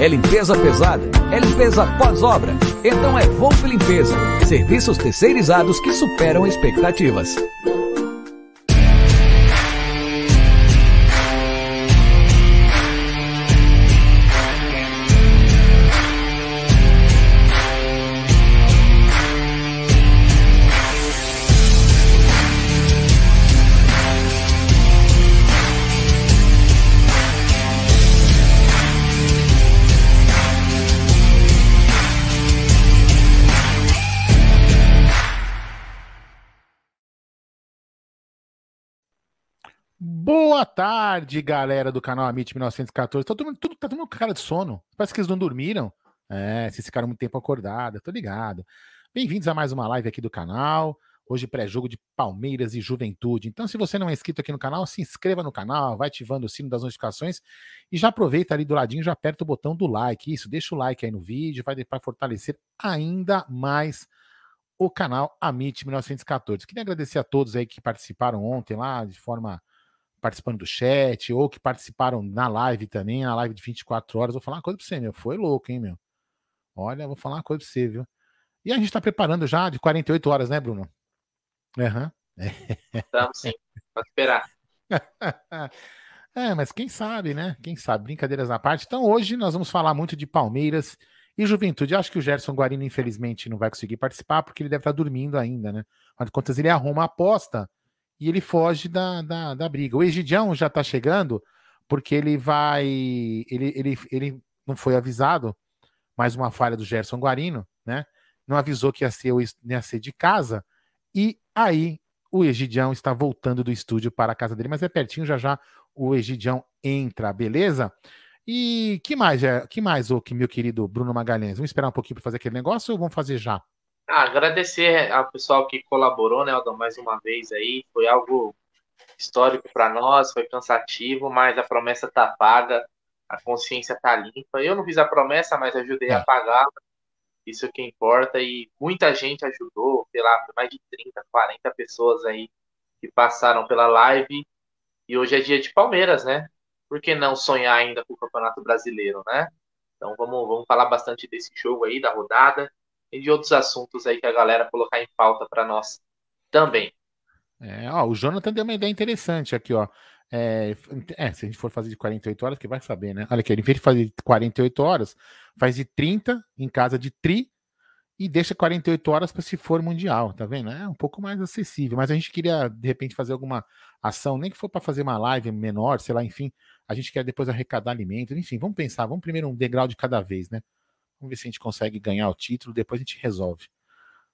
É limpeza pesada? É limpeza pós-obra? Então é Wolf Limpeza. Serviços terceirizados que superam expectativas. Boa tarde, galera do canal Amit 1914. Tá todo, mundo, tudo, tá todo mundo com cara de sono. Parece que eles não dormiram. É, vocês ficaram muito tempo acordados, tô ligado. Bem-vindos a mais uma live aqui do canal. Hoje, pré-jogo de Palmeiras e Juventude. Então, se você não é inscrito aqui no canal, se inscreva no canal, vai ativando o sino das notificações e já aproveita ali do ladinho, já aperta o botão do like. Isso, deixa o like aí no vídeo, vai para fortalecer ainda mais o canal Amit 1914. Queria agradecer a todos aí que participaram ontem lá de forma participando do chat, ou que participaram na live também, na live de 24 horas. Vou falar uma coisa pra você, meu. Foi louco, hein, meu? Olha, vou falar uma coisa pra você, viu? E a gente tá preparando já de 48 horas, né, Bruno? Aham. Uhum. Estamos sim, pode esperar. é, mas quem sabe, né? Quem sabe, brincadeiras à parte. Então, hoje nós vamos falar muito de Palmeiras e Juventude. Acho que o Gerson Guarino, infelizmente, não vai conseguir participar, porque ele deve estar dormindo ainda, né? Afinal de contas, ele arruma a aposta e ele foge da, da, da briga. O Egidião já está chegando porque ele vai. Ele, ele, ele não foi avisado, mais uma falha do Gerson Guarino, né? Não avisou que ia ser, ia ser de casa, e aí o Egidião está voltando do estúdio para a casa dele, mas é pertinho, já já o Egidião entra, beleza? E que mais, é, que mais, que meu querido Bruno Magalhães? Vamos esperar um pouquinho para fazer aquele negócio ou vamos fazer já? Ah, agradecer ao pessoal que colaborou, né, Aldão, mais uma vez aí. Foi algo histórico para nós, foi cansativo, mas a promessa está paga, a consciência está limpa. Eu não fiz a promessa, mas ajudei é. a pagar. Isso é que importa. E muita gente ajudou, sei lá, mais de 30, 40 pessoas aí que passaram pela live. E hoje é dia de Palmeiras, né? Por que não sonhar ainda com o Campeonato Brasileiro, né? Então vamos, vamos falar bastante desse jogo aí, da rodada e de outros assuntos aí que a galera colocar em pauta para nós também. É, ó, o Jonathan deu uma ideia interessante aqui, ó. É, é, se a gente for fazer de 48 horas, que vai saber, né? Olha aqui, ele vez de fazer de 48 horas, faz de 30 em casa de tri e deixa 48 horas para se for mundial, tá vendo? É um pouco mais acessível, mas a gente queria de repente fazer alguma ação, nem que for para fazer uma live menor, sei lá, enfim, a gente quer depois arrecadar alimentos, enfim, vamos pensar, vamos primeiro um degrau de cada vez, né? Vamos ver se a gente consegue ganhar o título, depois a gente resolve.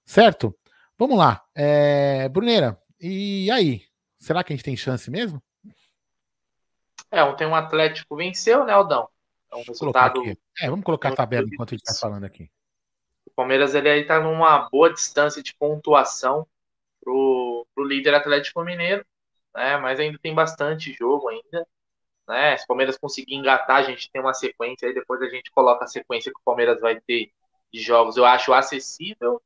Certo? Vamos lá. É, Bruneira, e aí? Será que a gente tem chance mesmo? É, ontem um Atlético venceu, né, Aldão? É um resultado. É, vamos colocar a tabela enquanto a gente está falando aqui. O Palmeiras ele aí está numa boa distância de pontuação pro, pro líder Atlético Mineiro, né? Mas ainda tem bastante jogo ainda. Né? Se o Palmeiras conseguir engatar, a gente tem uma sequência, aí depois a gente coloca a sequência que o Palmeiras vai ter de jogos. Eu acho acessível.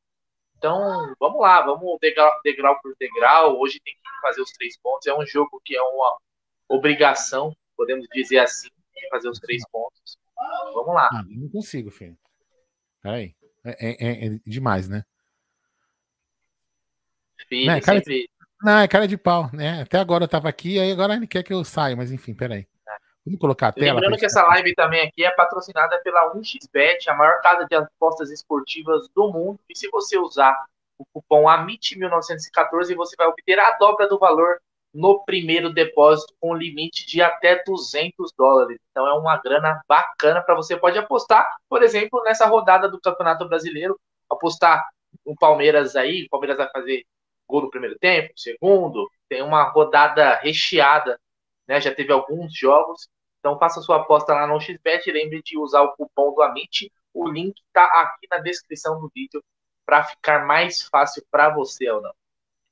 Então, vamos lá, vamos degrau, degrau por degrau. Hoje tem que fazer os três pontos. É um jogo que é uma obrigação, podemos dizer assim, fazer os três pontos. Vamos lá. Ah, não consigo, filho. Peraí. É, é, é demais, né? Filho, não, é cara sempre... não, é cara de pau, né? Até agora eu tava aqui, aí agora ele quer que eu saia, mas enfim, peraí. Vamos colocar a tela. Lembrando que essa live também aqui é patrocinada pela 1xBet, a maior casa de apostas esportivas do mundo. E se você usar o cupom AMIT1914, você vai obter a dobra do valor no primeiro depósito com limite de até 200 dólares. Então é uma grana bacana para você pode apostar, por exemplo, nessa rodada do Campeonato Brasileiro, apostar no Palmeiras aí, o Palmeiras vai fazer gol no primeiro tempo, segundo, tem uma rodada recheada, né? Já teve alguns jogos. Então faça sua aposta lá no XBet e lembre de usar o cupom do Amit. O link está aqui na descrição do vídeo para ficar mais fácil para você ou não.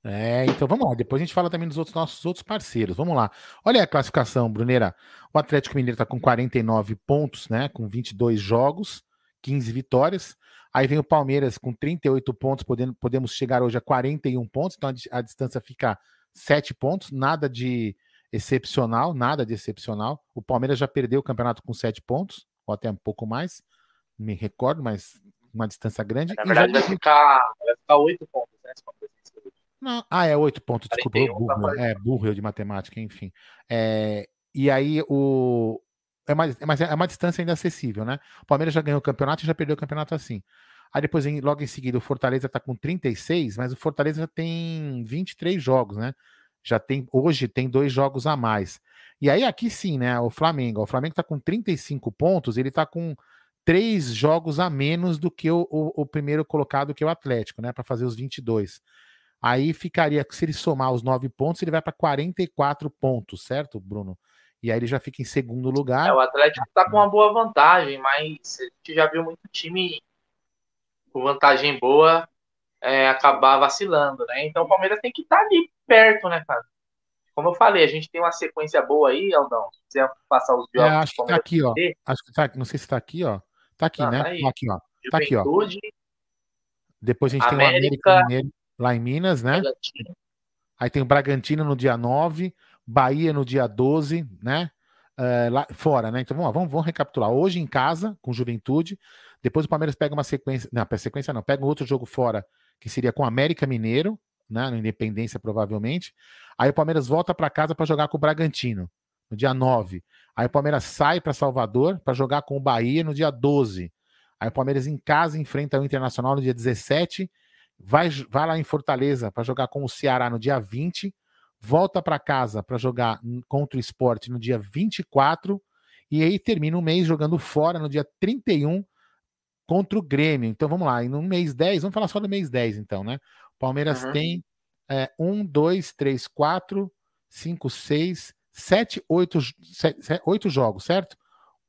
É, então vamos lá. Depois a gente fala também dos outros nossos outros parceiros. Vamos lá. Olha a classificação, Bruneira. O Atlético Mineiro está com 49 pontos, né? Com 22 jogos, 15 vitórias. Aí vem o Palmeiras com 38 pontos, podendo, podemos chegar hoje a 41 pontos, então a, a distância fica 7 pontos, nada de excepcional, nada de excepcional. O Palmeiras já perdeu o campeonato com 7 pontos, ou até um pouco mais, me recordo, mas uma distância grande. Na verdade, vai, ficar, vai ficar 8 pontos, né? Não, ah, é 8 pontos, desculpa, 41, burro, tá é burro eu de matemática, enfim. É, e aí o. É uma, mas é uma distância ainda acessível, né? O Palmeiras já ganhou o campeonato e já perdeu o campeonato assim. Aí depois, logo em seguida, o Fortaleza está com 36, mas o Fortaleza já tem 23 jogos, né? Já tem, hoje tem dois jogos a mais. E aí aqui sim, né? O Flamengo. O Flamengo está com 35 pontos, ele está com três jogos a menos do que o, o, o primeiro colocado, que é o Atlético, né? Para fazer os 22. Aí ficaria, se ele somar os nove pontos, ele vai para 44 pontos, certo, Bruno? E aí ele já fica em segundo lugar. É, o Atlético está com uma boa vantagem, mas a gente já viu muito time com vantagem boa é, acabar vacilando, né? Então o Palmeiras tem que estar tá ali perto, né, cara? Como eu falei, a gente tem uma sequência boa aí, Aldão. Se quiser passar os jogos. É, acho que tá aqui, ó. Acho que tá, não sei se tá aqui, ó. Tá aqui, ah, né? Tá aqui, ó. Tá aqui, ó. Depois a gente América, tem o América Mineiro lá em Minas, né? Bragantino. Aí tem o Bragantino no dia 9, Bahia no dia 12, né? Uh, lá fora, né? Então vamos lá, vamos, vamos recapitular. Hoje em casa, com Juventude. Depois o Palmeiras pega uma sequência. Não, sequência não, pega um outro jogo fora, que seria com América Mineiro, né? No Independência, provavelmente. Aí o Palmeiras volta para casa para jogar com o Bragantino, no dia 9. Aí o Palmeiras sai para Salvador para jogar com o Bahia no dia 12. Aí o Palmeiras em casa enfrenta o Internacional no dia 17 vai, vai lá em Fortaleza para jogar com o Ceará no dia 20, volta para casa para jogar contra o esporte no dia 24, e aí termina o mês jogando fora no dia 31 contra o Grêmio. Então vamos lá, e no mês 10, vamos falar só do mês 10 então, né? O Palmeiras uhum. tem é, 1, 2, 3, 4, 5, 6, 7, 8, 8 jogos, certo?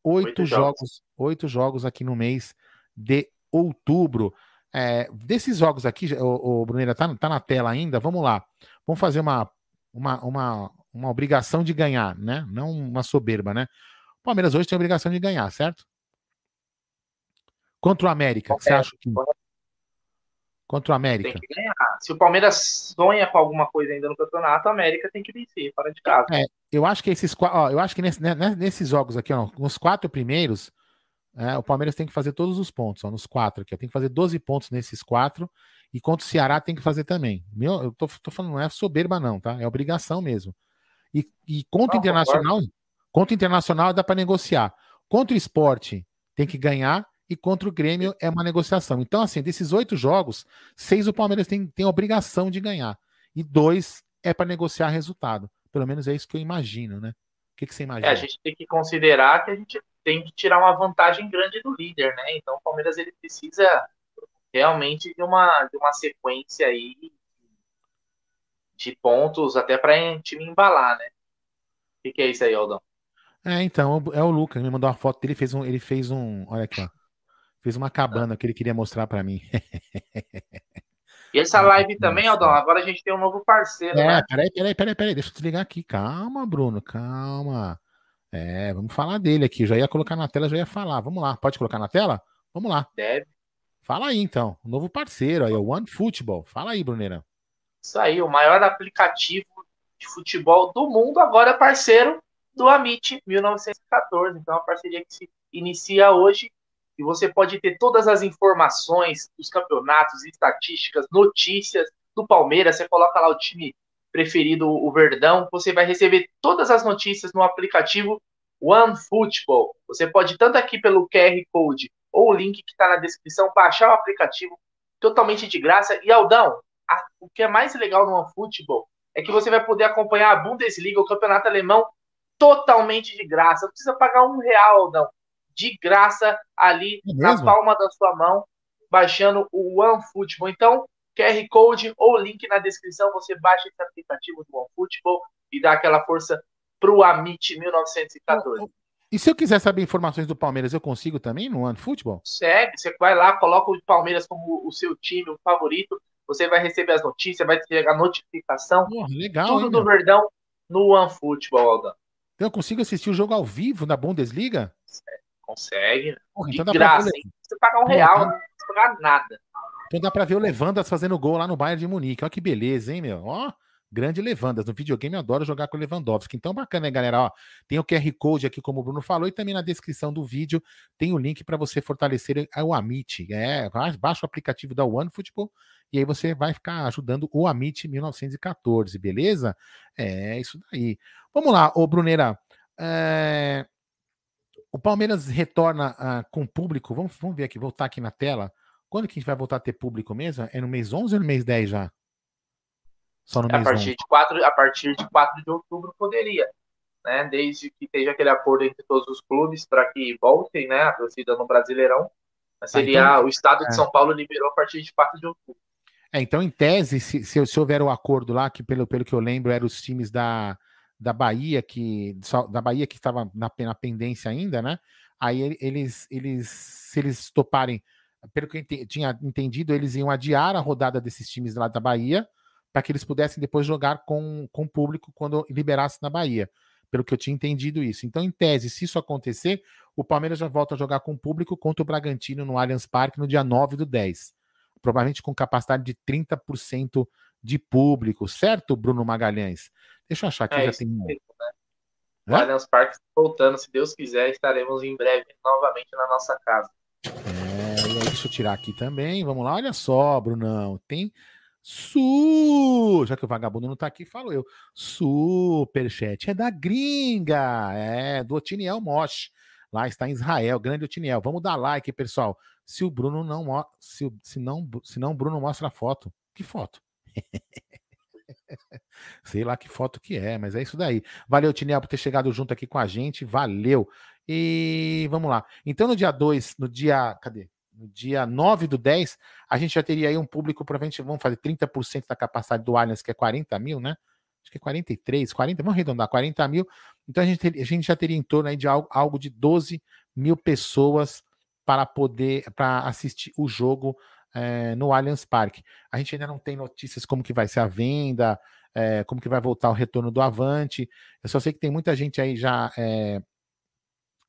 8 jogos, 8 jogos aqui no mês de outubro. É, desses jogos aqui, o, o Bruneira tá, tá na tela ainda, vamos lá. Vamos fazer uma, uma, uma, uma obrigação de ganhar, né? Não uma soberba, né? O Palmeiras hoje tem a obrigação de ganhar, certo? Contra o América, você acha que. Contra o América. Tem que ganhar. Se o Palmeiras sonha com alguma coisa ainda no campeonato, a América tem que vencer, fora de casa. É, eu acho que esses ó, eu acho que nesse, né, né, nesses jogos aqui, ó, nos quatro primeiros, é, o Palmeiras tem que fazer todos os pontos, ó, nos quatro aqui. Ó, tem que fazer 12 pontos nesses quatro. E contra o Ceará tem que fazer também. Meu, eu tô, tô falando, não é soberba, não, tá? É obrigação mesmo. E, e contra o Internacional, contra o Internacional dá para negociar. Contra o esporte tem que ganhar. E contra o Grêmio é uma negociação. Então, assim, desses oito jogos, seis o Palmeiras tem, tem obrigação de ganhar. E dois é para negociar resultado. Pelo menos é isso que eu imagino, né? O que, que você imagina? É, a gente tem que considerar que a gente tem que tirar uma vantagem grande do líder, né? Então o Palmeiras ele precisa realmente de uma, de uma sequência aí de pontos até para time embalar, né? O que, que, é isso aí, Aldão? É, então, é o Lucas, me mandou uma foto dele, fez um, ele fez um, olha aqui, ó, fez uma cabana que ele queria mostrar para mim. E essa live também, Aldão, agora a gente tem um novo parceiro, é, né? Peraí, peraí, peraí, peraí, deixa eu desligar aqui, calma, Bruno, calma. É, vamos falar dele aqui. Já ia colocar na tela, já ia falar. Vamos lá, pode colocar na tela? Vamos lá. Deve. Fala aí então, o novo parceiro aí, o One Football. Fala aí, Bruneira. Isso aí, o maior aplicativo de futebol do mundo agora é parceiro do Amit 1914. Então, é uma parceria que se inicia hoje e você pode ter todas as informações dos campeonatos, estatísticas, notícias do Palmeiras. Você coloca lá o time preferido, o Verdão. Você vai receber todas as notícias no aplicativo One Football. Você pode, tanto aqui pelo QR Code ou o link que está na descrição, baixar o aplicativo totalmente de graça. E Aldão, a, o que é mais legal no One Football é que você vai poder acompanhar a Bundesliga, o campeonato alemão, totalmente de graça. Não precisa pagar um real, Aldão de graça ali é na palma da sua mão, baixando o OneFootball. Então, QR Code ou link na descrição, você baixa esse aplicativo do OneFootball e dá aquela força pro Amit 1914. E se eu quiser saber informações do Palmeiras, eu consigo também no OneFootball? Segue, você vai lá, coloca o Palmeiras como o seu time, o favorito, você vai receber as notícias, vai ter a notificação, Porra, legal, tudo hein, do Verdão no OneFootball, Aldão. Então eu consigo assistir o jogo ao vivo na Bundesliga? Sério. Consegue. Porra, de então graça, hein? Você pagar um real, não precisa pagar nada. Então dá pra ver o Levandas fazendo gol lá no Bayern de Munique. Olha que beleza, hein, meu? Ó, grande Levandas. No videogame eu adoro jogar com o Lewandowski. Então bacana, né, galera? Ó, tem o QR Code aqui, como o Bruno falou, e também na descrição do vídeo tem o link para você fortalecer o Amit. É, baixa o aplicativo da OneFootball e aí você vai ficar ajudando o Amit 1914, beleza? É isso daí. Vamos lá, ô Bruneira. É... O Palmeiras retorna uh, com público. Vamos, vamos ver aqui, voltar aqui na tela. Quando que a gente vai voltar a ter público mesmo? É no mês 11 ou no mês 10 já? Só no é mês a partir 11? De 4, a partir de 4 de outubro poderia. Né? Desde que esteja aquele acordo entre todos os clubes para que voltem né, a torcida no Brasileirão. Seria ah, então, o Estado de é. São Paulo liberou a partir de 4 de outubro. É, então, em tese, se, se, se houver o um acordo lá, que pelo, pelo que eu lembro, eram os times da, da Bahia que da Bahia que estava na, na pendência ainda, né? Aí eles eles se eles toparem, pelo que eu tinha entendido, eles iam adiar a rodada desses times lá da Bahia para que eles pudessem depois jogar com com o público quando liberasse na Bahia. Pelo que eu tinha entendido isso. Então, em tese, se isso acontecer, o Palmeiras já volta a jogar com o público contra o Bragantino no Allianz Parque no dia 9 do 10. Provavelmente com capacidade de 30% de público, certo, Bruno Magalhães? Deixa eu achar aqui, é, já tem. Mesmo, né? O Allianz Parque voltando, se Deus quiser, estaremos em breve novamente na nossa casa. É, deixa eu tirar aqui também. Vamos lá, olha só, Brunão. Tem Su, já que o vagabundo não tá aqui, falo eu. Superchat é da gringa, é do Otiniel Mosh. Lá está em Israel, grande Otiniel. Vamos dar like, pessoal. Se o Bruno não se, se não se não Bruno mostra a foto. Que foto? Sei lá que foto que é, mas é isso daí. Valeu, Tinel, por ter chegado junto aqui com a gente. Valeu. E vamos lá. Então, no dia 2, no dia. Cadê? No dia 9 do 10, a gente já teria aí um público, provavelmente vamos fazer 30% da capacidade do Allianz, que é 40 mil, né? Acho que é 43, 40, vamos arredondar, 40 mil. Então a gente, a gente já teria em torno aí de algo, algo de 12 mil pessoas para poder para assistir o jogo é, no Allianz Parque. A gente ainda não tem notícias como que vai ser a venda, é, como que vai voltar o retorno do Avante. Eu só sei que tem muita gente aí já é,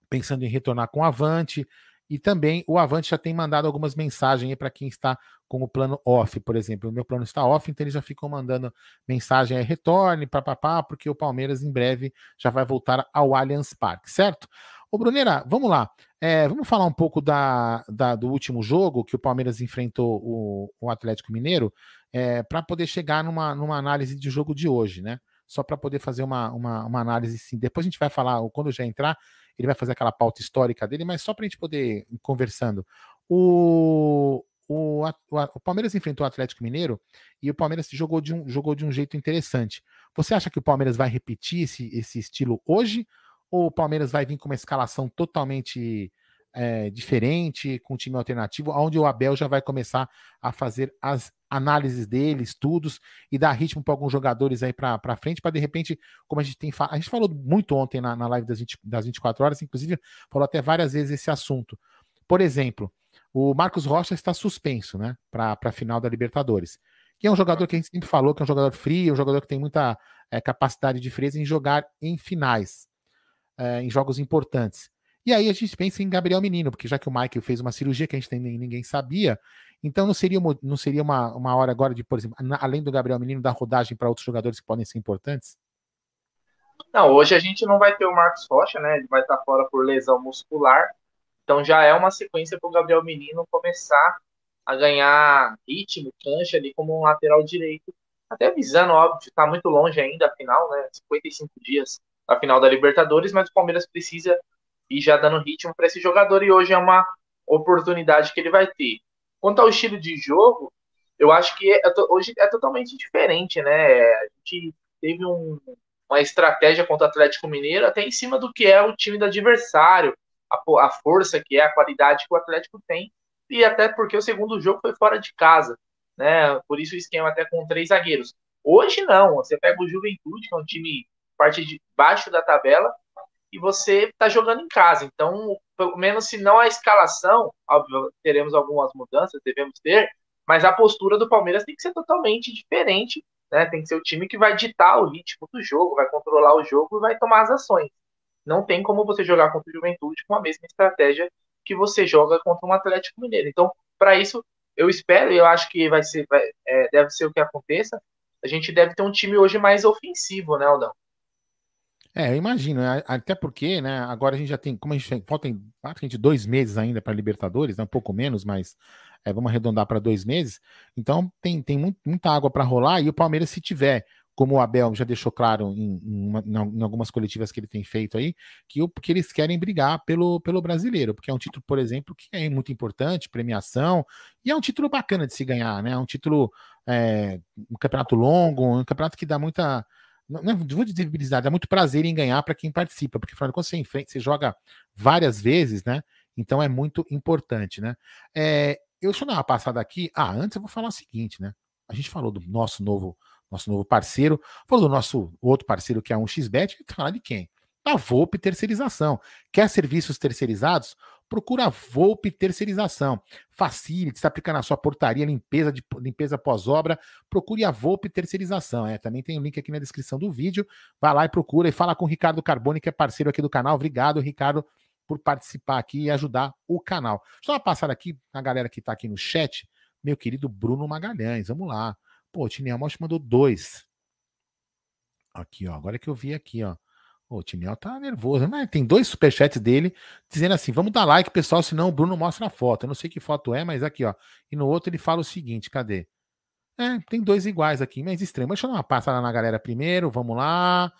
pensando em retornar com o Avante. E também o Avante já tem mandado algumas mensagens para quem está com o plano off, por exemplo. O meu plano está off, então eles já ficam mandando mensagem aí, retorne, papapá, porque o Palmeiras em breve já vai voltar ao Allianz Parque, certo? Ô, Bruneira, vamos lá. É, vamos falar um pouco da, da, do último jogo que o Palmeiras enfrentou o, o Atlético Mineiro, é, para poder chegar numa, numa análise de jogo de hoje, né? Só para poder fazer uma, uma, uma, análise sim. Depois a gente vai falar, quando já entrar, ele vai fazer aquela pauta histórica dele, mas só para a gente poder ir conversando. O, o, o, Palmeiras enfrentou o Atlético Mineiro e o Palmeiras jogou de um, jogou de um jeito interessante. Você acha que o Palmeiras vai repetir esse, esse estilo hoje? Ou o Palmeiras vai vir com uma escalação totalmente é, diferente, com um time alternativo, onde o Abel já vai começar a fazer as análises dele, estudos e dar ritmo para alguns jogadores aí para frente, para de repente, como a gente tem a gente falou muito ontem na, na live das, 20, das 24 horas, inclusive falou até várias vezes esse assunto. Por exemplo, o Marcos Rocha está suspenso, né, para a final da Libertadores. Que é um jogador que a gente sempre falou que é um jogador frio, um jogador que tem muita é, capacidade de frieza em jogar em finais. É, em jogos importantes. E aí a gente pensa em Gabriel Menino, porque já que o Michael fez uma cirurgia que a gente nem, ninguém sabia, então não seria, não seria uma, uma hora agora de, por exemplo, além do Gabriel Menino, dar rodagem para outros jogadores que podem ser importantes? Não, hoje a gente não vai ter o Marcos Rocha, né? Ele vai estar fora por lesão muscular. Então já é uma sequência para o Gabriel Menino começar a ganhar ritmo, cancha ali como um lateral direito. Até visando, óbvio, está muito longe ainda a final, né? 55 dias a final da Libertadores, mas o Palmeiras precisa ir já dando ritmo para esse jogador e hoje é uma oportunidade que ele vai ter. Quanto ao estilo de jogo, eu acho que é, hoje é totalmente diferente, né? A gente teve um, uma estratégia contra o Atlético Mineiro até em cima do que é o time do adversário, a, a força que é, a qualidade que o Atlético tem, e até porque o segundo jogo foi fora de casa, né? Por isso o esquema até com três zagueiros. Hoje não, você pega o Juventude, que é um time parte de baixo da tabela, e você está jogando em casa. Então, pelo menos se não a escalação, óbvio, teremos algumas mudanças, devemos ter, mas a postura do Palmeiras tem que ser totalmente diferente, né? Tem que ser o time que vai ditar o ritmo do jogo, vai controlar o jogo e vai tomar as ações. Não tem como você jogar contra o Juventude com a mesma estratégia que você joga contra um Atlético Mineiro. Então, para isso, eu espero e eu acho que vai ser, vai, é, deve ser o que aconteça. A gente deve ter um time hoje mais ofensivo, né, Aldão? É, eu imagino, né, até porque, né, agora a gente já tem, como a gente faltam praticamente dois meses ainda para Libertadores, né, um pouco menos, mas é, vamos arredondar para dois meses. Então tem, tem muito, muita água para rolar e o Palmeiras, se tiver, como o Abel já deixou claro em, em, em, algumas coletivas que ele tem feito aí, que, o, que eles querem brigar pelo, pelo brasileiro, porque é um título, por exemplo, que é muito importante, premiação, e é um título bacana de se ganhar, né? É um título, é, um campeonato longo, um campeonato que dá muita não, não vou dizer visibilidade, dá muito prazer em ganhar para quem participa, porque afinal quando você enfrenta, você joga várias vezes, né? Então é muito importante, né? É, eu deixa eu dar uma passada aqui. Ah, antes eu vou falar o seguinte, né? A gente falou do nosso novo, nosso novo parceiro, falou do nosso outro parceiro que é um XBet, e falar de quem? Da Volpe Terceirização. Quer serviços terceirizados? Procura a Volpe Terceirização. Facilite, está aplicando a sua portaria, limpeza de limpeza pós-obra, procure a Volpe Terceirização. É, também tem o um link aqui na descrição do vídeo. Vai lá e procura e fala com o Ricardo Carboni, que é parceiro aqui do canal. Obrigado, Ricardo, por participar aqui e ajudar o canal. Deixa eu passar aqui a galera que está aqui no chat. Meu querido Bruno Magalhães, vamos lá. Pô, o Mosch mandou dois. Aqui, ó. Agora que eu vi aqui, ó. O Tiniel tá nervoso, né? Tem dois superchats dele dizendo assim: vamos dar like, pessoal, senão o Bruno mostra a foto. Eu não sei que foto é, mas aqui, ó. E no outro ele fala o seguinte: cadê? É, tem dois iguais aqui, mas estranho. Deixa eu dar uma passada na galera primeiro, vamos lá.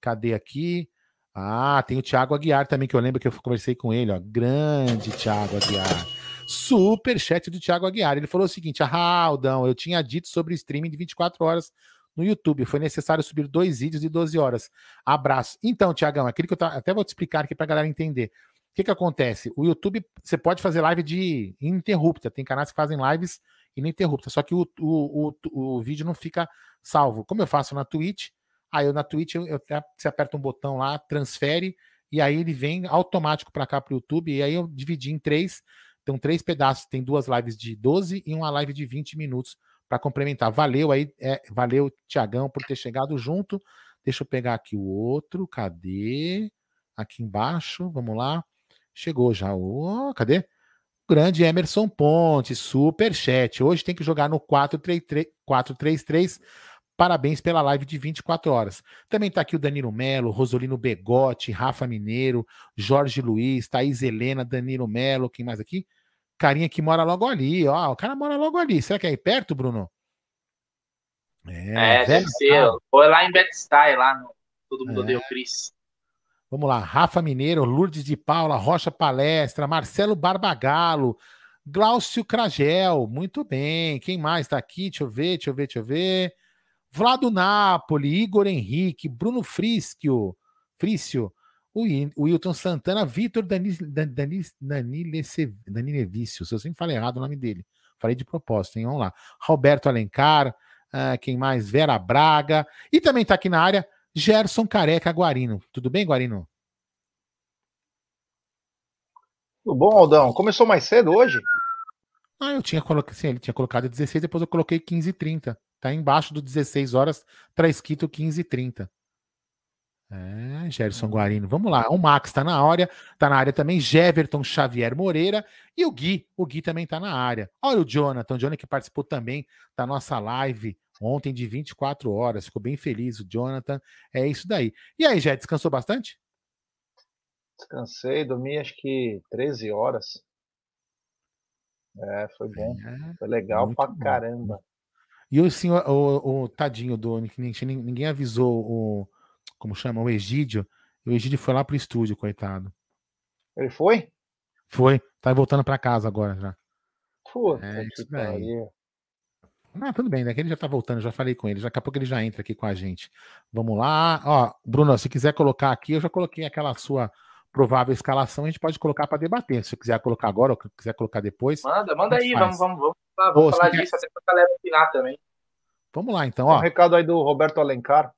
Cadê aqui? Ah, tem o Thiago Aguiar também, que eu lembro que eu conversei com ele, ó. Grande Thiago Aguiar. Super chat do Thiago Aguiar. Ele falou o seguinte: Ah, Aldão, eu tinha dito sobre o streaming de 24 horas no YouTube. Foi necessário subir dois vídeos de 12 horas. Abraço. Então, Tiagão, aquilo que eu até vou te explicar aqui para a galera entender. O que, que acontece? O YouTube, você pode fazer live de ininterrupta. Tem canais que fazem lives ininterruptas, só que o, o, o, o vídeo não fica salvo. Como eu faço na Twitch, aí eu na Twitch eu, eu, você aperta um botão lá, transfere, e aí ele vem automático para cá para o YouTube, e aí eu dividi em três. Então, três pedaços. Tem duas lives de 12 e uma live de 20 minutos para complementar. Valeu aí, é, valeu, Tiagão, por ter chegado junto. Deixa eu pegar aqui o outro. Cadê? Aqui embaixo, vamos lá. Chegou já. Oh, cadê? Grande Emerson Ponte, super chat. Hoje tem que jogar no 433. Parabéns pela live de 24 horas. Também está aqui o Danilo Melo, Rosolino Begotti, Rafa Mineiro, Jorge Luiz, Thaís Helena, Danilo Melo, quem mais aqui? Carinha que mora logo ali, ó. O cara mora logo ali. Será que é aí perto, Bruno? É, é deve ser. Foi lá em Betstay, lá no Todo Mundo é. Deu Cris. Vamos lá. Rafa Mineiro, Lourdes de Paula, Rocha Palestra, Marcelo Barbagalo, Glaucio Cragel. Muito bem. Quem mais está aqui? Deixa eu ver, deixa eu ver, deixa eu ver. Vlado Napoli, Igor Henrique, Bruno Frischio, Frício, o, Wilton Santana, Vitor Danilevício, se eu sempre falei errado o nome dele. Falei de propósito, hein? Vamos lá. Roberto Alencar, uh, quem mais? Vera Braga. E também está aqui na área Gerson Careca Guarino. Tudo bem, Guarino? Tudo bom, Aldão? Começou mais cedo hoje? Ah, eu tinha colocado, sim, ele tinha colocado 16, depois eu coloquei 15 e 30. Tá embaixo do 16 horas, tá escrito 15 e 30. É, Gerson Guarino. Vamos lá. O Max tá na área, tá na área também. Jeverton Xavier Moreira e o Gui. O Gui também tá na área. Olha o Jonathan, o Jonathan que participou também da nossa live ontem de 24 horas. Ficou bem feliz o Jonathan. É isso daí. E aí, Jé, descansou bastante? Descansei, dormi acho que 13 horas. É, foi bom. É, foi legal pra bom. caramba. E o senhor, o, o tadinho do. Ninguém, ninguém avisou o. Como chama? O Egídio. O Egídio foi lá pro estúdio, coitado. Ele foi? Foi. Tá voltando pra casa agora já. Puta é, que pariu. Ah, tudo bem, né? Que ele já tá voltando, já falei com ele. Daqui a pouco ele já entra aqui com a gente. Vamos lá. Ó, Bruno, se quiser colocar aqui, eu já coloquei aquela sua provável escalação, a gente pode colocar para debater. Se você quiser colocar agora ou quiser colocar depois. Manda, manda aí, vamos, vamos, vamos, vamos falar disso, até para a galera opinar também. Vamos lá, então. Ó. Um recado aí do Roberto Alencar.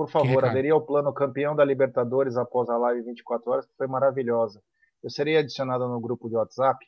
Por favor, haveria o plano campeão da Libertadores após a live 24 horas, que foi maravilhosa. Eu seria adicionado no grupo de WhatsApp?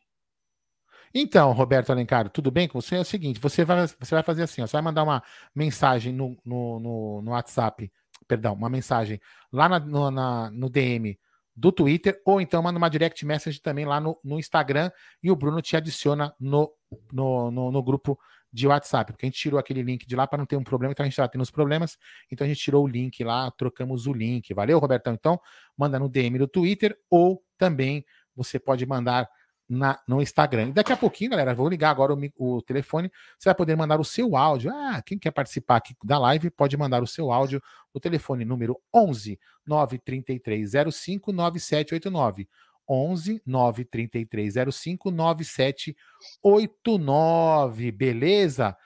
Então, Roberto Alencar, tudo bem com você? É o seguinte, você vai, você vai fazer assim, ó, você vai mandar uma mensagem no, no, no, no WhatsApp perdão, uma mensagem lá na, no, na, no DM do Twitter, ou então manda uma direct message também lá no, no Instagram e o Bruno te adiciona no, no, no, no, grupo de WhatsApp, porque a gente tirou aquele link de lá para não ter um problema, então a gente está tendo os problemas, então a gente tirou o link lá, trocamos o link. Valeu, Robertão? Então, manda no DM do Twitter ou também você pode mandar na, no Instagram. E daqui a pouquinho, galera, vou ligar agora o, o, telefone. Você vai poder mandar o seu áudio. Ah, quem quer participar aqui da live pode mandar o seu áudio no telefone número 11 933 05 9789. 11 933 05 9789. Beleza?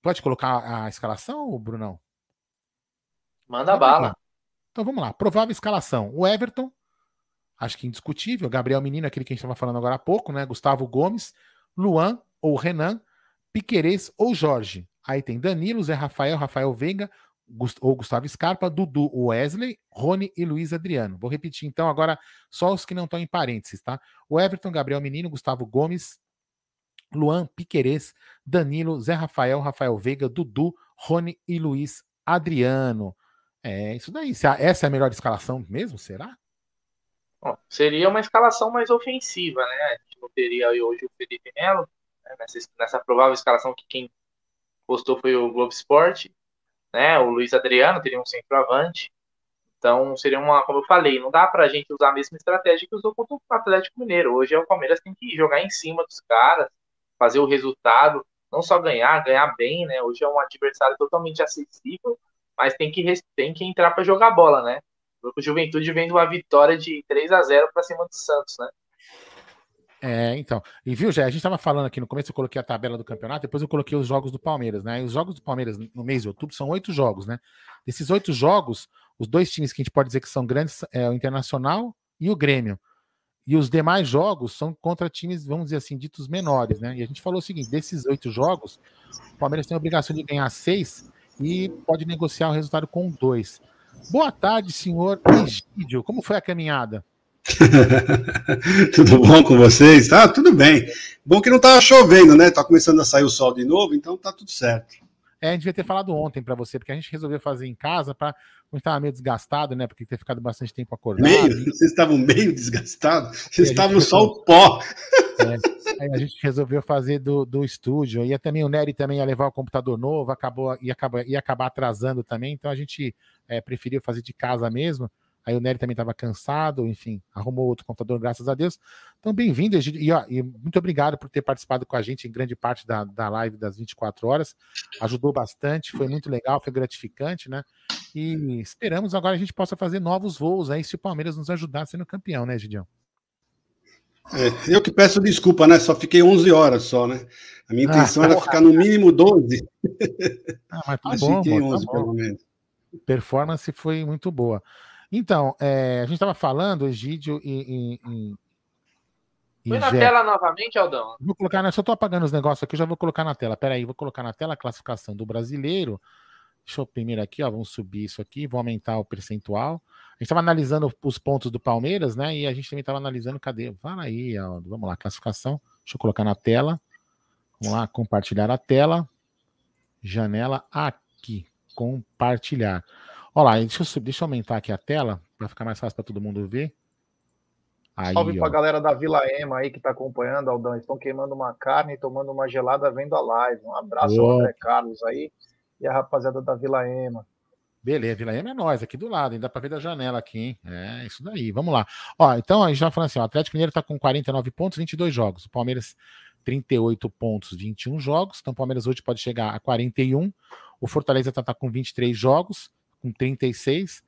Pode colocar a escalação, Brunão? Manda bala. Então vamos lá. Provável escalação: o Everton, acho que indiscutível. Gabriel Menino, aquele que a gente estava falando agora há pouco, né? Gustavo Gomes, Luan ou Renan, Piquerez ou Jorge. Aí tem Danilo, Zé Rafael, Rafael Veiga ou Gustavo Scarpa, Dudu, Wesley, Rony e Luiz Adriano. Vou repetir então agora só os que não estão em parênteses, tá? O Everton, Gabriel Menino, Gustavo Gomes, Luan, Piquerez, Danilo, Zé Rafael, Rafael Veiga, Dudu, Rony e Luiz Adriano. É isso daí. Essa é a melhor escalação mesmo? Será? Bom, seria uma escalação mais ofensiva, né? A gente não teria hoje o Felipe Melo, né? nessa, nessa provável escalação que quem postou foi o Globo Esporte, né? O Luiz Adriano teria um centroavante. Então, seria uma, como eu falei, não dá pra gente usar a mesma estratégia que usou contra o Atlético Mineiro. Hoje é o Palmeiras tem que jogar em cima dos caras, fazer o resultado, não só ganhar, ganhar bem, né? Hoje é um adversário totalmente acessível, mas tem que, tem que entrar para jogar bola, né? O Juventude vem de uma vitória de 3 a 0 para cima do Santos, né? É, então. E viu, já a gente estava falando aqui no começo, eu coloquei a tabela do campeonato, depois eu coloquei os jogos do Palmeiras, né? E os jogos do Palmeiras no mês de outubro são oito jogos, né? Desses oito jogos, os dois times que a gente pode dizer que são grandes é o Internacional e o Grêmio. E os demais jogos são contra times, vamos dizer assim, ditos menores, né? E a gente falou o seguinte: desses oito jogos, o Palmeiras tem a obrigação de ganhar seis e pode negociar o resultado com dois. Boa tarde, senhor Egídio. Como foi a caminhada? tudo bom com vocês? Tá, tudo bem. Bom que não tá chovendo, né? Tá começando a sair o sol de novo, então tá tudo certo. É, a gente devia ter falado ontem para você, porque a gente resolveu fazer em casa para não estar meio desgastado, né? Porque ter ficado bastante tempo acordado. Meio? Vocês estavam meio desgastados? Vocês estavam só o pó. É, a gente resolveu fazer do, do estúdio. E também o Nery também ia levar o computador novo, acabou, ia, acabar, ia acabar atrasando também. Então a gente é, preferiu fazer de casa mesmo. Aí o Nery também estava cansado, enfim, arrumou outro computador, graças a Deus. Então, bem-vindo, e, e muito obrigado por ter participado com a gente em grande parte da, da live das 24 horas. Ajudou bastante, foi muito legal, foi gratificante, né? E esperamos agora a gente possa fazer novos voos aí, se o Palmeiras nos ajudar sendo campeão, né, Gidião? É, eu que peço desculpa, né? Só fiquei 11 horas só, né? A minha intenção ah, era ficar no mínimo 12. Ah, mas tá bom, fiquei amor, 11 tá pelo menos. Performance foi muito boa. Então, é, a gente estava falando, Egídio e. e, e Foi na tela novamente, Aldão? Vou colocar, né? Só estou apagando os negócios aqui, já vou colocar na tela. Peraí, vou colocar na tela a classificação do brasileiro. Deixa eu primeiro aqui, ó. Vamos subir isso aqui, vou aumentar o percentual. A gente estava analisando os pontos do Palmeiras, né? E a gente também estava analisando, cadê? Fala aí, Aldo. Vamos lá, classificação. Deixa eu colocar na tela. Vamos lá, compartilhar a tela. Janela aqui. Compartilhar. Olha lá, deixa eu, deixa eu aumentar aqui a tela para ficar mais fácil para todo mundo ver. Aí, Salve para a galera da Vila Ema aí que está acompanhando, Aldão. Estão queimando uma carne e tomando uma gelada vendo a live. Um abraço ao André Carlos aí e a rapaziada da Vila Ema. Beleza, Vila Ema é nós, aqui do lado, ainda para ver da janela aqui, hein? É, isso daí, vamos lá. Ó, então a gente já falando assim, ó, o Atlético Mineiro está com 49 pontos, 22 jogos. O Palmeiras 38 pontos, 21 jogos. Então o Palmeiras hoje pode chegar a 41. O Fortaleza está tá com 23 jogos, com 36.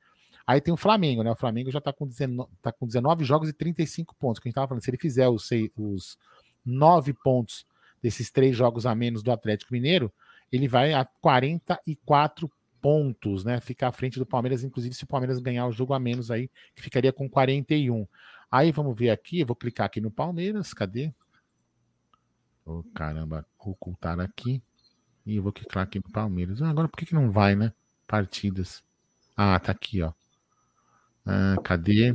Aí tem o Flamengo, né? O Flamengo já está com, 19, tá com 19 jogos e 35 pontos. Que a gente estava falando, se ele fizer os, os 9 pontos desses três jogos a menos do Atlético Mineiro, ele vai a 44 pontos, né? Ficar à frente do Palmeiras, inclusive se o Palmeiras ganhar o jogo a menos aí, que ficaria com 41. Aí vamos ver aqui, vou clicar aqui no Palmeiras, cadê? Oh, caramba, ocultar aqui. E eu vou clicar aqui no Palmeiras. Ah, agora por que, que não vai, né? Partidas. Ah, tá aqui, ó. Ah, cadê?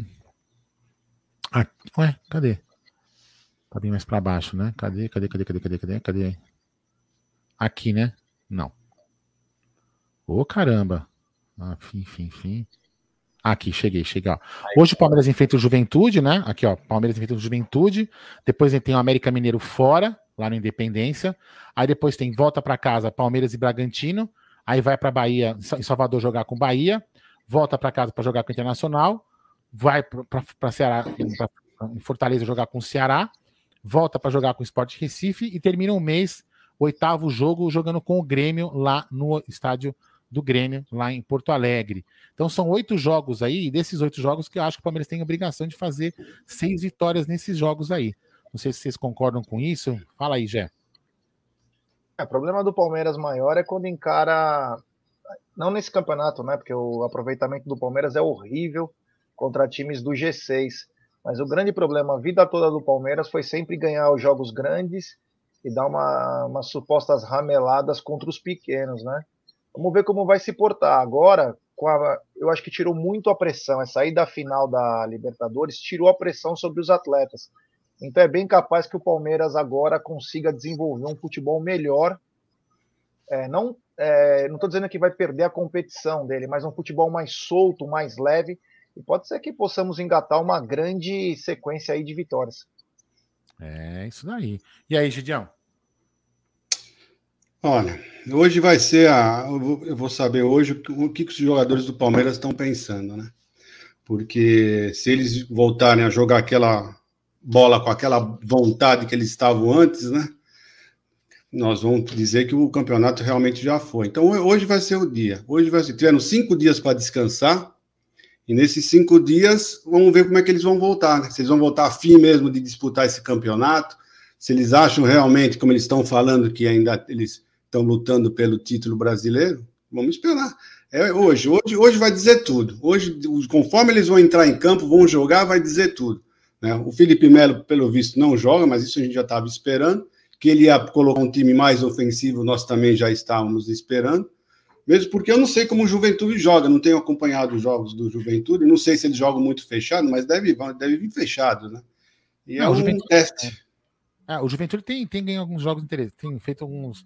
Ah, ué, cadê? Tá bem mais para baixo, né? Cadê, cadê, cadê, cadê, cadê, cadê, cadê? Aqui, né? Não. Ô, oh, caramba. Ah, fim, fim, fim. Aqui, cheguei, cheguei. Ó. Hoje o Palmeiras enfrenta o Juventude, né? Aqui, ó. Palmeiras enfrenta o Juventude. Depois tem o América Mineiro fora, lá no Independência. Aí depois tem volta para casa, Palmeiras e Bragantino. Aí vai para Bahia, em Salvador jogar com Bahia volta para casa para jogar com o Internacional, vai para Ceará, pra, em Fortaleza jogar com o Ceará, volta para jogar com o Sport Recife e termina o mês, oitavo jogo, jogando com o Grêmio lá no estádio do Grêmio, lá em Porto Alegre. Então são oito jogos aí, e desses oito jogos que eu acho que o Palmeiras tem obrigação de fazer seis vitórias nesses jogos aí. Não sei se vocês concordam com isso. Fala aí, Jé. É, o problema do Palmeiras maior é quando encara não nesse campeonato, né? Porque o aproveitamento do Palmeiras é horrível contra times do G6. Mas o grande problema, a vida toda do Palmeiras foi sempre ganhar os jogos grandes e dar uma, umas supostas rameladas contra os pequenos, né? Vamos ver como vai se portar. Agora, a, eu acho que tirou muito a pressão. Essa ida final da Libertadores tirou a pressão sobre os atletas. Então é bem capaz que o Palmeiras agora consiga desenvolver um futebol melhor. É, não é, não estou dizendo que vai perder a competição dele, mas um futebol mais solto, mais leve, e pode ser que possamos engatar uma grande sequência aí de vitórias. É isso daí. E aí, Gidião? Olha, hoje vai ser a. Eu vou saber hoje o que, os jogadores do Palmeiras estão pensando, né? Porque se eles voltarem a jogar aquela bola com aquela vontade que eles estavam antes, né? nós vamos dizer que o campeonato realmente já foi. Então, hoje vai ser o dia. Hoje vai ser. Tiveram cinco dias para descansar, e nesses cinco dias, vamos ver como é que eles vão voltar. Né? Se eles vão voltar a fim mesmo de disputar esse campeonato, se eles acham realmente, como eles estão falando, que ainda eles estão lutando pelo título brasileiro, vamos esperar. É hoje, hoje, hoje vai dizer tudo. Hoje, conforme eles vão entrar em campo, vão jogar, vai dizer tudo. Né? O Felipe Melo, pelo visto, não joga, mas isso a gente já estava esperando que ele ia colocar um time mais ofensivo, nós também já estávamos esperando. Mesmo porque eu não sei como o Juventude joga, não tenho acompanhado os jogos do Juventude, não sei se eles jogam muito fechado, mas deve, deve vir fechado, né? E é, é um Juventude, teste. É. é, o Juventude tem, tem ganho alguns jogos interessantes, tem feito alguns.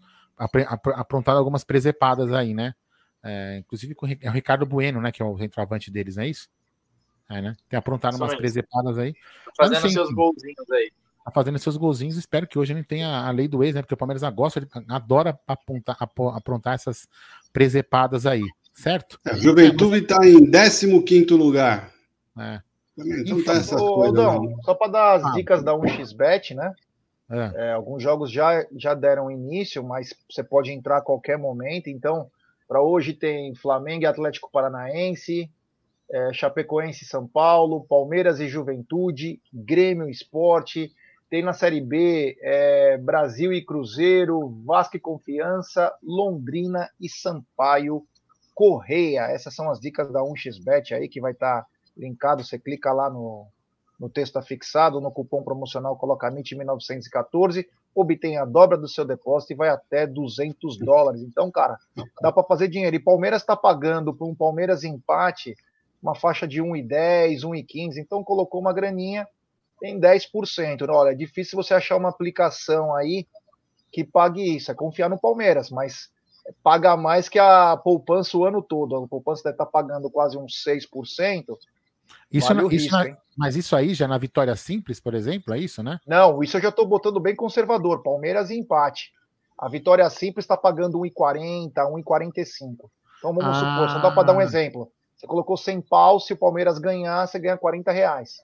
aprontado algumas presepadas aí, né? É, inclusive com é o Ricardo Bueno, né? Que é o centroavante deles, não é isso? É, né? Tem aprontado umas presepadas aí. Fazendo seus golzinhos aí tá fazendo seus golzinhos. Espero que hoje ele tenha a lei do ex, né? Porque o Palmeiras gosta, ele adora apontar, aprontar essas presepadas aí, certo? É, Juventude está em 15 lugar. É. Então tá essas Ô, coisas. Aldão, só para dar as ah, dicas da 1xBet, né? É. É, alguns jogos já, já deram início, mas você pode entrar a qualquer momento. Então, para hoje tem Flamengo e Atlético Paranaense, é, Chapecoense São Paulo, Palmeiras e Juventude, Grêmio Esporte, tem na Série B é, Brasil e Cruzeiro, Vasco e Confiança, Londrina e Sampaio Correia. Essas são as dicas da 1xBet aí que vai estar tá linkado. Você clica lá no, no texto afixado, no cupom promocional, coloca MIT1914, obtém a dobra do seu depósito e vai até 200 dólares. Então, cara, dá para fazer dinheiro. E Palmeiras está pagando por um Palmeiras empate uma faixa de 1,10, 1,15. Então, colocou uma graninha tem 10%. Olha, é difícil você achar uma aplicação aí que pague isso. É confiar no Palmeiras, mas paga mais que a poupança o ano todo. A poupança deve estar tá pagando quase uns 6%. Isso, vale isso risco, na, mas isso aí já na vitória simples, por exemplo, é isso, né? Não, isso eu já estou botando bem conservador. Palmeiras e empate. A vitória simples está pagando 1,40, 1,45. Então vamos ah. supor, só dá para dar um exemplo. Você colocou 100 pau, se o Palmeiras ganhar, você ganha 40 reais.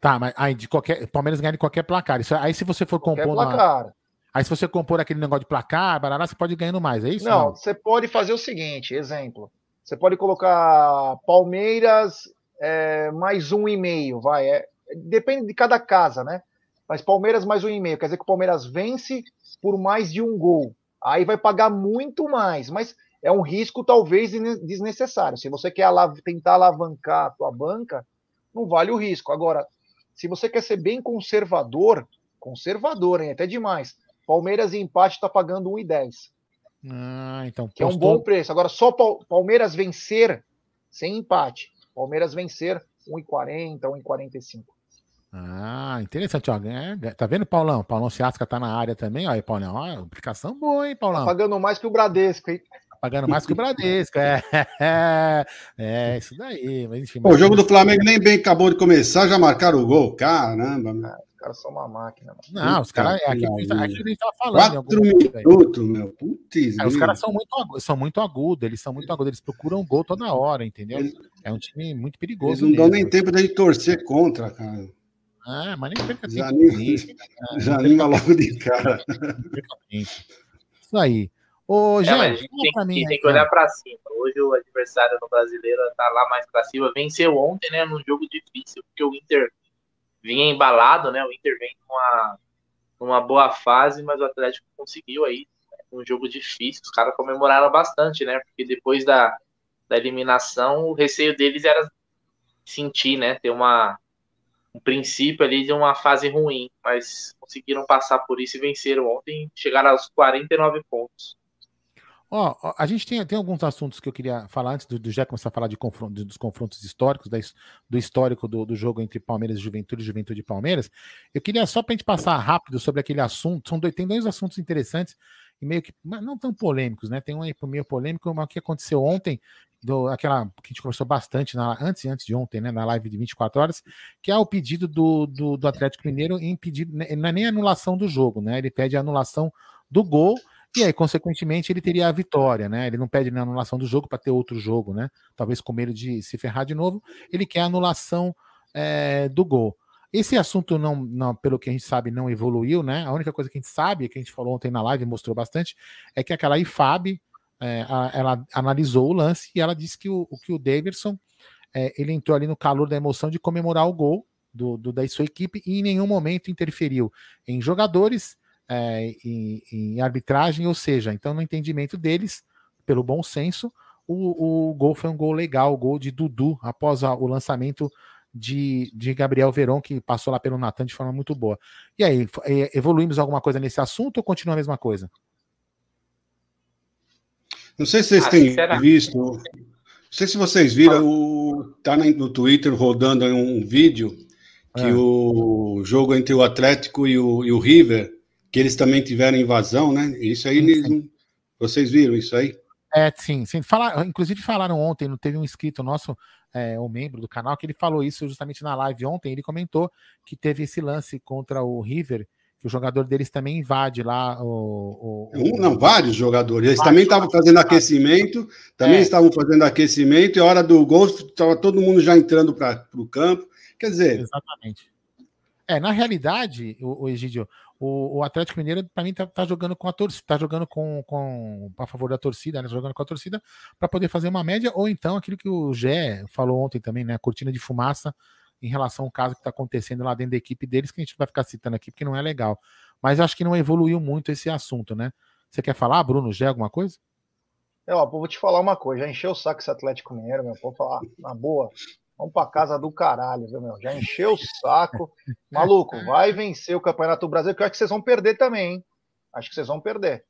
Tá, mas aí de qualquer. Palmeiras ganha de qualquer placar. Isso, aí se você for qualquer compor. Placar. Uma, aí se você compor aquele negócio de placar, barará, você pode ir ganhando mais, é isso? Não, não? você pode fazer o seguinte, exemplo. Você pode colocar Palmeiras é, mais um e meio, vai. É, depende de cada casa, né? Mas Palmeiras mais um e meio, quer dizer que o Palmeiras vence por mais de um gol. Aí vai pagar muito mais, mas é um risco talvez desnecessário. Se você quer alav tentar alavancar a tua banca, não vale o risco. Agora, se você quer ser bem conservador, conservador, hein, até demais. Palmeiras em empate está pagando 1,10. Ah, então. Que postou... é um bom preço. Agora, só Palmeiras vencer sem empate. Palmeiras vencer 1,40, 1,45. Ah, interessante. Ó. É, tá vendo, Paulão? Paulão Ciasca tá na área também. Olha aí, Paulão. Ó, aplicação boa, hein, Paulão? Tá pagando mais que o Bradesco, hein? Tá pagando mais que o Bradesco. É, é, é isso daí. Mas, enfim, Pô, o jogo do Flamengo nem bem acabou de começar, já marcaram o gol. Caramba. Ah, os caras são uma máquina. Mano. Não, os caras. É aquilo, aquilo que a gente tava falando. Quatro minutos, meu. Putz, é, os caras são muito, agudos, são muito agudos, eles são muito agudos, eles procuram gol toda hora, entendeu? É um time muito perigoso. Eles não mesmo. dão nem tempo de torcer contra, cara. Ah, mas nem perca já tempo. já anima logo de cara. Isso aí. Ô, gente, é, a gente tem, mim, tem que olhar para cima. Hoje o adversário no brasileiro tá lá mais para cima. Venceu ontem, né, num jogo difícil, porque o Inter vinha embalado, né? O Inter vem numa, numa boa fase, mas o Atlético conseguiu aí né, um jogo difícil. Os caras comemoraram bastante, né? Porque depois da, da eliminação, o receio deles era sentir, né? Ter uma um princípio ali de uma fase ruim, mas conseguiram passar por isso e venceram ontem, chegaram aos 49 pontos. Ó, a gente tem, tem alguns assuntos que eu queria falar antes do, do já começar a falar de dos confrontos históricos, da, do histórico do, do, jogo entre Palmeiras e Juventude, Juventude e Palmeiras. Eu queria só para a gente passar rápido sobre aquele assunto. São dois, tem dois assuntos interessantes e meio que não tão polêmicos, né? Tem um aí meio polêmico, mas o que aconteceu ontem do, aquela que a gente conversou bastante na, antes antes de ontem, né, na live de 24 horas, que é o pedido do, do, do Atlético Mineiro em pedir, né, não é nem anulação do jogo, né? Ele pede a anulação do gol e aí, consequentemente, ele teria a vitória, né? Ele não pede a anulação do jogo para ter outro jogo, né? Talvez com medo de se ferrar de novo, ele quer a anulação é, do gol. Esse assunto não, não, pelo que a gente sabe, não evoluiu, né? A única coisa que a gente sabe, que a gente falou ontem na live, mostrou bastante, é que aquela IFAB, é, a, ela analisou o lance e ela disse que o, que o Davidson é, ele entrou ali no calor da emoção de comemorar o gol do, do, da sua equipe e em nenhum momento interferiu em jogadores, é, em, em, arbitragem, ou seja, então no entendimento deles, pelo bom senso, o, o gol foi um gol legal, o gol de Dudu após a, o lançamento de, de Gabriel Veron, que passou lá pelo Natan de forma muito boa. E aí, evoluímos alguma coisa nesse assunto ou continua a mesma coisa? Não sei se vocês ah, têm visto. Não sei se vocês viram, o, tá no Twitter rodando um vídeo que é. o jogo entre o Atlético e o, e o, River, que eles também tiveram invasão, né? Isso aí, sim, sim. vocês viram isso aí? É, sim, sim. Falar, inclusive falaram ontem, não teve um inscrito nosso, é, um membro do canal, que ele falou isso justamente na live ontem. Ele comentou que teve esse lance contra o River que o jogador deles também invade lá o. o, um, não, vários jogadores. Eles também estavam fazendo aquecimento, também é. estavam fazendo aquecimento, e a hora do gol estava todo mundo já entrando para o campo. Quer dizer. Exatamente. É, na realidade, o, o Egidio, o, o, Atlético Mineiro, para mim, tá, tá, jogando com a torcida, tá jogando com, com a favor da torcida, né? Jogando com a torcida para poder fazer uma média, ou então aquilo que o Gé falou ontem também, né? Cortina de fumaça em relação ao caso que está acontecendo lá dentro da equipe deles, que a gente vai ficar citando aqui porque não é legal. Mas acho que não evoluiu muito esse assunto, né? Você quer falar, Bruno, já alguma coisa? Eu, ó, vou te falar uma coisa, já encheu o saco esse Atlético Mineiro, meu. Vou falar, na boa. Vamos pra casa do caralho, viu, meu? Já encheu o saco. Maluco, vai vencer o Campeonato Brasileiro, que eu acho que vocês vão perder também, hein? Acho que vocês vão perder.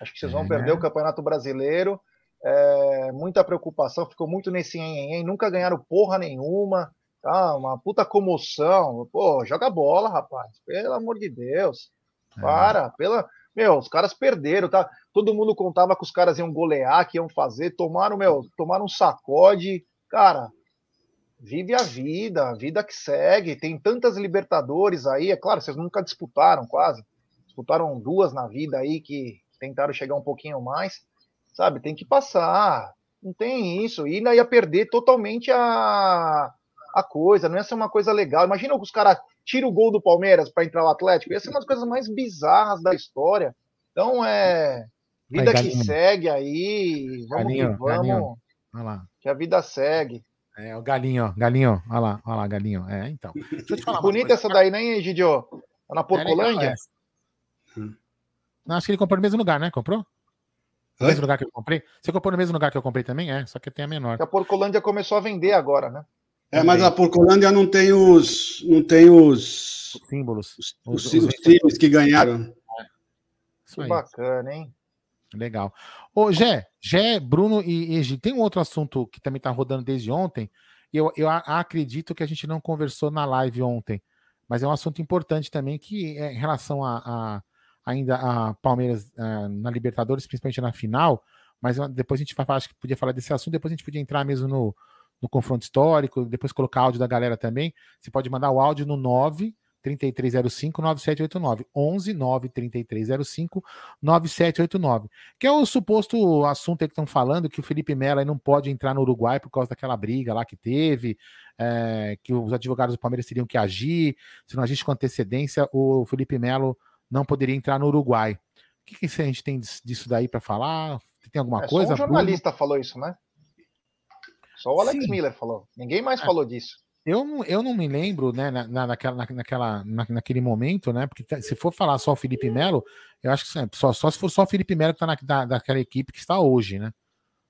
Acho que vocês vão é. perder o Campeonato Brasileiro. É, muita preocupação, ficou muito nesse em, nunca ganharam porra nenhuma. Tá, uma puta comoção. Pô, joga bola, rapaz. Pelo amor de Deus. É. Para. Pela... Meu, os caras perderam, tá? Todo mundo contava que os caras iam golear, que iam fazer, tomaram, meu, tomaram um sacode. Cara, vive a vida, a vida que segue. Tem tantas Libertadores aí, é claro, vocês nunca disputaram quase. Disputaram duas na vida aí que tentaram chegar um pouquinho mais. Sabe, tem que passar. Não tem isso. E ainda ia perder totalmente a, a coisa. Não ia ser uma coisa legal. Imagina que os caras tiram o gol do Palmeiras para entrar o Atlético. Ia ser uma das coisas mais bizarras da história. Então é. Vida aí, que segue aí. Vamos galinho, que vamos. Galinho. Olha lá. Que a vida segue. É, o galinho, ó, galinho, olha lá, olha lá, galinho. É, então. Deixa eu te falar. Bonita essa daí, né, Gidio? Tá na Porcolândia? É Não, acho que ele comprou no mesmo lugar, né? Comprou? No mesmo lugar que eu comprei? Você comprou no mesmo lugar que eu comprei também? É, só que tem a menor. A Porcolândia começou a vender agora, né? É, mas a Porcolândia não tem os. Não tem os. os símbolos. Os, os, os, os times que ganharam. É. Que bacana, hein? Legal. Ô, Gé, Gé, Bruno e Egi, tem um outro assunto que também está rodando desde ontem. Eu, eu acredito que a gente não conversou na live ontem, mas é um assunto importante também que é em relação a, a ainda a Palmeiras a, na Libertadores, principalmente na final. Mas depois a gente vai acho que podia falar desse assunto, depois a gente podia entrar mesmo no, no confronto histórico, depois colocar áudio da galera também. Você pode mandar o áudio no 9 3305 9789 11 9 3305 9789 que é o suposto assunto que estão falando que o Felipe Melo não pode entrar no Uruguai por causa daquela briga lá que teve é, que os advogados do Palmeiras teriam que agir se não agisse com antecedência o Felipe Melo não poderia entrar no Uruguai. O que, que a gente tem disso daí para falar? Tem alguma é, coisa só um jornalista Bruno? falou isso né? Só o Alex Sim. Miller falou. Ninguém mais é. falou disso eu, eu não me lembro, né, na, naquela, naquela, na, naquele momento, né? Porque tá, se for falar só o Felipe Melo, eu acho que só, só se for só o Felipe Melo que está na, da, daquela equipe que está hoje, né?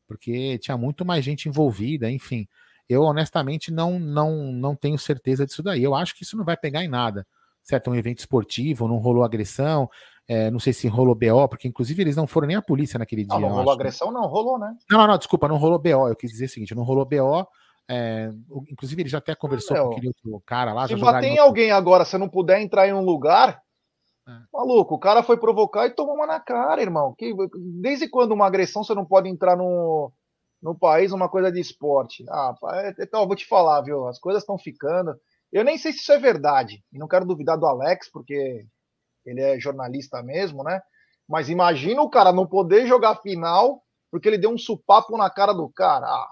Porque tinha muito mais gente envolvida, enfim. Eu honestamente não, não, não tenho certeza disso daí. Eu acho que isso não vai pegar em nada. Certo? É um evento esportivo, não rolou agressão, é, não sei se rolou BO, porque inclusive eles não foram nem a polícia naquele dia. Não, não rolou agressão, não, rolou, né? Não, não, não, desculpa, não rolou BO. Eu quis dizer o seguinte: não rolou BO é, inclusive, ele já até conversou com aquele outro cara lá. Se bater em alguém agora, se não puder entrar em um lugar, é. maluco, o cara foi provocar e tomou uma na cara, irmão. Que, desde quando uma agressão você não pode entrar no, no país, uma coisa de esporte? Ah, então, vou te falar, viu? As coisas estão ficando. Eu nem sei se isso é verdade, e não quero duvidar do Alex, porque ele é jornalista mesmo, né? Mas imagina o cara não poder jogar final porque ele deu um supapo na cara do cara. Ah,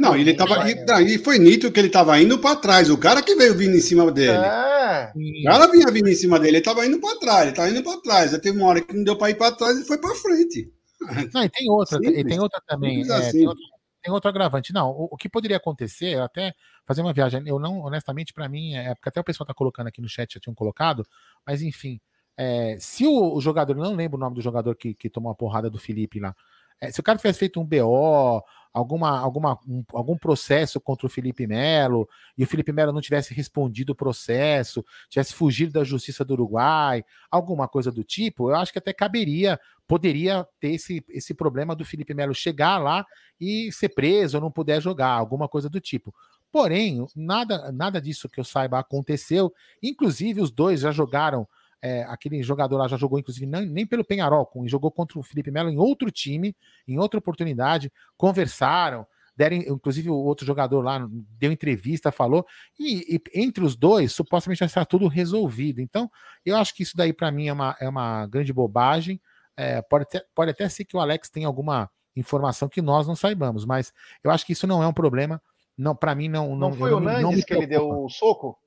não, ele tava. E, foi nítido que ele tava indo para trás. O cara que veio vindo em cima dele. É. O cara vinha vindo em cima dele, ele tava indo para trás, ele tava indo para trás. Aí teve uma hora que não deu para ir para trás e foi para frente. Não, e tem outra, e tem outra também. É, assim. tem, outro, tem, outro, agravante. Não, o, o, que poderia acontecer, até fazer uma viagem, eu não, honestamente, para mim, é porque até o pessoal tá colocando aqui no chat, já tinham colocado, mas enfim. É, se o, o, jogador, não lembro o nome do jogador que, que tomou a porrada do Felipe lá, é, se o cara tivesse feito um BO, alguma, alguma, um, algum processo contra o Felipe Melo e o Felipe Melo não tivesse respondido o processo, tivesse fugido da justiça do Uruguai, alguma coisa do tipo, eu acho que até caberia, poderia ter esse, esse problema do Felipe Melo chegar lá e ser preso ou não puder jogar, alguma coisa do tipo. Porém, nada, nada disso que eu saiba aconteceu. Inclusive, os dois já jogaram é, aquele jogador lá já jogou, inclusive, nem, nem pelo Penharol, com, jogou contra o Felipe Melo em outro time, em outra oportunidade, conversaram, deram, inclusive o outro jogador lá deu entrevista, falou, e, e entre os dois, supostamente já está tudo resolvido. Então, eu acho que isso daí para mim é uma, é uma grande bobagem. É, pode, até, pode até ser que o Alex tenha alguma informação que nós não saibamos, mas eu acho que isso não é um problema. Não, para mim não. Não, não foi o Nandes que ele deu o soco?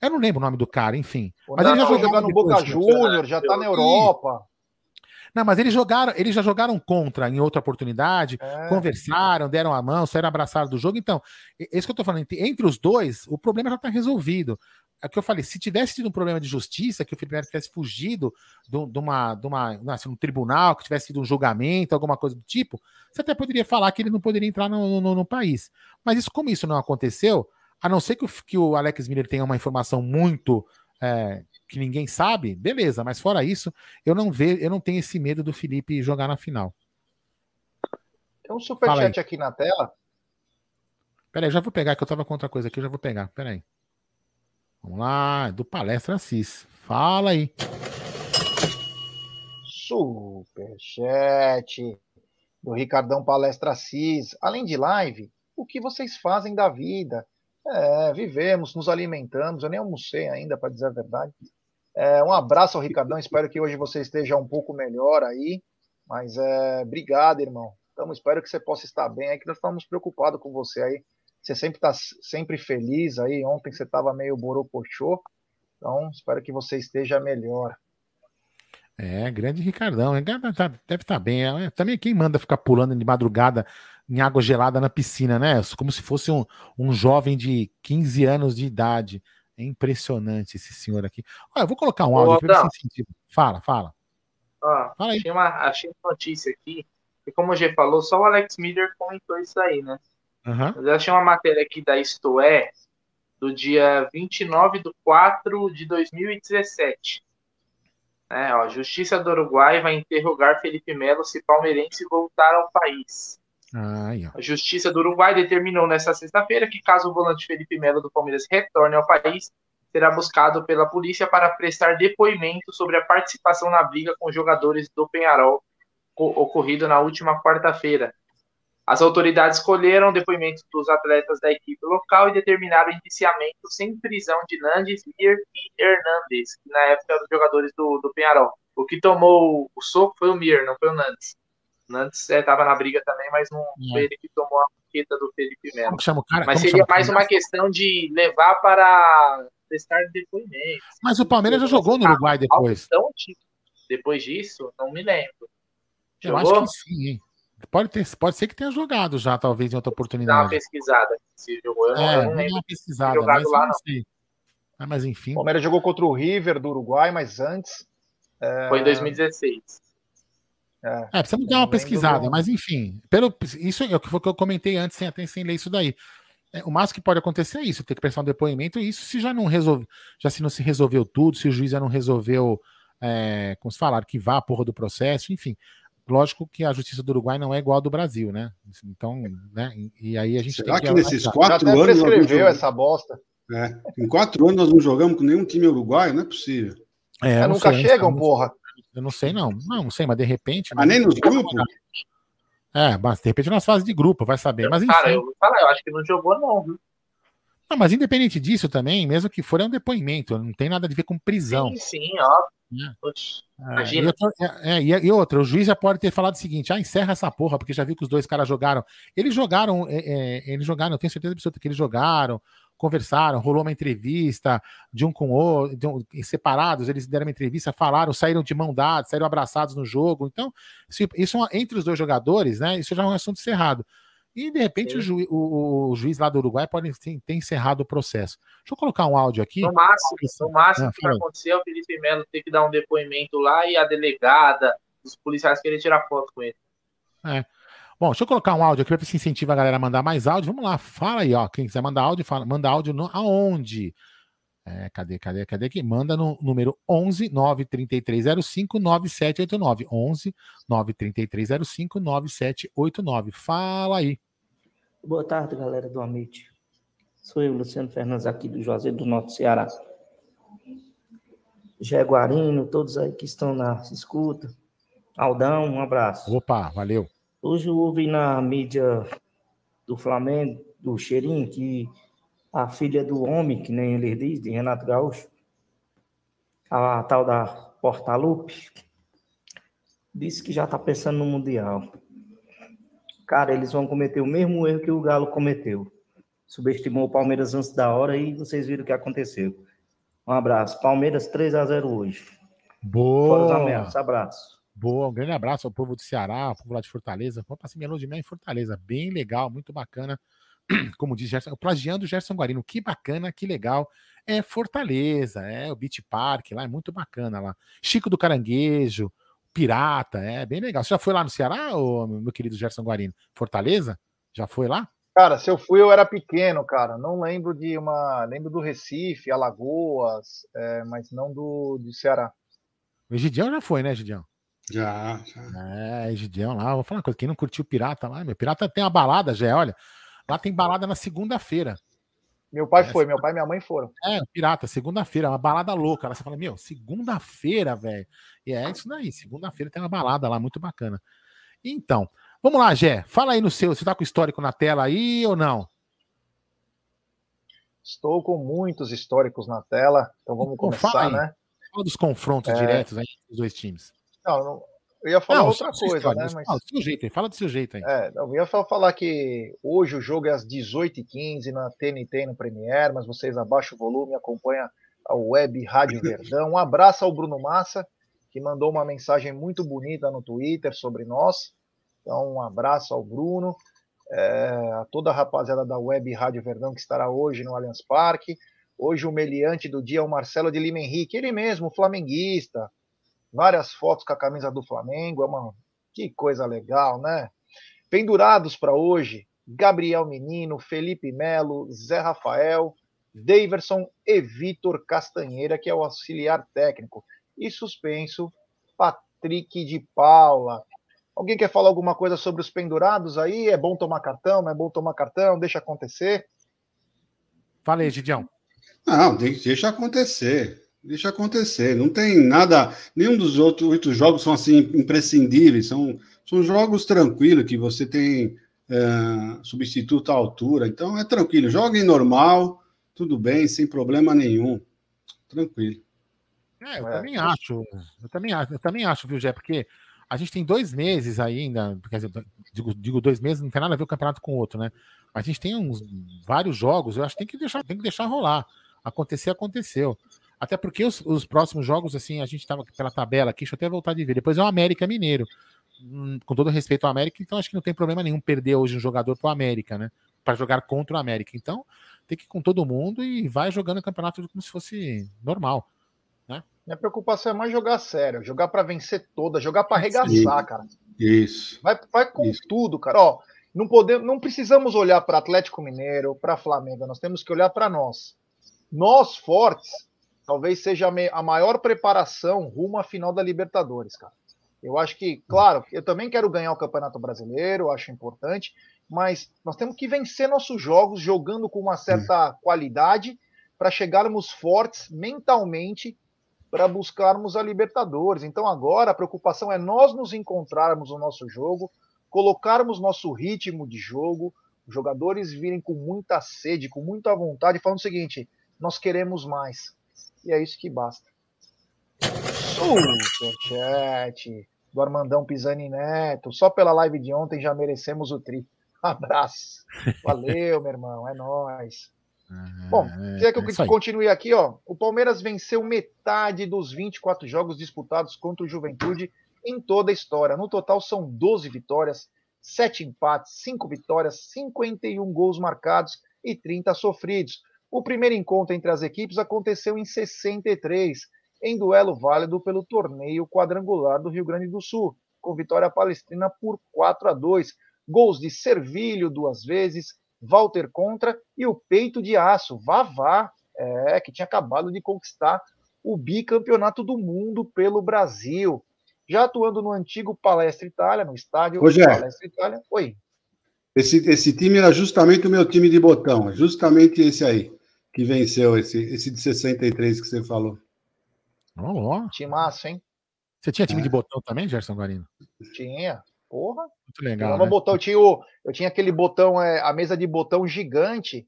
Eu não lembro o nome do cara, enfim. O mas ele já jogou no Boca Júnior, já tá na Europa. Não, mas eles jogaram, eles já jogaram contra em outra oportunidade, é. conversaram, deram a mão, saíram abraçados do jogo. Então, esse que eu tô falando, entre os dois, o problema já tá resolvido. É o que eu falei, se tivesse tido um problema de justiça, que o Felipe Neto tivesse fugido de, de uma, de uma assim, um tribunal, que tivesse tido um julgamento, alguma coisa do tipo, você até poderia falar que ele não poderia entrar no, no, no país. Mas isso, como isso não aconteceu, a não ser que o, que o Alex Miller tenha uma informação muito é, que ninguém sabe, beleza, mas fora isso, eu não vejo, eu não tenho esse medo do Felipe jogar na final. Tem um superchat aqui na tela. Peraí, já vou pegar, que eu tava com outra coisa aqui, eu já vou pegar. Peraí. Vamos lá, do Palestra Assis. Fala aí. superchat do Ricardão Palestra Cis. Além de live, o que vocês fazem da vida? É, vivemos, nos alimentamos. Eu nem almocei ainda, para dizer a verdade. É, um abraço ao Ricardão. Espero que hoje você esteja um pouco melhor aí. Mas é, obrigado, irmão. Então, espero que você possa estar bem aí, que nós estamos preocupados com você aí. Você sempre está sempre feliz aí. Ontem você estava meio borocochô. Então, espero que você esteja melhor. É, grande Ricardão. Deve estar tá bem. É, também quem manda ficar pulando de madrugada em água gelada na piscina, né? Como se fosse um, um jovem de 15 anos de idade. É impressionante esse senhor aqui. Olha, eu vou colocar um áudio para sentido. Fala, fala. Ó, fala achei, uma, achei uma notícia aqui, e como o G falou, só o Alex Miller comentou isso aí, né? Uhum. Mas eu achei uma matéria aqui da Isto É, do dia 29 de 4 de 2017. É, ó, Justiça do Uruguai vai interrogar Felipe Melo se palmeirense voltar ao país. A Justiça do Uruguai determinou nesta sexta-feira que, caso o volante Felipe Melo do Palmeiras retorne ao país, será buscado pela polícia para prestar depoimento sobre a participação na briga com jogadores do Penharol ocorrido na última quarta-feira. As autoridades escolheram depoimentos dos atletas da equipe local e determinaram indiciamento sem prisão de Nandes, Mir e Hernandes, que na época eram jogadores do, do Penharol. O que tomou o soco foi o Mir, não foi o Nandes. O Nandes estava é, na briga também, mas não é. foi ele que tomou a queda do Felipe Melo. Mas seria mais uma questão de levar para prestar depoimentos. Mas o Palmeiras já jogou no Uruguai depois. Então, depois disso, não me lembro. Jogou? Eu acho que sim, hein? Pode, ter, pode ser que tenha jogado já, talvez, em outra oportunidade. Dá uma pesquisada. Se jogou, eu é, não, eu não lembro. Uma pesquisada, mas lá, não. sei. Ah, mas enfim. O Palmeiras jogou contra o River do Uruguai, mas antes. É... Foi em 2016. É, é precisa dar uma pesquisada, do... mas enfim. Pelo, isso é o que eu comentei antes, sem, até sem ler isso daí. É, o máximo que pode acontecer é isso, ter que prestar um depoimento, e isso se já não resolve, já se não se resolveu tudo, se o juiz já não resolveu, é, como se falar, que vá a porra do processo, enfim. Lógico que a justiça do Uruguai não é igual a do Brasil, né? Então, né? E aí a gente Será que, que nesses quatro anos. prescreveu essa bosta. É, em quatro anos nós não jogamos com nenhum time uruguaio, não é possível. É, nunca sei, chegam, não, porra. Eu não sei, não. Não, não sei, mas de repente. Mas, nem nos grupos? É, mas de repente nas fases de grupo, vai saber. Mas enfim. Cara, eu, cara, eu acho que não jogou, não, viu? Não, mas independente disso também, mesmo que for, é um depoimento, não tem nada a ver com prisão. Sim, sim, óbvio. É. Imagina. É, é, e, outra, o juiz já pode ter falado o seguinte: ah, encerra essa porra, porque já viu que os dois caras jogaram. Eles jogaram, é, é, eles jogaram, eu tenho certeza absoluta que eles jogaram, conversaram, rolou uma entrevista de um com o outro, um, separados, eles deram uma entrevista, falaram, saíram de mão dada, saíram abraçados no jogo. Então, isso entre os dois jogadores, né? Isso já é um assunto cerrado. E de repente o, juiz, o, o, juiz lá do Uruguai pode sim, ter encerrado o processo. Deixa eu colocar um áudio aqui. No máximo, no máximo ah, que vai acontecer é o Felipe Melo ter que dar um depoimento lá e a delegada, os policiais querem tirar foto com ele. É. Bom, deixa eu colocar um áudio aqui para ver se incentiva a galera a mandar mais áudio. Vamos lá, fala aí, ó. Quem quiser mandar áudio, fala, manda áudio no, aonde? É, cadê, cadê, cadê aqui? Manda no número 11 93305 9789. 11 93305 9789. Fala aí. Boa tarde, galera do Amit. Sou eu, Luciano Fernandes, aqui do Juazeiro do Norte Ceará. Jaguarino, todos aí que estão na escuta. Aldão, um abraço. Opa, valeu. Hoje eu ouvi na mídia do Flamengo, do Cheirinho, que a filha do homem, que nem ele diz, de Renato Gaúcho, a tal da Portalupe, disse que já está pensando no Mundial cara, eles vão cometer o mesmo erro que o Galo cometeu. Subestimou o Palmeiras antes da hora e vocês viram o que aconteceu. Um abraço. Palmeiras 3 a 0 hoje. Boa. Fora os abraço. Boa, um grande abraço ao povo do Ceará, ao povo lá de Fortaleza. Vamos para cima de mim em Fortaleza. Bem legal, muito bacana. Como diz Gerson, plagiando o Gerson Guarino. Que bacana, que legal. É Fortaleza, é o Beach Park lá, é muito bacana lá. Chico do Caranguejo, pirata, é bem legal. Você já foi lá no Ceará, ô, meu querido Gerson Guarino? Fortaleza? Já foi lá? Cara, se eu fui, eu era pequeno, cara. Não lembro de uma. Lembro do Recife, Alagoas, é, mas não do, do Ceará. O Egidião já foi, né, Egidião? Já, já. É, Egidião lá. Vou falar uma coisa. Quem não curtiu Pirata lá, meu Pirata tem uma balada, já, olha. Lá tem balada na segunda-feira. Meu pai é, foi, meu pai e minha mãe foram. É, pirata, segunda-feira, uma balada louca. Ela você fala, meu, segunda-feira, velho. E é isso daí, segunda-feira tem uma balada lá muito bacana. Então, vamos lá, Gé, fala aí no seu, você tá com o histórico na tela aí ou não? Estou com muitos históricos na tela, então vamos então, começar, né? Fala dos confrontos é... diretos aí dos dois times. Não, não, eu ia falar não, outra coisa, história, né? Mas... Fala do seu jeito aí, fala do seu jeito aí. É, eu ia falar que hoje o jogo é às 18h15 na TNT no Premiere, mas vocês abaixam o volume, acompanha a web Rádio Verdão. Um abraço ao Bruno Massa, que mandou uma mensagem muito bonita no Twitter sobre nós. Então, um abraço ao Bruno, é, a toda a rapaziada da web Rádio Verdão que estará hoje no Allianz Parque. Hoje o meliante do dia é o Marcelo de Lima Henrique, ele mesmo, flamenguista, várias fotos com a camisa do Flamengo, é uma que coisa legal, né? Pendurados para hoje, Gabriel Menino, Felipe Melo, Zé Rafael, Daverson e Vitor Castanheira, que é o auxiliar técnico. E suspenso, Patrick de Paula. Alguém quer falar alguma coisa sobre os pendurados aí? É bom tomar cartão? Não é bom tomar cartão? Deixa acontecer. Fala aí, Gidião. Não, deixa acontecer. Deixa acontecer. Não tem nada. Nenhum dos outros oito jogos são assim imprescindíveis. São, são jogos tranquilos que você tem é, substituto à altura. Então é tranquilo. Joguem normal, tudo bem, sem problema nenhum. Tranquilo. É, eu é. também acho. Eu também acho, eu também acho, viu, Jé? Porque a gente tem dois meses ainda. Quer dizer, digo, digo dois meses, não tem nada a ver o campeonato com o outro, né? A gente tem uns vários jogos, eu acho que tem que deixar, tem que deixar rolar. Acontecer, aconteceu. Até porque os, os, próximos jogos, assim, a gente estava pela tabela aqui, deixa eu até voltar de ver. Depois é o América Mineiro. Hum, com todo respeito ao América, então acho que não tem problema nenhum perder hoje um jogador para o América, né? Para jogar contra o América. Então, tem que ir com todo mundo e vai jogando o campeonato como se fosse normal. Né? Minha preocupação é mais jogar sério, jogar para vencer toda, jogar para arregaçar, cara. Isso. Vai, vai com Isso. tudo, cara. Ó, não podemos, não precisamos olhar para Atlético Mineiro, para Flamengo, nós temos que olhar para nós. Nós fortes talvez seja a maior preparação rumo à final da Libertadores, cara. Eu acho que, claro, eu também quero ganhar o Campeonato Brasileiro, acho importante, mas nós temos que vencer nossos jogos jogando com uma certa qualidade para chegarmos fortes mentalmente para buscarmos a Libertadores. Então agora a preocupação é nós nos encontrarmos no nosso jogo, colocarmos nosso ritmo de jogo, os jogadores virem com muita sede, com muita vontade, falando o seguinte: nós queremos mais. E é isso que basta. Superchat do Armandão Pisani Neto. Só pela live de ontem já merecemos o tri. Abraço. Valeu, meu irmão. É nóis. Uhum, Bom, quer que eu é continue aqui, ó? O Palmeiras venceu metade dos 24 jogos disputados contra o Juventude em toda a história. No total são 12 vitórias, 7 empates, 5 vitórias, 51 gols marcados e 30 sofridos. O primeiro encontro entre as equipes aconteceu em 63, em duelo válido pelo torneio quadrangular do Rio Grande do Sul, com vitória palestina por 4 a 2. Gols de Servilho duas vezes, Walter Contra e o peito de aço, Vavá, é, que tinha acabado de conquistar o bicampeonato do mundo pelo Brasil. Já atuando no antigo Palestra Itália, no estádio Rogério, Palestra Itália. Oi. Esse, esse time era justamente o meu time de botão, justamente esse aí que venceu esse, esse de 63 que você falou. Oh, oh. Timaço, hein? Você tinha time é. de botão também, Gerson Guarino? Tinha. Porra. Muito legal. Eu, né? botão, eu, tinha, o, eu tinha aquele botão, é, a mesa de botão gigante.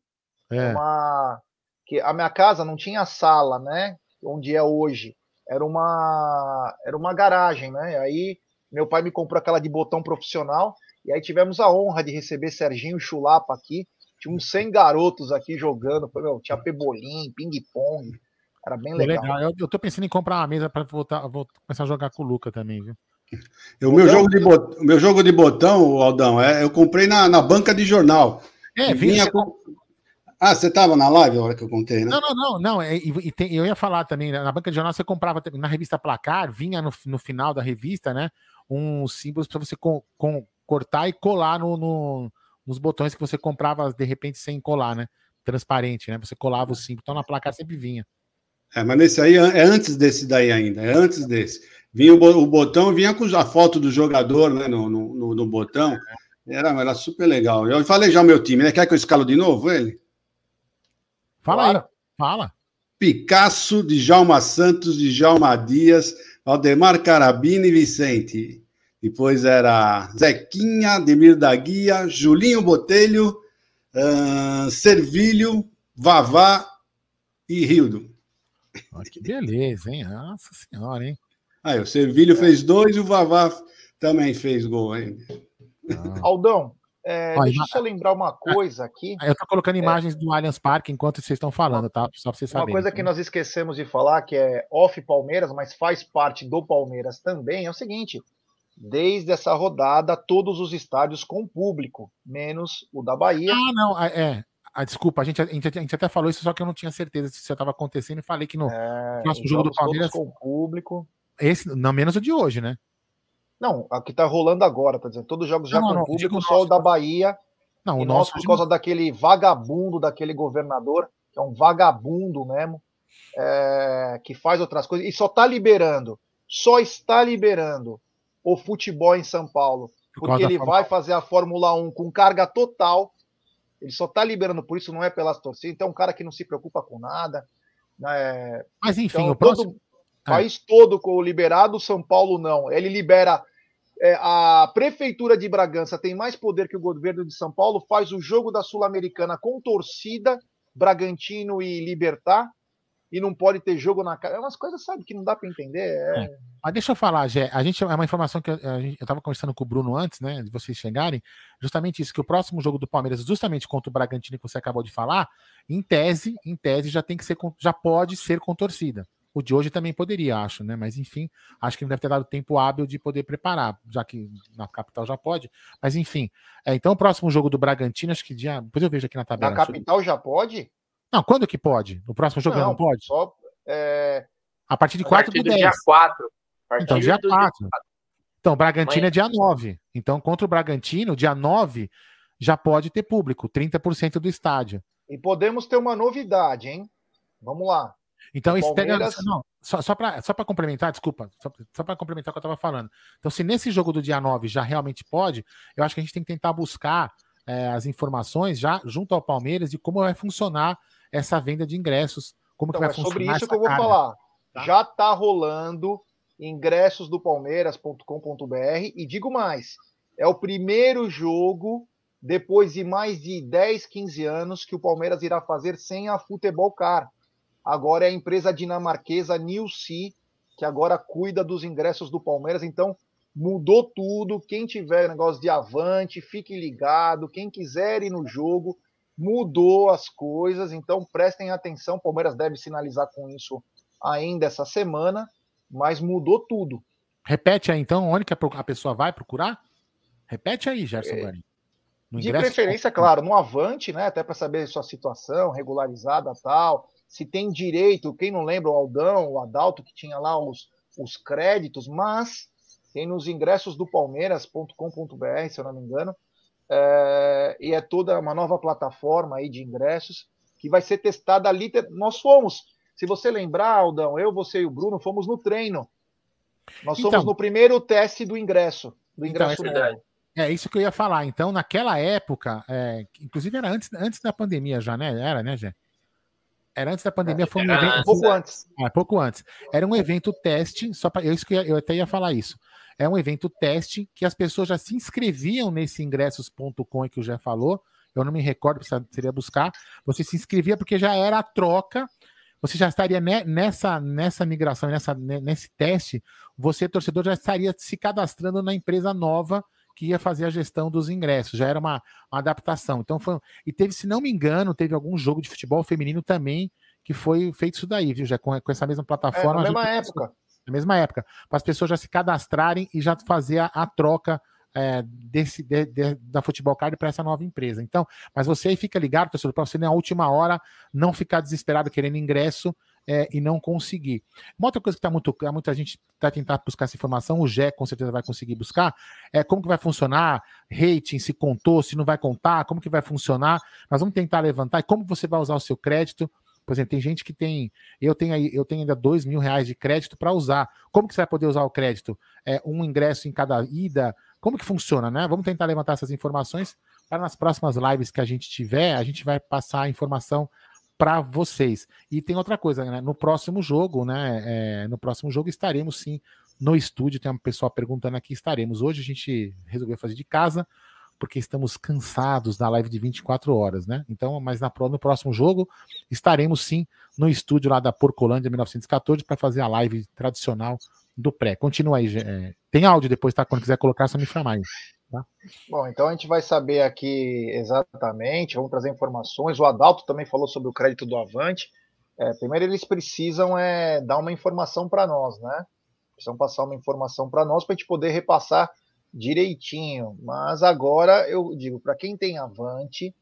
É. Uma, que a minha casa não tinha sala, né? Onde é hoje. Era uma, era uma garagem, né? Aí meu pai me comprou aquela de botão profissional. E aí tivemos a honra de receber Serginho Chulapa aqui tinha uns 100 garotos aqui jogando. Meu, tinha pebolim, ping-pong. Era bem legal. legal. Eu, eu tô pensando em comprar uma mesa para voltar, vou começar a jogar com o Luca também, viu? O meu, jogo de botão, o meu jogo de botão, Aldão, é, eu comprei na, na banca de jornal. É, vinha com... Ah, você estava na live a hora que eu contei, né? Não, não, não, não. É, e, e tem, eu ia falar também, na banca de jornal você comprava na revista Placar, vinha no, no final da revista, né? Uns símbolos para você com, com, cortar e colar no, no, nos botões que você comprava de repente sem colar, né? Transparente, né? Você colava o símbolo, então na placa sempre vinha. É, mas nesse aí é antes desse daí ainda, é antes desse. Vinha o, botão, vinha com a foto do jogador né, no, no, no botão. Era, era super legal. Eu falei já o meu time, né? Quer que eu escalo de novo ele? Fala aí, fala. Picasso, Djalma Santos, Djalma Dias, Valdemar Carabina e Vicente. Depois era Zequinha, Demir da Guia, Julinho Botelho, uh, Servilho, Vavá e Rildo. que beleza, hein? Nossa senhora, hein? Aí, o Servilho fez dois e o Vavá também fez gol ainda. Ah. Aldão, é, Ó, deixa eu só lembrar uma coisa aqui. Eu tô colocando é. imagens é, do Allianz Parque enquanto vocês estão falando, tá? Só para vocês saberem. Uma coisa que nós esquecemos de falar, que é off Palmeiras, mas faz parte do Palmeiras também, é o seguinte: desde essa rodada, todos os estádios com público, menos o da Bahia. Ah, não, é. Ah, desculpa, a gente, a, gente, a gente até falou isso, só que eu não tinha certeza se isso estava acontecendo e falei que no é, próximo jogo do Palmeiras. com público. Esse, não menos o de hoje, né? Não, a que tá rolando agora, tá dizendo. Todos os jogos já não, com não, público, só o da Bahia. Não, o nosso. Por causa daquele vagabundo, daquele governador, que é um vagabundo mesmo, é, que faz outras coisas, e só tá liberando, só está liberando o futebol em São Paulo. Porque ele vai fazer a Fórmula 1 com carga total. Ele só tá liberando por isso, não é pelas torcidas. Então, é um cara que não se preocupa com nada. Né? Mas enfim, então, o próximo. Todo, ah. país todo com o liberado, São Paulo não. Ele libera é, a prefeitura de Bragança tem mais poder que o governo de São Paulo, faz o jogo da Sul-Americana com torcida, Bragantino e Libertar, e não pode ter jogo na cara. É umas coisas, sabe, que não dá para entender. É... É. Mas deixa eu falar, Gé, a gente é uma informação que eu, estava conversando com o Bruno antes, né, de vocês chegarem, justamente isso, que o próximo jogo do Palmeiras, justamente contra o Bragantino que você acabou de falar, em tese, em tese já tem que ser, já pode ser com torcida. O de hoje também poderia, acho, né? Mas enfim, acho que não deve ter dado tempo hábil de poder preparar, já que na capital já pode. Mas enfim, é, então o próximo jogo do Bragantino, acho que dia. Depois eu vejo aqui na tabela. Na capital já pode? Não, quando que pode? No próximo jogo não, não pode? Só, é... A partir de 4 do 10. dia 4. Então, dia 4. Então, Bragantino é dia 9. Então, contra o Bragantino, dia 9, já pode ter público, 30% do estádio. E podemos ter uma novidade, hein? Vamos lá. Então, pega. Não, só, só para complementar, desculpa, só, só para complementar o que eu estava falando. Então, se nesse jogo do dia 9 já realmente pode, eu acho que a gente tem que tentar buscar é, as informações já junto ao Palmeiras de como vai funcionar essa venda de ingressos. Como então, que vai é funcionar sobre isso que eu vou carga. falar. Tá? Já está rolando ingressos do palmeiras.com.br e digo mais, é o primeiro jogo depois de mais de 10, 15 anos que o Palmeiras irá fazer sem a Futebol Car agora é a empresa dinamarquesa Nilsi, que agora cuida dos ingressos do Palmeiras. Então, mudou tudo. Quem tiver negócio de avante, fique ligado. Quem quiser ir no jogo, mudou as coisas. Então, prestem atenção. O Palmeiras deve sinalizar com isso ainda essa semana, mas mudou tudo. Repete aí, então, onde que a pessoa vai procurar? Repete aí, Gerson é, De preferência, claro, no Avante, né? Até para saber sua situação regularizada tal se tem direito, quem não lembra, o Aldão, o Adalto, que tinha lá os, os créditos, mas tem nos ingressos do palmeiras.com.br, se eu não me engano, é, e é toda uma nova plataforma aí de ingressos que vai ser testada ali. Nós fomos, se você lembrar, Aldão, eu, você e o Bruno fomos no treino. Nós então, fomos no primeiro teste do ingresso, do então, ingresso então, é, é, isso que eu ia falar. Então, naquela época, é, inclusive era antes, antes da pandemia já, né? Era, né, Jé? Era antes da pandemia, foi um evento. Pouco antes. É, pouco antes. Era um evento teste, só para. Eu, eu até ia falar isso. É um evento teste que as pessoas já se inscreviam nesse ingressos.com que o já falou. Eu não me recordo, seria buscar. Você se inscrevia porque já era a troca. Você já estaria nessa, nessa migração, nessa, nesse teste. Você, torcedor, já estaria se cadastrando na empresa nova que ia fazer a gestão dos ingressos, já era uma, uma adaptação. Então foi. E teve, se não me engano, teve algum jogo de futebol feminino também que foi feito isso daí, viu? Já com, com essa mesma plataforma. É, na mesma época. Na mesma época. Para as pessoas já se cadastrarem e já fazer a, a troca é, desse, de, de, da Futebol Card para essa nova empresa. Então, mas você aí fica ligado, pessoal, para você na última hora não ficar desesperado querendo ingresso é, e não conseguir. Uma outra coisa que está muito muita gente está tentando buscar essa informação, o Gé com certeza vai conseguir buscar, é como que vai funcionar, rating, se contou, se não vai contar, como que vai funcionar. Nós vamos tentar levantar e como você vai usar o seu crédito. Por exemplo, tem gente que tem. Eu tenho aí, eu tenho ainda dois mil reais de crédito para usar. Como que você vai poder usar o crédito? É um ingresso em cada ida? Como que funciona, né? Vamos tentar levantar essas informações para nas próximas lives que a gente tiver, a gente vai passar a informação para vocês. E tem outra coisa, né? No próximo jogo, né? É, no próximo jogo estaremos sim no estúdio. Tem uma pessoa perguntando aqui, estaremos. Hoje a gente resolveu fazer de casa, porque estamos cansados da live de 24 horas, né? Então, mas na, no próximo jogo estaremos sim no estúdio lá da Porcolândia 1914 para fazer a live tradicional do pré. Continua aí, é, tem áudio depois, tá? Quando quiser colocar, só me chamar aí. Tá? Bom, então a gente vai saber aqui exatamente, vamos trazer informações. O Adalto também falou sobre o crédito do Avante. É, primeiro, eles precisam é, dar uma informação para nós, né? Precisam passar uma informação para nós para a gente poder repassar direitinho. Mas agora eu digo, para quem tem Avante,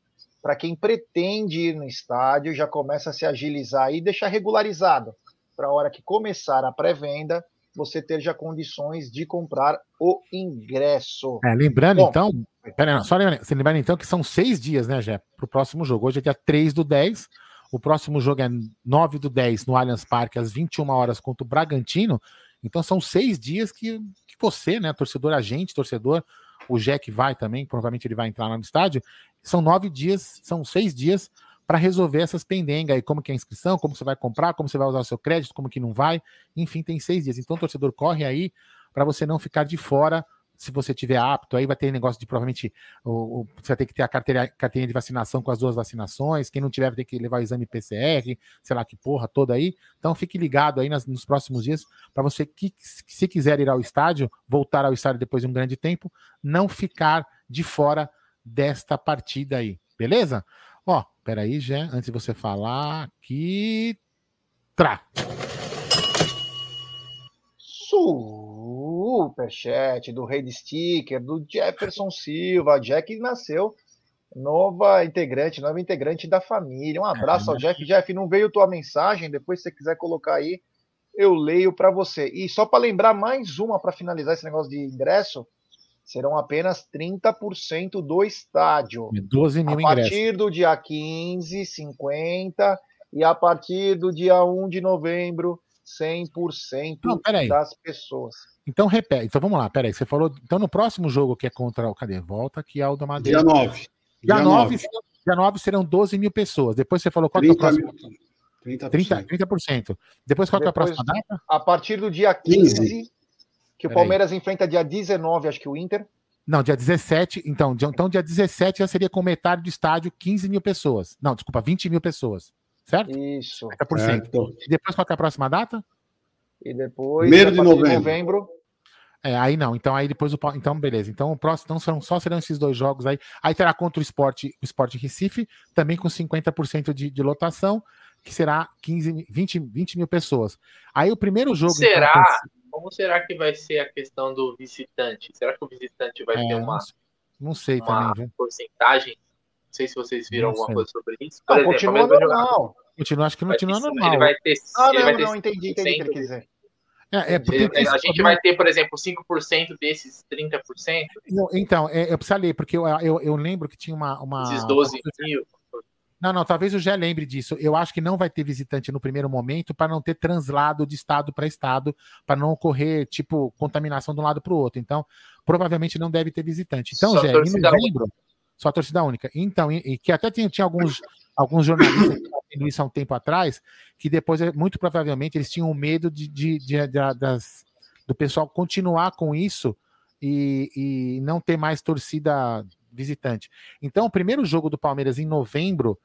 para quem pretende ir no estádio, já começa a se agilizar e deixar regularizado para a hora que começar a pré-venda você ter já condições de comprar o ingresso. É, lembrando, Bom, então, pera, só lembrando, você lembrando então que são seis dias, né, Jé, para o próximo jogo. Hoje é dia 3 do 10, o próximo jogo é 9 do 10 no Allianz Parque, às 21 horas, contra o Bragantino. Então são seis dias que, que você, né, torcedor, agente, torcedor, o Jack vai também, provavelmente ele vai entrar lá no estádio. São nove dias, são seis dias para resolver essas pendengas aí, como que é a inscrição, como você vai comprar, como você vai usar o seu crédito, como que não vai, enfim, tem seis dias. Então, torcedor corre aí para você não ficar de fora. Se você tiver apto, aí vai ter negócio de provavelmente o, o, você vai ter que ter a carteira, carteirinha de vacinação com as duas vacinações. Quem não tiver, vai ter que levar o exame PCR, sei lá que porra toda aí. Então fique ligado aí nas, nos próximos dias para você que, se quiser ir ao estádio, voltar ao estádio depois de um grande tempo, não ficar de fora desta partida aí. Beleza? Ó, peraí, já, antes de você falar aqui. Tra. Superchat do Rei de Sticker, do Jefferson Silva. Jack nasceu nova integrante, nova integrante da família. Um abraço é, ao Jeff. Jeff, não veio tua mensagem? Depois, se você quiser colocar aí, eu leio para você. E só para lembrar mais uma para finalizar esse negócio de ingresso, serão apenas 30% do estádio. 12 mil ingressos. A partir ingressos. do dia 15, 50, e a partir do dia 1 de novembro, 100% Não, das pessoas. Então, repete. Então, vamos lá, peraí. Você falou. Então, no próximo jogo que é contra o. Cadê? Volta aqui, Aldo Madeira. Dia 9. Dia, dia 9. 9. Dia 9 serão 12 mil pessoas. Depois você falou qual é o próximo. 30%. 30%. 30%. Depois qual Depois, é a próxima data? A partir do dia 15, 15 que o Palmeiras enfrenta dia 19, acho que o Inter. Não, dia 17. Então, dia, então, dia 17 já seria com metade do estádio, 15 mil pessoas. Não, desculpa, 20 mil pessoas. Certo? Isso. 50%. Certo. E depois qual é a próxima data? E depois. Primeiro de novembro. de novembro. É, aí não. Então, aí depois o. Então, beleza. Então, o próximo. Então, serão, só serão esses dois jogos aí. Aí terá contra o Esporte, o Esporte Recife, também com 50% de, de lotação, que será 15, 20, 20 mil pessoas. Aí o primeiro jogo. Será? Então, como será que vai ser a questão do visitante? Será que o visitante vai é, ter uma, não sei uma também, porcentagem? Não sei se vocês viram não alguma coisa sobre isso. Por não, exemplo, continua normal. Continua, acho que continua normal. Ele vai ter. Ah, não, vai ter não, entendi, entendi o que ele quer dizer. É, é porque a gente vai ter, por exemplo, 5% desses 30%? Então, é, eu preciso ler, porque eu, eu, eu lembro que tinha uma. uma esses 12 mil. Não, não, talvez eu já lembre disso. Eu acho que não vai ter visitante no primeiro momento para não ter translado de estado para estado, para não ocorrer, tipo, contaminação de um lado para o outro. Então, provavelmente não deve ter visitante. Então, Jé, em novembro, só torcida única. Então, e, e que até tinha, tinha alguns, alguns jornalistas que estavam isso há um tempo atrás, que depois, muito provavelmente, eles tinham medo de, de, de, de das, do pessoal continuar com isso e, e não ter mais torcida visitante. Então, o primeiro jogo do Palmeiras em novembro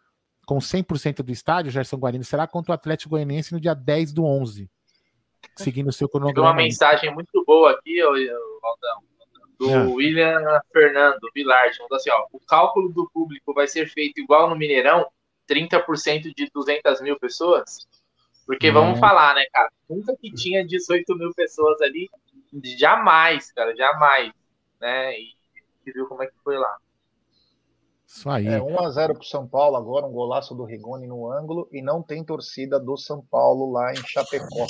com 100% do estádio, Gerson Guarino, será contra o Atlético Goianiense no dia 10 do 11, seguindo o seu cronograma. Tem uma mensagem muito boa aqui, Valdão, do é. William Fernando falando assim, ó, o cálculo do público vai ser feito igual no Mineirão, 30% de 200 mil pessoas? Porque vamos falar, né, cara, nunca que tinha 18 mil pessoas ali, jamais, cara, jamais, né, e viu como é que foi lá. Isso aí. É 1x0 pro São Paulo agora, um golaço do Rigoni no ângulo e não tem torcida do São Paulo lá em Chapecó.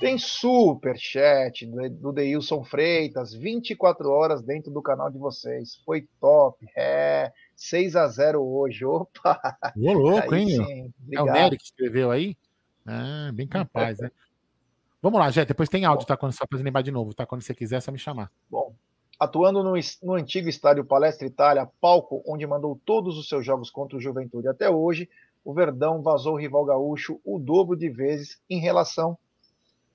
Tem super chat do Deilson Freitas, 24 horas dentro do canal de vocês. Foi top. É, 6 a 0 hoje. Opa! Ô, louco, aí, hein? É o Nery que escreveu aí? Ah, bem capaz, né? Vamos lá, Jé, depois tem áudio, tá? Quando você vai lembrar de novo, tá? Quando você quiser, é só me chamar. Bom, atuando no, no, antigo estádio Palestra Itália, palco onde mandou todos os seus jogos contra o Juventude até hoje, o Verdão vazou o rival gaúcho o dobro de vezes em relação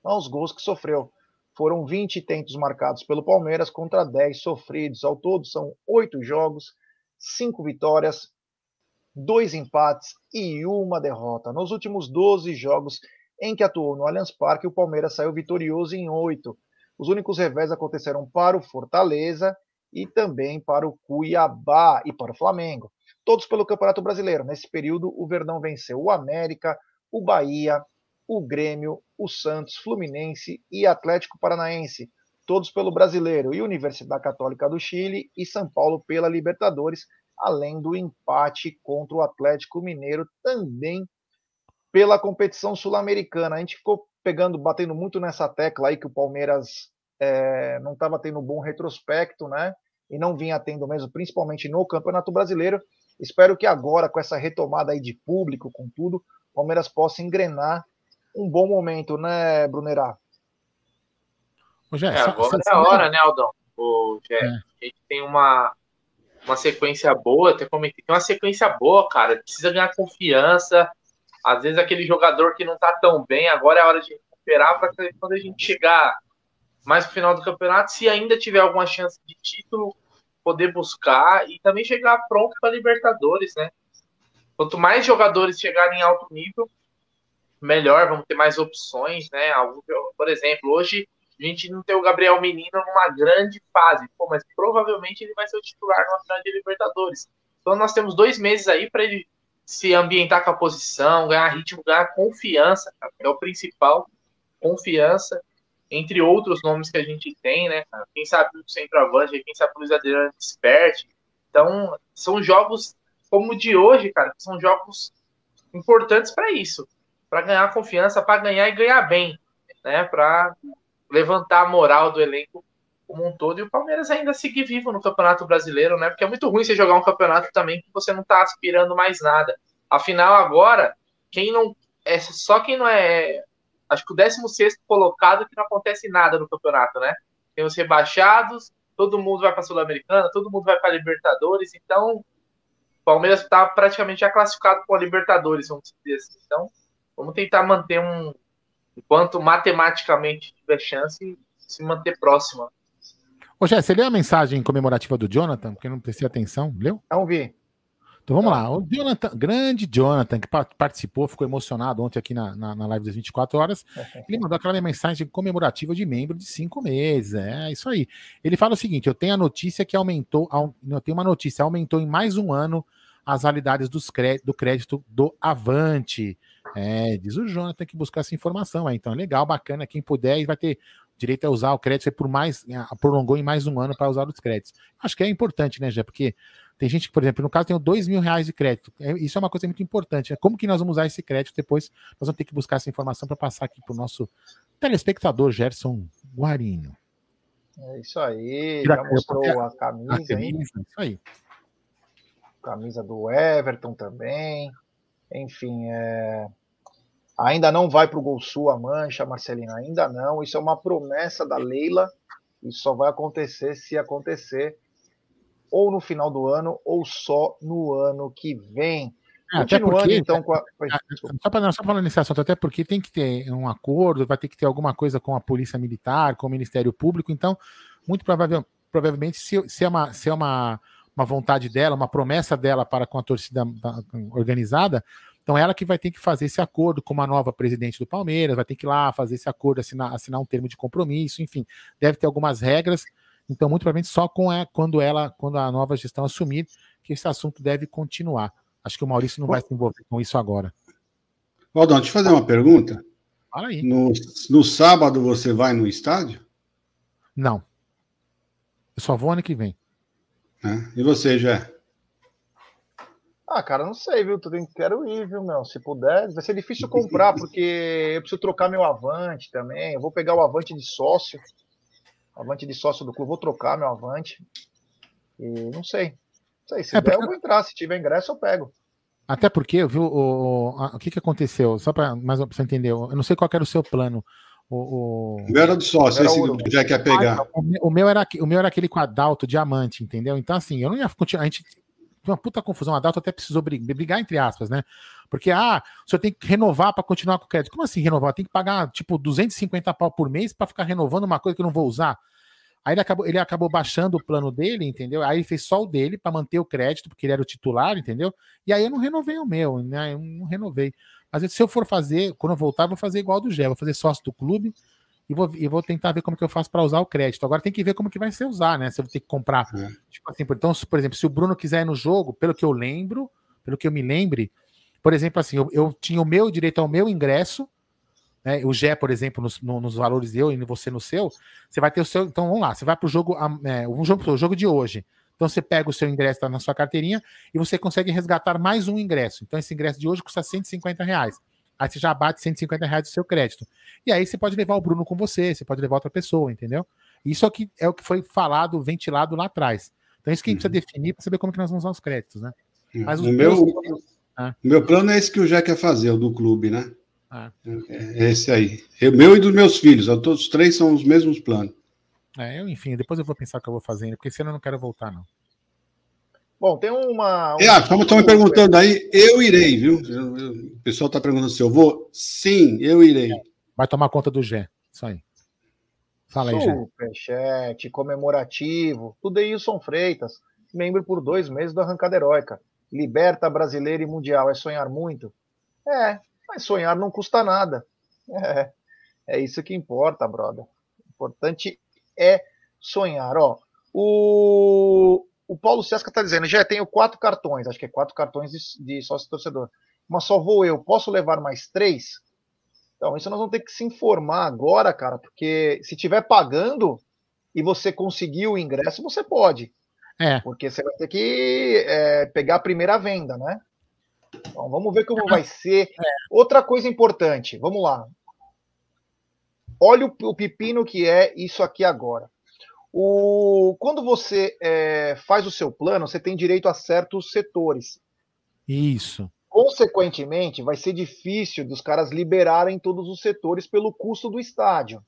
aos gols que sofreu. Foram 20 tentos marcados pelo Palmeiras contra 10 sofridos. Ao todo, são oito jogos, cinco vitórias, dois empates e uma derrota. Nos últimos 12 jogos em que atuou no Allianz Parque, o Palmeiras saiu vitorioso em oito. Os únicos revés aconteceram para o Fortaleza e também para o Cuiabá e para o Flamengo todos pelo Campeonato Brasileiro. Nesse período, o Verdão venceu o América, o Bahia, o Grêmio, o Santos, Fluminense e Atlético Paranaense, todos pelo Brasileiro, e Universidade Católica do Chile e São Paulo pela Libertadores, além do empate contra o Atlético Mineiro também pela competição sul-americana. A gente ficou pegando, batendo muito nessa tecla aí que o Palmeiras é, não estava tendo bom retrospecto, né? E não vinha tendo mesmo, principalmente no Campeonato Brasileiro. Espero que agora, com essa retomada aí de público, com tudo, o Palmeiras possa engrenar um bom momento, né, Brunerá? é, agora é a hora, né, Aldão? O Jé, é. A gente tem uma, uma sequência boa, até comentei, tem uma sequência boa, cara. Precisa ganhar confiança. Às vezes aquele jogador que não tá tão bem, agora é a hora de recuperar para quando a gente chegar mais no final do campeonato, se ainda tiver alguma chance de título, poder buscar e também chegar pronto para Libertadores, né? Quanto mais jogadores chegarem em alto nível, melhor, vamos ter mais opções, né? Por exemplo, hoje a gente não tem o Gabriel Menino numa grande fase, pô, mas provavelmente ele vai ser o titular na final de Libertadores. Então nós temos dois meses aí para ele se ambientar com a posição, ganhar ritmo, ganhar confiança, cara, é o principal, confiança entre outros nomes que a gente tem, né? Quem sabe o centroavante, quem sabe o Luiz Adriano desperte. Então, são jogos como o de hoje, cara, que são jogos importantes para isso, para ganhar confiança, para ganhar e ganhar bem, né? Para levantar a moral do elenco como um todo e o Palmeiras ainda seguir vivo no Campeonato Brasileiro, né? Porque é muito ruim você jogar um campeonato também que você não está aspirando mais nada. Afinal, agora, quem não é só quem não é acho que o 16 colocado que não acontece nada no campeonato, né? Tem os rebaixados, todo mundo vai para Sul-Americana, todo mundo vai para Libertadores, então o Palmeiras está praticamente já classificado com a Libertadores, vamos dizer assim. Então, vamos tentar manter um. Enquanto matematicamente tiver chance, se manter próxima. Ô, Jé, você leu a mensagem comemorativa do Jonathan? Porque não prestei atenção. Leu? Não vi. Então vamos lá. O Jonathan, grande Jonathan, que participou, ficou emocionado ontem aqui na, na, na live das 24 horas. Ele mandou aquela mensagem comemorativa de membro de cinco meses. É isso aí. Ele fala o seguinte: eu tenho a notícia que aumentou, eu tenho uma notícia, aumentou em mais um ano as validades dos do crédito do Avante. É, diz o Jonathan que buscou essa informação. É, então é legal, bacana. Quem puder e vai ter direito a usar o crédito por mais, prolongou em mais um ano para usar os créditos. Acho que é importante, né, Jé? Porque tem gente que, por exemplo, no caso, tem dois mil reais de crédito. É, isso é uma coisa muito importante. Né? Como que nós vamos usar esse crédito depois? Nós vamos ter que buscar essa informação para passar aqui para o nosso telespectador Gerson Guarinho. É isso aí. Já mostrou a camisa, a camisa Isso aí. Camisa do Everton também. Enfim, é... ainda não vai para o Gol Sul a mancha, Marcelina. Ainda não. Isso é uma promessa da Leila. Isso só vai acontecer se acontecer ou no final do ano ou só no ano que vem. É, Continuando porque, então com a. Só, para só falando nesse assunto, até porque tem que ter um acordo, vai ter que ter alguma coisa com a Polícia Militar, com o Ministério Público, então, muito provável, provavelmente, se, se é, uma, se é uma, uma vontade dela, uma promessa dela para com a torcida organizada, então ela que vai ter que fazer esse acordo com uma nova presidente do Palmeiras, vai ter que ir lá fazer esse acordo, assinar, assinar um termo de compromisso, enfim, deve ter algumas regras então, muito provavelmente só com a, quando ela, quando a nova gestão assumir, que esse assunto deve continuar. Acho que o Maurício não vai se envolver com isso agora. Valdão, deixa eu fazer uma pergunta. Fala aí. No, no sábado você vai no estádio? Não. Eu só vou ano que vem. É. E você, já? Ah, cara, não sei, viu? Quero ir, viu, meu? Se puder, vai ser difícil comprar, porque eu preciso trocar meu Avante também. Eu vou pegar o Avante de sócio. Avante de sócio do clube, vou trocar meu Avante. E não sei. Não sei, se é, der, porque... eu vou entrar. Se tiver ingresso, eu pego. Até porque, viu, o, o, o que, que aconteceu? Só para mais pra você entender, eu não sei qual era o seu plano. O, o... meu era do sócio, esse o... já quer pegar. Ah, o, meu era, o meu era aquele com Adalto, diamante, entendeu? Então, assim, eu não ia continuar. A gente uma puta confusão. A Adalto até precisou brigar, brigar, entre aspas, né? Porque, ah, o senhor tem que renovar para continuar com o crédito. Como assim renovar? Tem que pagar, tipo, 250 pau por mês para ficar renovando uma coisa que eu não vou usar. Aí ele acabou, ele acabou baixando o plano dele, entendeu? Aí ele fez só o dele para manter o crédito, porque ele era o titular, entendeu? E aí eu não renovei o meu, né? Eu não renovei. Mas se eu for fazer, quando eu voltar, eu vou fazer igual do Gé, vou fazer sócio do clube e vou, e vou tentar ver como que eu faço para usar o crédito. Agora tem que ver como que vai ser usar, né? Se eu vou ter que comprar. É. Tipo assim, então, por exemplo, se o Bruno quiser ir no jogo, pelo que eu lembro, pelo que eu me lembre, por exemplo, assim, eu, eu tinha o meu direito ao meu ingresso, né, o Gé, por exemplo, nos, no, nos valores eu e você no seu, você vai ter o seu. Então vamos lá, você vai para o jogo, é, um jogo, o jogo de hoje. Então você pega o seu ingresso tá na sua carteirinha e você consegue resgatar mais um ingresso. Então esse ingresso de hoje custa 150 reais. Aí você já bate 150 reais do seu crédito. E aí você pode levar o Bruno com você, você pode levar outra pessoa, entendeu? Isso aqui é o que foi falado, ventilado lá atrás. Então é isso que a gente precisa uhum. definir para saber como que nós vamos usar os créditos, né? Uhum. Mas o meu, ah. meu plano é esse que o Jack quer fazer, o do clube, né? É. é. esse aí. Eu, meu e dos meus filhos, todos os três são os mesmos planos. É, eu, enfim, depois eu vou pensar o que eu vou fazer, porque ano eu não quero voltar, não. Bom, tem uma. É, como estão me perguntando aí, eu irei, viu? Eu, eu, o pessoal está perguntando se eu vou. Sim, eu irei. Vai tomar conta do Gé. Isso aí. Fala aí, Gé. Superchat, comemorativo, tudo aí, Wilson Freitas, membro por dois meses do Arrancada Heróica. Liberta brasileiro e mundial. É sonhar muito? É, mas sonhar não custa nada. É, é isso que importa, brother. O importante é sonhar. Ó, o, o Paulo Sesca está dizendo, já tenho quatro cartões, acho que é quatro cartões de, de sócio torcedor. Mas só vou eu, posso levar mais três? Então, isso nós vamos ter que se informar agora, cara, porque se tiver pagando e você conseguir o ingresso, você pode. É. Porque você vai ter que é, pegar a primeira venda, né? Então, vamos ver como vai ser. É. Outra coisa importante, vamos lá. Olha o, o, pepino que é isso aqui agora. O, quando você é, faz o seu plano, você tem direito a certos setores. Isso. Consequentemente, vai ser difícil dos caras liberarem todos os setores pelo custo do estádio.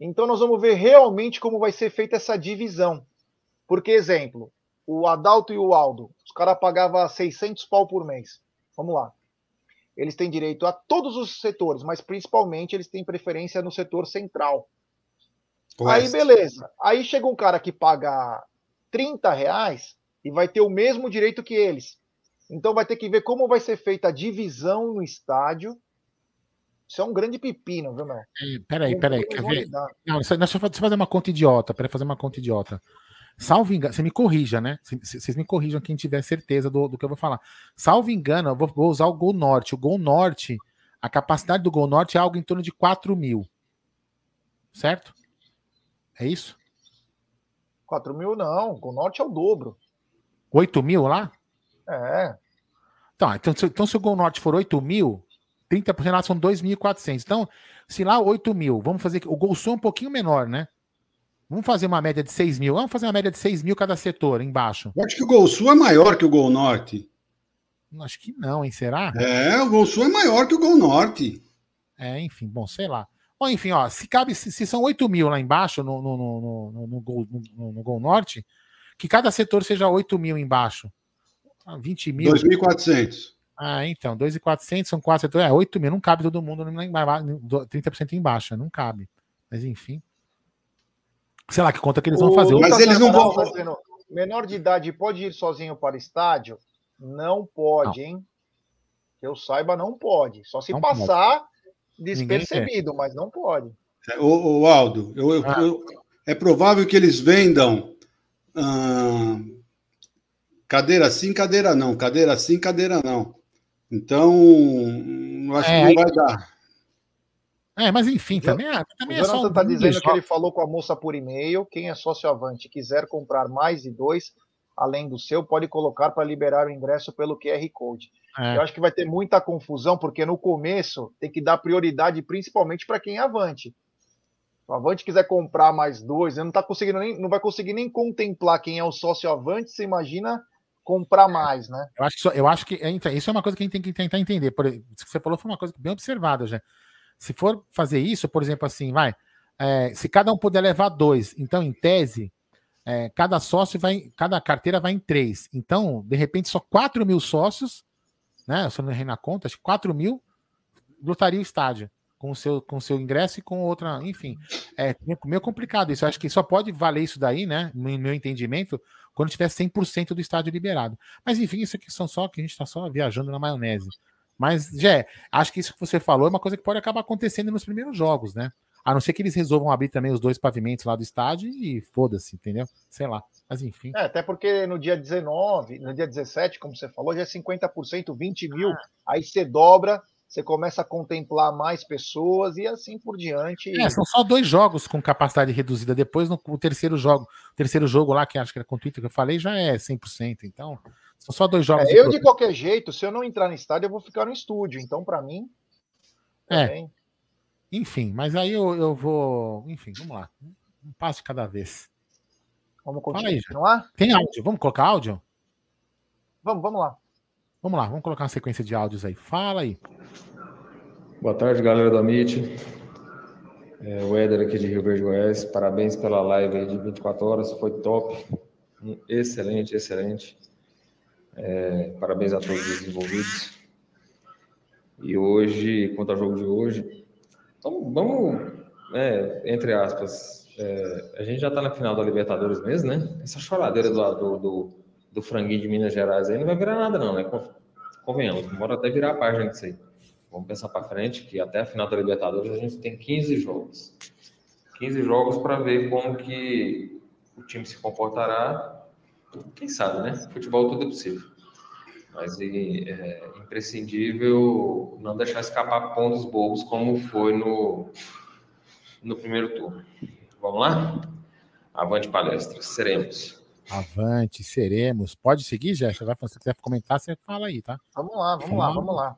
Então, nós vamos ver realmente como vai ser feita essa divisão. Porque, exemplo, o Adalto e o Aldo, os caras pagavam 600 pau por mês. Vamos lá. Eles têm direito a todos os setores, mas principalmente eles têm preferência no setor central. Aí, beleza. Aí chega um cara que paga 30 reais e vai ter o mesmo direito que eles. Então vai ter que ver como vai ser feita a divisão no estádio. Isso é um grande pepino, viu, meu? Peraí, peraí, quer ver? Não, deixa eu fazer uma conta idiota. Peraí, fazer uma conta idiota. Salvo engano, você me corrija, né? Vocês me corrijam quem tiver certeza do, do que eu vou falar. Salvo engano, eu vou, vou, usar o Gol Norte. O Gol Norte, a capacidade do Gol Norte é algo em torno de 4 mil. Certo? É isso? 4 mil não, o Gol Norte é o dobro. 8 mil lá? É. Tá, então, se, então se o Gol Norte for 8 mil, 30% lá são 2.400. Então, se lá 8 mil, vamos fazer. O Gol Sul é um pouquinho menor, né? Vamos fazer uma média de 6 mil. Vamos fazer uma média de 6 mil cada setor embaixo. Eu acho que o Gol Sul é maior que o Gol Norte. Acho que não, hein? Será? É, o Gol Sul é maior que o Gol Norte. É, enfim, bom, sei lá. Bom, enfim, ó, se cabe, se, se são 8 mil lá embaixo no, no, no, no, no, gol, no, no Gol Norte, que cada setor seja 8 mil embaixo. 20 ah, mil. 2.400. Ah, então, 2.400 são quatro setores. É, 8 mil, não cabe todo mundo, 30% embaixo, não cabe. Mas enfim. Sei lá que conta que eles vão fazer. Mas eles não vão fazer. Menor de idade pode ir sozinho para o estádio? Não pode, não. hein? Que eu saiba, não pode. Só se não passar pode. Despercebido, mas não pode. É, ô, ô Aldo, eu, eu, ah. eu, é provável que eles vendam hum, cadeira sim, cadeira não, cadeira sim, cadeira não. Então, acho é, que não vai dar. É, mas enfim, também, é, também o é Jonathan está dizendo que ele falou com a moça por e-mail. Quem é sócio avante quiser comprar mais de dois, além do seu, pode colocar para liberar o ingresso pelo QR Code. É. Eu acho que vai ter muita confusão, porque no começo tem que dar prioridade principalmente para quem é avante. Se o avante quiser comprar mais dois, ele não tá conseguindo nem, não vai conseguir nem contemplar quem é o sócio avante, você imagina comprar mais, né? Eu acho que, eu acho que é, então, isso é uma coisa que a gente tem que tentar entender. Por, isso que você falou foi uma coisa bem observada, já. Se for fazer isso, por exemplo, assim, vai. É, se cada um puder levar dois, então, em tese, é, cada sócio vai, cada carteira vai em três. Então, de repente, só 4 mil sócios, né? Se eu não errei na conta, acho que 4 mil lotaria o estádio com o seu, com o seu ingresso e com outra, enfim. É meio complicado isso. Eu acho que só pode valer isso daí, né? No meu entendimento, quando tiver 100% do estádio liberado. Mas enfim, isso aqui são só que a gente está só viajando na maionese. Mas, Jé, acho que isso que você falou é uma coisa que pode acabar acontecendo nos primeiros jogos, né? A não ser que eles resolvam abrir também os dois pavimentos lá do estádio e foda-se, entendeu? Sei lá. Mas enfim. É, até porque no dia 19, no dia 17, como você falou, já é 50%, 20 mil. Ah. Aí você dobra você começa a contemplar mais pessoas e assim por diante. É, são só dois jogos com capacidade reduzida. Depois, no o terceiro jogo, o terceiro jogo lá, que acho que era com o Twitter que eu falei, já é 100%. Então, são só dois jogos. É, eu, de qualquer jeito, se eu não entrar no estádio, eu vou ficar no estúdio. Então, para mim. É. Enfim, mas aí eu, eu vou. Enfim, vamos lá. Um passo de cada vez. Vamos continuar? Aí, Tem áudio? Vamos colocar áudio? Vamos, vamos lá. Vamos lá, vamos colocar uma sequência de áudios aí. Fala aí. Boa tarde, galera do Amit. É, o Éder aqui de Rio Verde Goiás. Parabéns pela live de 24 horas, foi top. Excelente, excelente. É, parabéns a todos os envolvidos. E hoje, quanto ao jogo de hoje, então, vamos, é, entre aspas, é, a gente já está na final da Libertadores mesmo, né? Essa choradeira do, do, do do franguinho de Minas Gerais aí não vai virar nada, não, né? Convenhamos, bora até virar a página disso aí. Vamos pensar para frente que até a final da Libertadores a gente tem 15 jogos. 15 jogos para ver como que o time se comportará. Quem sabe, né? Futebol tudo é possível. Mas é imprescindível não deixar escapar pontos bobos como foi no, no primeiro turno. Vamos lá? Avante palestra. Seremos. Avante, seremos. Pode seguir, Jéssica? Se você quiser comentar, você fala aí, tá? Vamos lá, vamos fala. lá, vamos lá.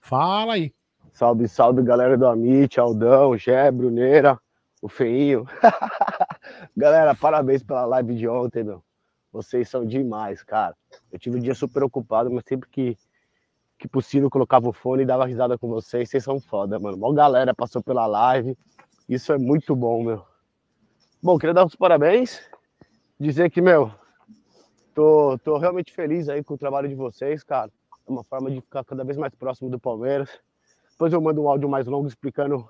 Fala aí. Salve, salve, galera do Amit, Aldão, Gé, Bruneira, o Feinho. galera, parabéns pela live de ontem, meu. Vocês são demais, cara. Eu tive um dia super ocupado, mas sempre que, que possível colocava o fone e dava risada com vocês. Vocês são foda, mano. Mó galera passou pela live. Isso é muito bom, meu. Bom, queria dar os parabéns dizer que, meu, tô, tô realmente feliz aí com o trabalho de vocês, cara. É uma forma de ficar cada vez mais próximo do Palmeiras. Depois eu mando um áudio mais longo explicando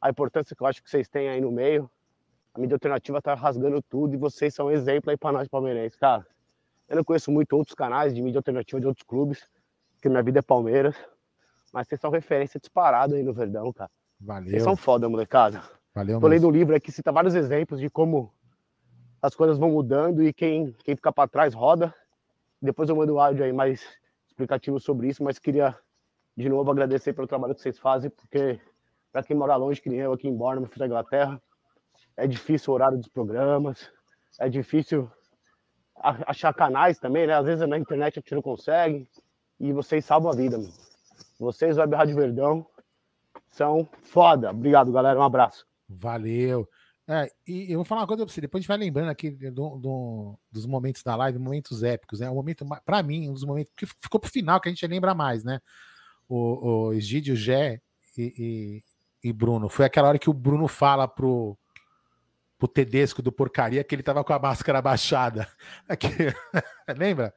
a importância que eu acho que vocês têm aí no meio. A mídia alternativa tá rasgando tudo e vocês são um exemplo aí para nós palmeirenses, cara. Eu não conheço muito outros canais de mídia alternativa de outros clubes, porque minha vida é Palmeiras. Mas vocês são referência disparado aí no Verdão, cara. Valeu. Vocês são foda, molecada. Valeu, Tô lendo um livro aqui que cita vários exemplos de como as coisas vão mudando e quem, quem fica para trás roda. Depois eu mando um áudio aí mais explicativo sobre isso, mas queria de novo agradecer pelo trabalho que vocês fazem, porque para quem mora longe, que nem eu aqui em Bournemouth, da Inglaterra, é difícil o horário dos programas, é difícil achar canais também, né? Às vezes na internet a gente não consegue, e vocês salvam a vida, mano. Vocês, Web Rádio Verdão, são foda. Obrigado, galera. Um abraço. Valeu. É, e eu vou falar uma coisa pra você, depois a gente vai lembrando aqui do, do, dos momentos da live, momentos épicos, né? O momento, para mim, um dos momentos que ficou pro final, que a gente lembra mais, né? O, o Egídio, Gé e, e, e, Bruno. Foi aquela hora que o Bruno fala pro, pro Tedesco do porcaria que ele tava com a máscara baixada. Aqui, lembra?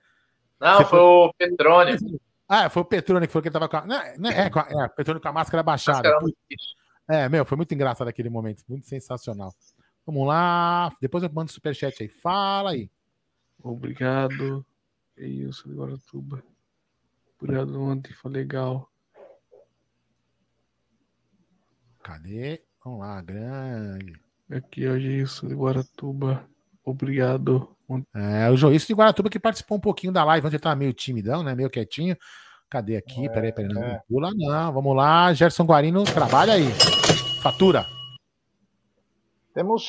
Não, foi, foi, o Petrone. Ah, foi o Petrone que falou que ele tava com a. Não, não, é, com a, é, Petrone com a máscara baixada. Máscara é, meu, foi muito engraçado aquele momento, muito sensacional. Vamos lá, depois eu mando superchat aí. Fala aí. Obrigado. É isso, de Guaratuba. Obrigado ontem, foi legal. Cadê? Vamos lá, grande. Aqui é o Joilson de Guaratuba. Obrigado. É, o Joilson de Guaratuba que participou um pouquinho da live, onde ele tava meio timidão, né? Meio quietinho. Cadê aqui? É, peraí, peraí, não, é. pula não. Vamos lá, Gerson Guarino, trabalha aí. Fatura. Temos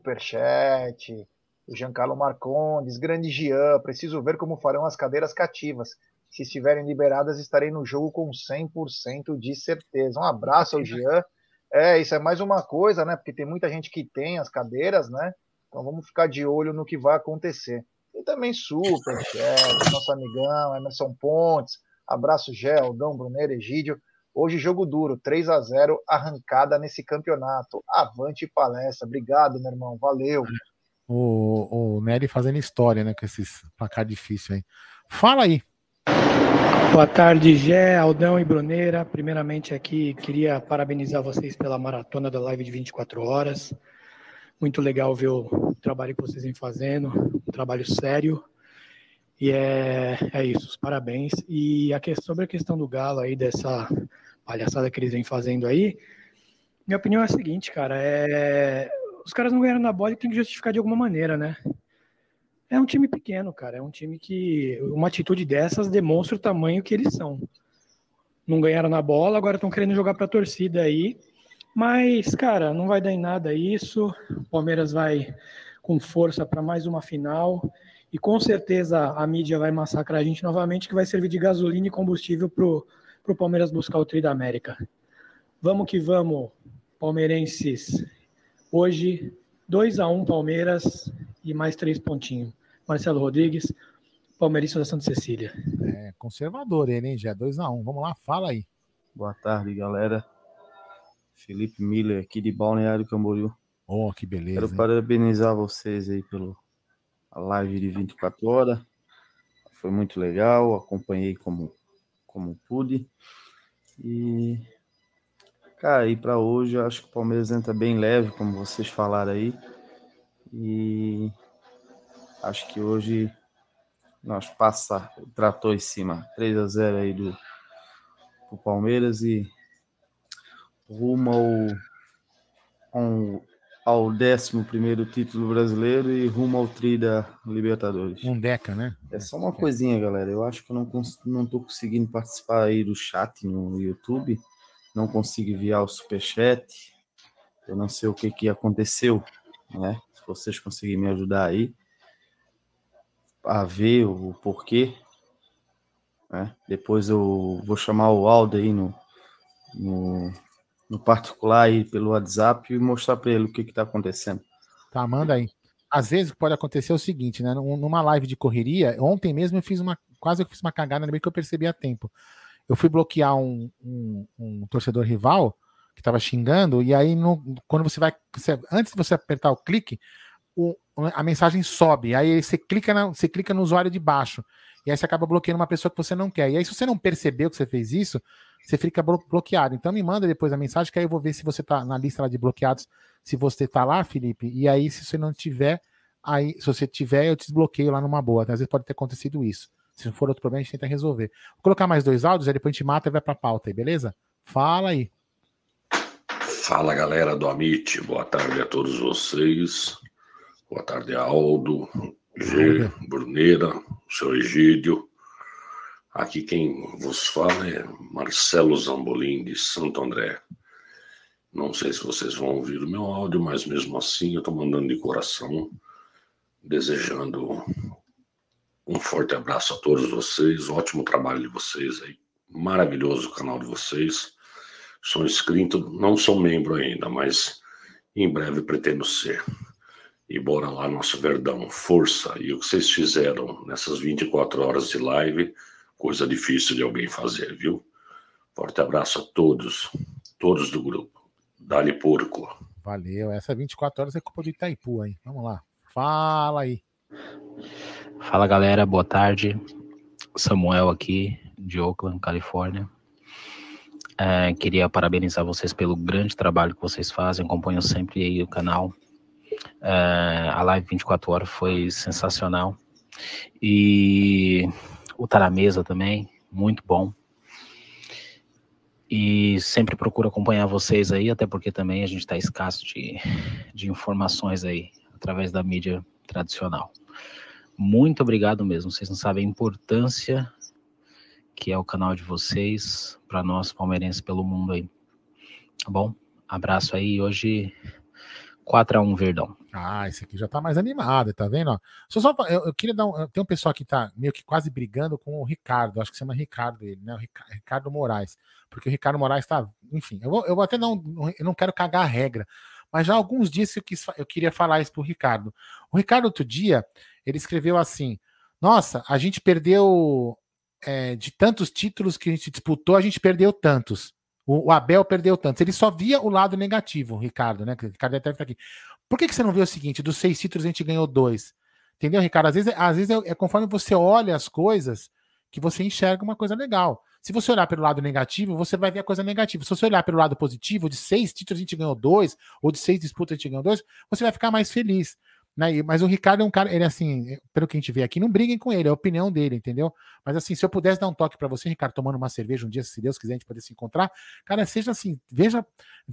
superchat. O Giancarlo Marcondes, grande Jean, preciso ver como farão as cadeiras cativas. Se estiverem liberadas, estarei no jogo com 100% de certeza. Um abraço ao Jean. É, isso é mais uma coisa, né? Porque tem muita gente que tem as cadeiras, né? Então vamos ficar de olho no que vai acontecer. E também super, chat, nosso amigão Emerson Pontes, abraço Geldão, Bruneiro, Egídio. Hoje jogo duro, 3 a 0 arrancada nesse campeonato. Avante palestra. Obrigado, meu irmão. Valeu. o, o Nery fazendo história, né? Com esses placar difícil aí. Fala aí. Boa tarde, Gé, Aldão e Bruneira. Primeiramente aqui, queria parabenizar vocês pela maratona da live de 24 horas. Muito legal ver o trabalho que vocês vêm fazendo, um trabalho sério. E é, é isso, parabéns. E a que, sobre a questão do Galo aí, dessa palhaçada que eles vêm fazendo aí, minha opinião é a seguinte, cara, é, os caras não ganharam na bola e tem que justificar de alguma maneira, né? É um time pequeno, cara. É um time que uma atitude dessas demonstra o tamanho que eles são. Não ganharam na bola, agora estão querendo jogar para a torcida aí. Mas, cara, não vai dar em nada isso. O Palmeiras vai com força para mais uma final. E com certeza a mídia vai massacrar a gente novamente, que vai servir de gasolina e combustível para o Palmeiras buscar o Tri da América. Vamos que vamos, palmeirenses Hoje, 2 a 1 Palmeiras e mais três pontinhos. Marcelo Rodrigues, Palmeirista da Santa Cecília. É, conservador ele, hein, já 2 a 1 Vamos lá, fala aí. Boa tarde, galera. Felipe Miller aqui de Balneário Camboriú. Oh, que beleza. Quero hein? parabenizar vocês aí pelo a live de 24 horas. Foi muito legal, acompanhei como como pude. E Cara, e para hoje eu acho que o Palmeiras entra bem leve, como vocês falaram aí. E acho que hoje nós passa, tratou em cima 3 a 0 aí do pro Palmeiras e rumo ao, ao, ao 11 título brasileiro e rumo ao tri da Libertadores. Um deca, né? É só uma coisinha, galera. Eu acho que eu não, não tô conseguindo participar aí do chat no YouTube não consigo enviar o superchat. Eu não sei o que, que aconteceu, né? Se vocês conseguirem me ajudar aí a ver o porquê. Né? Depois eu vou chamar o Aldo aí no, no, no particular aí pelo WhatsApp e mostrar para ele o que está acontecendo. Tá, manda aí. Às vezes pode acontecer o seguinte, né? Numa live de correria, ontem mesmo eu fiz uma. Quase eu fiz uma cagada, bem que eu percebi a tempo eu fui bloquear um, um, um torcedor rival que estava xingando, e aí no, quando você vai. Você, antes de você apertar o clique, o, a mensagem sobe. Aí você clica, na, você clica no usuário de baixo. E aí você acaba bloqueando uma pessoa que você não quer. E aí, se você não percebeu que você fez isso, você fica bloqueado. Então me manda depois a mensagem, que aí eu vou ver se você tá na lista de bloqueados, se você tá lá, Felipe. E aí, se você não tiver, aí, se você tiver, eu te desbloqueio lá numa boa. Às vezes pode ter acontecido isso. Se for outro problema, a gente tenta resolver. Vou colocar mais dois áudios, aí depois a gente mata e vai pra pauta aí, beleza? Fala aí. Fala galera do Amit, boa tarde a todos vocês. Boa tarde, Aldo, G, Bruneira, seu Egídio. Aqui quem vos fala é Marcelo Zambolim, de Santo André. Não sei se vocês vão ouvir o meu áudio, mas mesmo assim eu estou mandando de coração, desejando um forte abraço a todos vocês, ótimo trabalho de vocês aí, maravilhoso o canal de vocês. Sou inscrito, não sou membro ainda, mas em breve pretendo ser. E bora lá, nosso Verdão, força. E o que vocês fizeram nessas 24 horas de live, coisa difícil de alguém fazer, viu? Forte abraço a todos, todos do grupo. Dali porco. Valeu, essa 24 horas é culpa de Itaipu, hein? Vamos lá. Fala aí. Fala galera, boa tarde. Samuel aqui, de Oakland, Califórnia. É, queria parabenizar vocês pelo grande trabalho que vocês fazem, acompanho sempre aí o canal. É, a live 24 horas foi sensacional. E o Tá na Mesa também, muito bom. E sempre procuro acompanhar vocês aí, até porque também a gente está escasso de, de informações aí, através da mídia tradicional. Muito obrigado mesmo. Vocês não sabem a importância que é o canal de vocês para nós palmeirenses pelo mundo aí. Tá bom? Abraço aí. Hoje 4 a 1 Verdão. Ah, esse aqui já tá mais animado, tá vendo? Só, só eu, eu, queria dar um, tem um pessoal que tá meio que quase brigando com o Ricardo, acho que se chama Ricardo ele, né? O Ricardo Moraes, porque o Ricardo Moraes tá, enfim, eu vou, eu vou até não, eu não quero cagar a regra, mas já alguns dias eu, quis, eu queria falar isso pro Ricardo. O Ricardo outro dia, ele escreveu assim: Nossa, a gente perdeu é, de tantos títulos que a gente disputou, a gente perdeu tantos. O, o, Abel perdeu tantos. Ele só via o lado negativo, Ricardo, né? O Ricardo até tá aqui. Por que, que você não vê o seguinte? Dos seis títulos a gente ganhou dois. Entendeu, Ricardo? Às vezes, às vezes é, é conforme você olha as coisas que você enxerga uma coisa legal. Se você olhar pelo lado negativo, você vai ver a coisa negativa. Se você olhar pelo lado positivo, de seis títulos a gente ganhou dois, ou de seis disputas a gente ganhou dois, você vai ficar mais feliz. Né? Mas o Ricardo é um cara, ele é assim, pelo que a gente vê aqui, não briguem com ele, é a opinião dele, entendeu? Mas assim, se eu pudesse dar um toque para você, Ricardo, tomando uma cerveja um dia, se Deus quiser, a gente poder se encontrar, cara, seja assim, veja,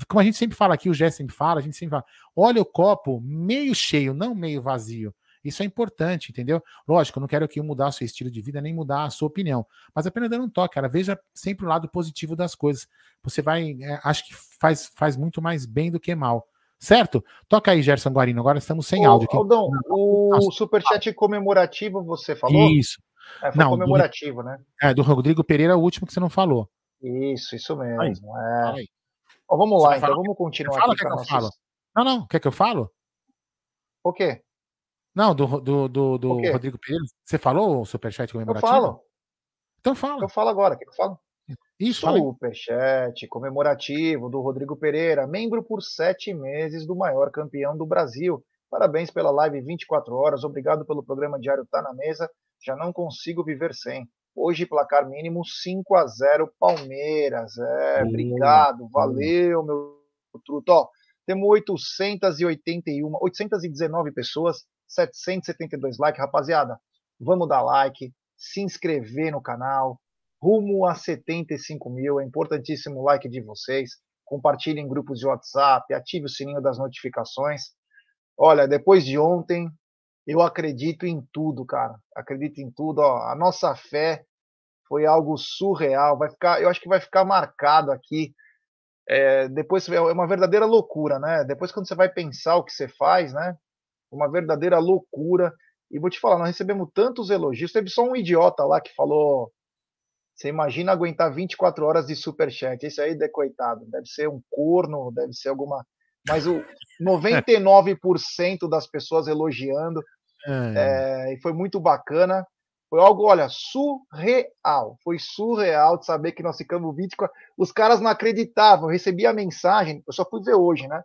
como a gente sempre fala aqui, o Jé sempre fala, a gente sempre fala, olha o copo meio cheio, não meio vazio. Isso é importante, entendeu? Lógico, eu não quero aqui mudar o seu estilo de vida, nem mudar a sua opinião, mas apenas dando um toque, cara, veja sempre o lado positivo das coisas. Você vai, é, acho que faz, faz muito mais bem do que mal. Certo? Toca aí, Gerson Guarino. Agora estamos sem Ô, áudio. Aldão, o Nossa. superchat comemorativo você falou? Isso. É, não, comemorativo, do, né? É, do Rodrigo Pereira, o último que você não falou. Isso, isso mesmo. Aí. É. Ó, vamos lá, então, vamos continuar fala, aqui. Quer que eu falo? Não, não, quer que eu falo? O quê? Não, do, do, do, do Rodrigo Pereira. Você falou o superchat comemorativo? Eu falo. Então fala. Eu falo agora, quer que eu falo? Isso, Superchat comemorativo do Rodrigo Pereira, membro por sete meses do maior campeão do Brasil. Parabéns pela live 24 horas, obrigado pelo programa diário Tá na Mesa. Já não consigo viver sem. Hoje, placar mínimo 5 a 0 Palmeiras. É, obrigado, valeu, meu truto. Ó, temos 881, 819 pessoas, 772 likes. Rapaziada, vamos dar like, se inscrever no canal, rumo a 75 mil. É importantíssimo o like de vocês. Compartilhem em grupos de WhatsApp, ative o sininho das notificações. Olha, depois de ontem, eu acredito em tudo, cara. Acredito em tudo. Ó, a nossa fé foi algo surreal. Vai ficar, eu acho que vai ficar marcado aqui. É, depois é uma verdadeira loucura, né? Depois quando você vai pensar o que você faz, né? Uma verdadeira loucura. E vou te falar, nós recebemos tantos elogios. Teve só um idiota lá que falou você imagina aguentar 24 horas de superchat. Esse aí, coitado, deve ser um corno, deve ser alguma. Mas o 99% das pessoas elogiando. É. É, e foi muito bacana. Foi algo, olha, surreal. Foi surreal de saber que nós ficamos 24. Os caras não acreditavam. Eu recebi a mensagem, eu só fui ver hoje, né?